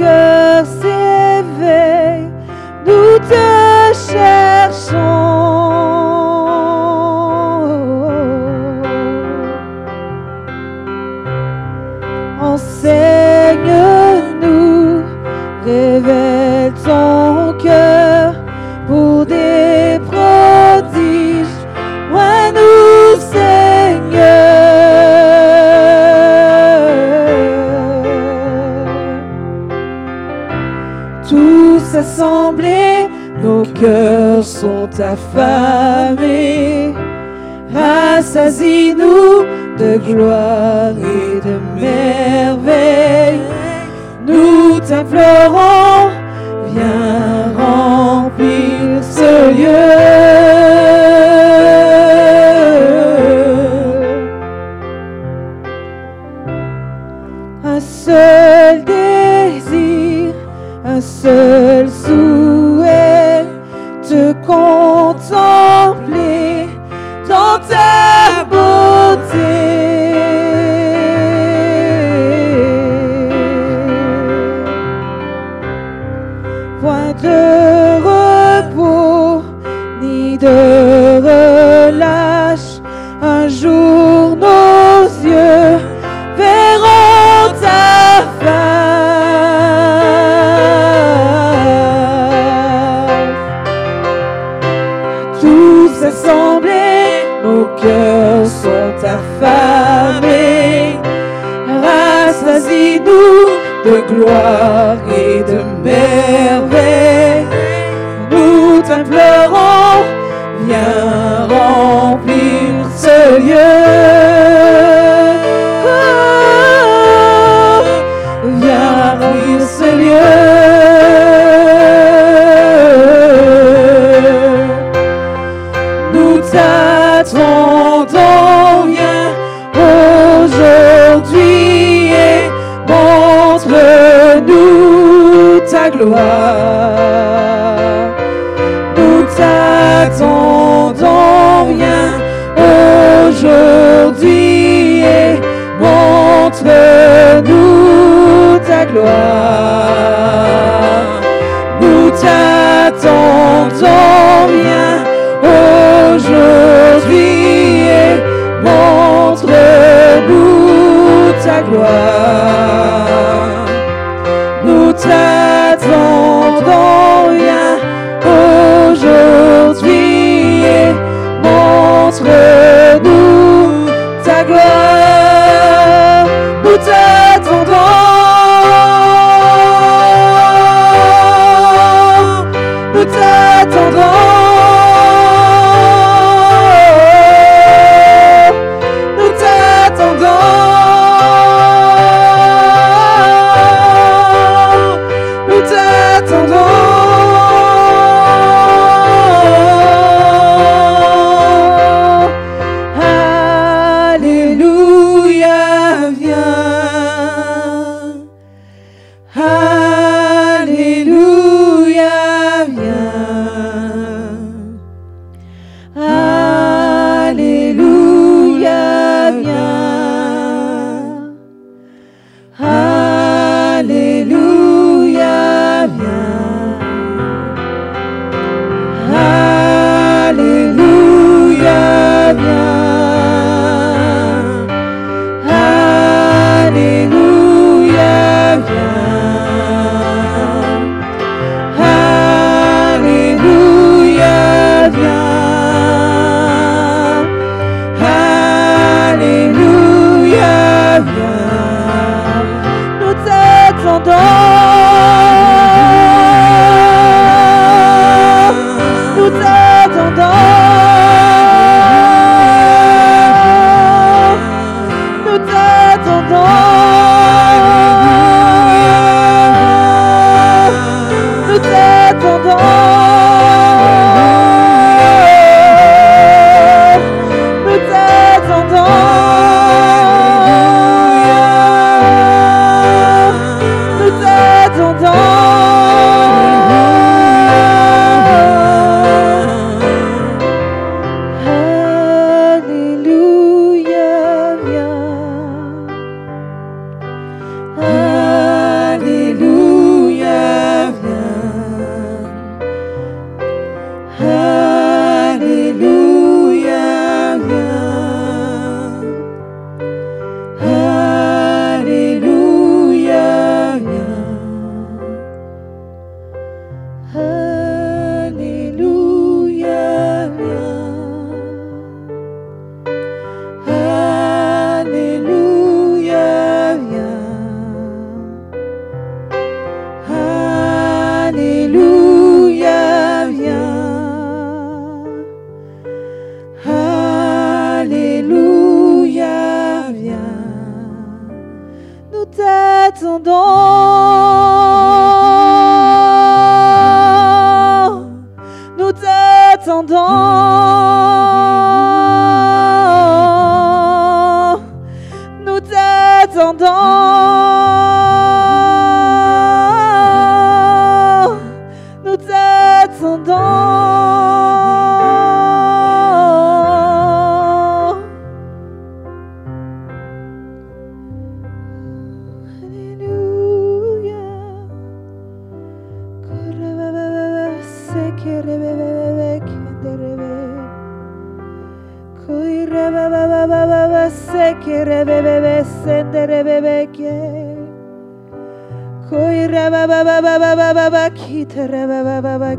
cœur. affamés. Rassasie-nous de gloire et de merveille. Nous t'implorons walk in. montre-nous ta gloire. Nous t'attendons bien aujourd'hui montre-nous ta gloire. Nous t'attendons bien aujourd'hui montre-nous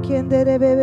quien debe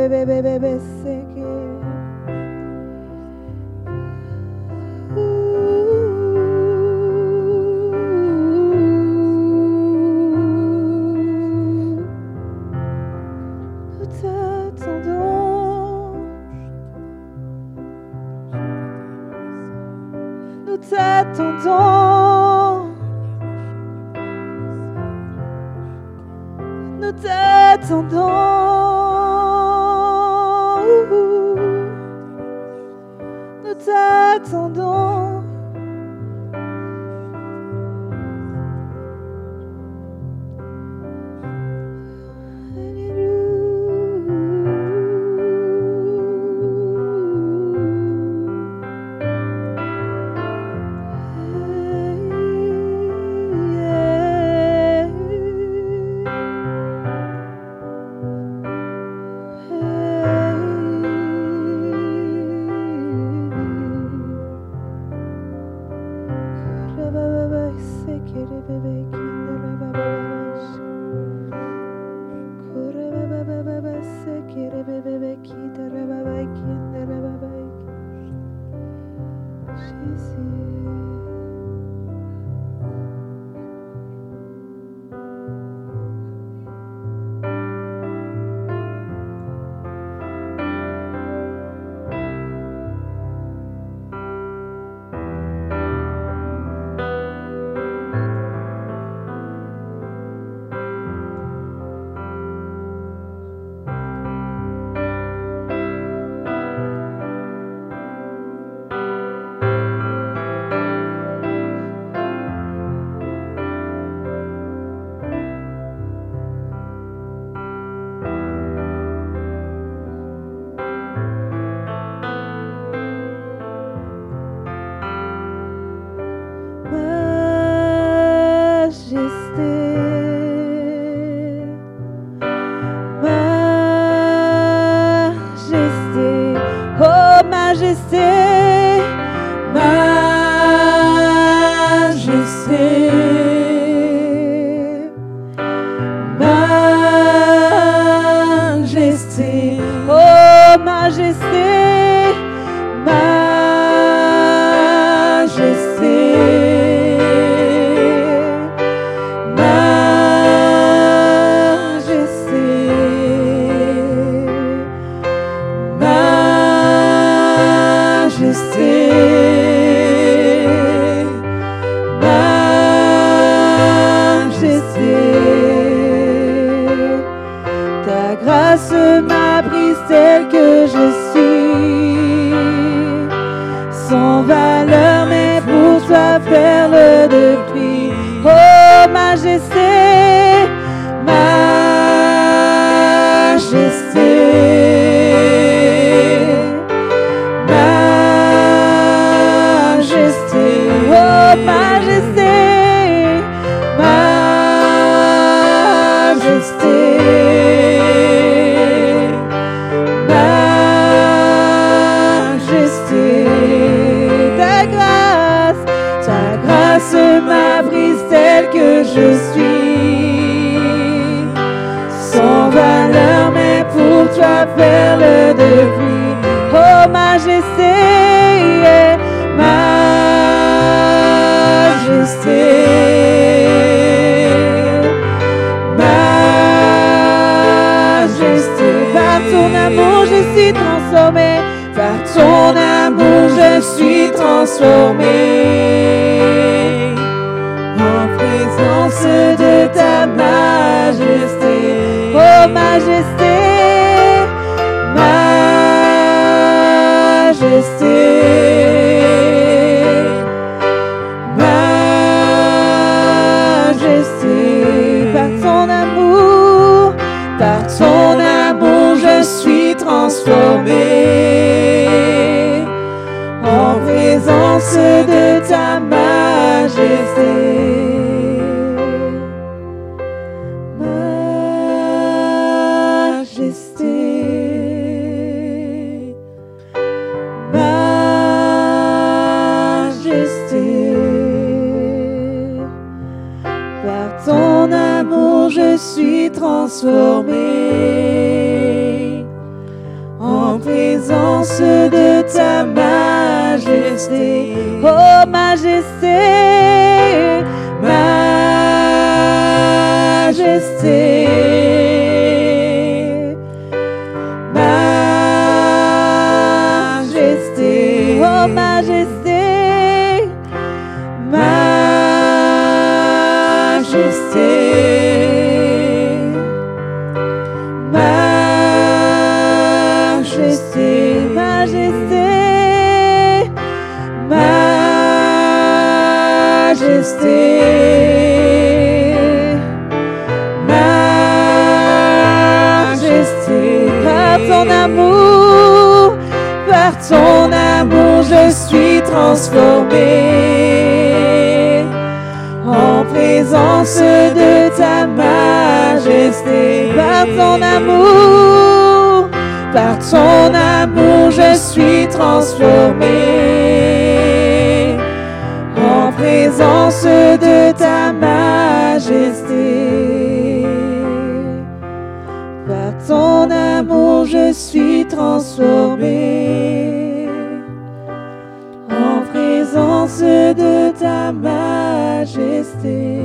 par ton amour, je suis transformé. En présence de ta majesté, par ton amour, par ton amour, je suis transformé. En présence de ta majesté. Par ton amour, je suis transformé ta majesté.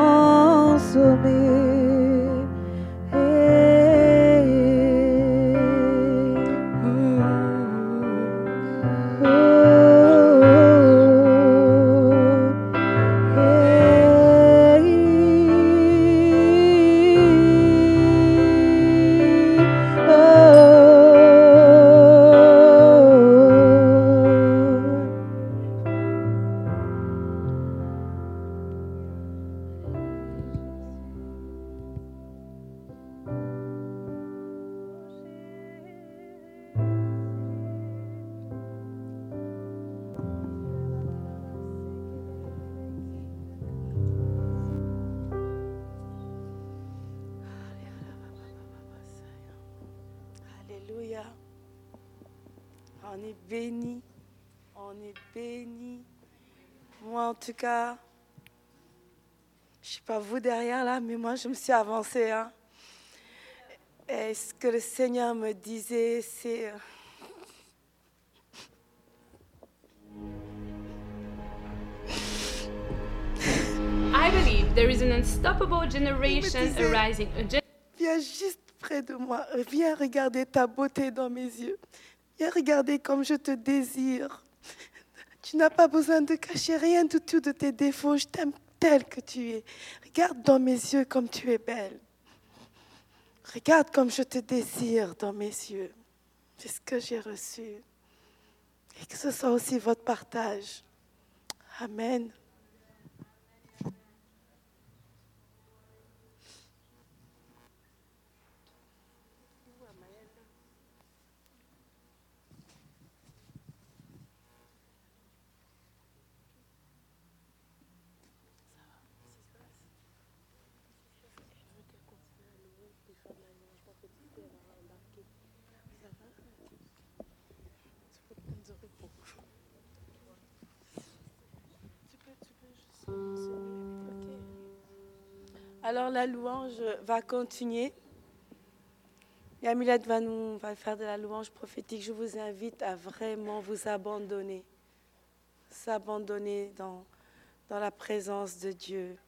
Je suis tout cas, je ne sais pas vous derrière là, mais moi, je me suis avancée. hein. Et ce que le Seigneur me disait, c'est. euh, I believe there is an unstoppable generation arising. A gen- Viens juste près de moi. Viens regarder ta beauté dans mes yeux. Viens regarder comme je te désire. Tu n'as pas besoin de cacher rien du tout de tes défauts. Je t'aime tel que tu es. Regarde dans mes yeux comme tu es belle. Regarde comme je te désire dans mes yeux. C'est ce que j'ai reçu. Et que ce soit aussi votre partage. Amen. Alors la louange va continuer. Yamilette va nous faire de la louange prophétique. Je vous invite à vraiment vous abandonner, s'abandonner dans, dans la présence de Dieu.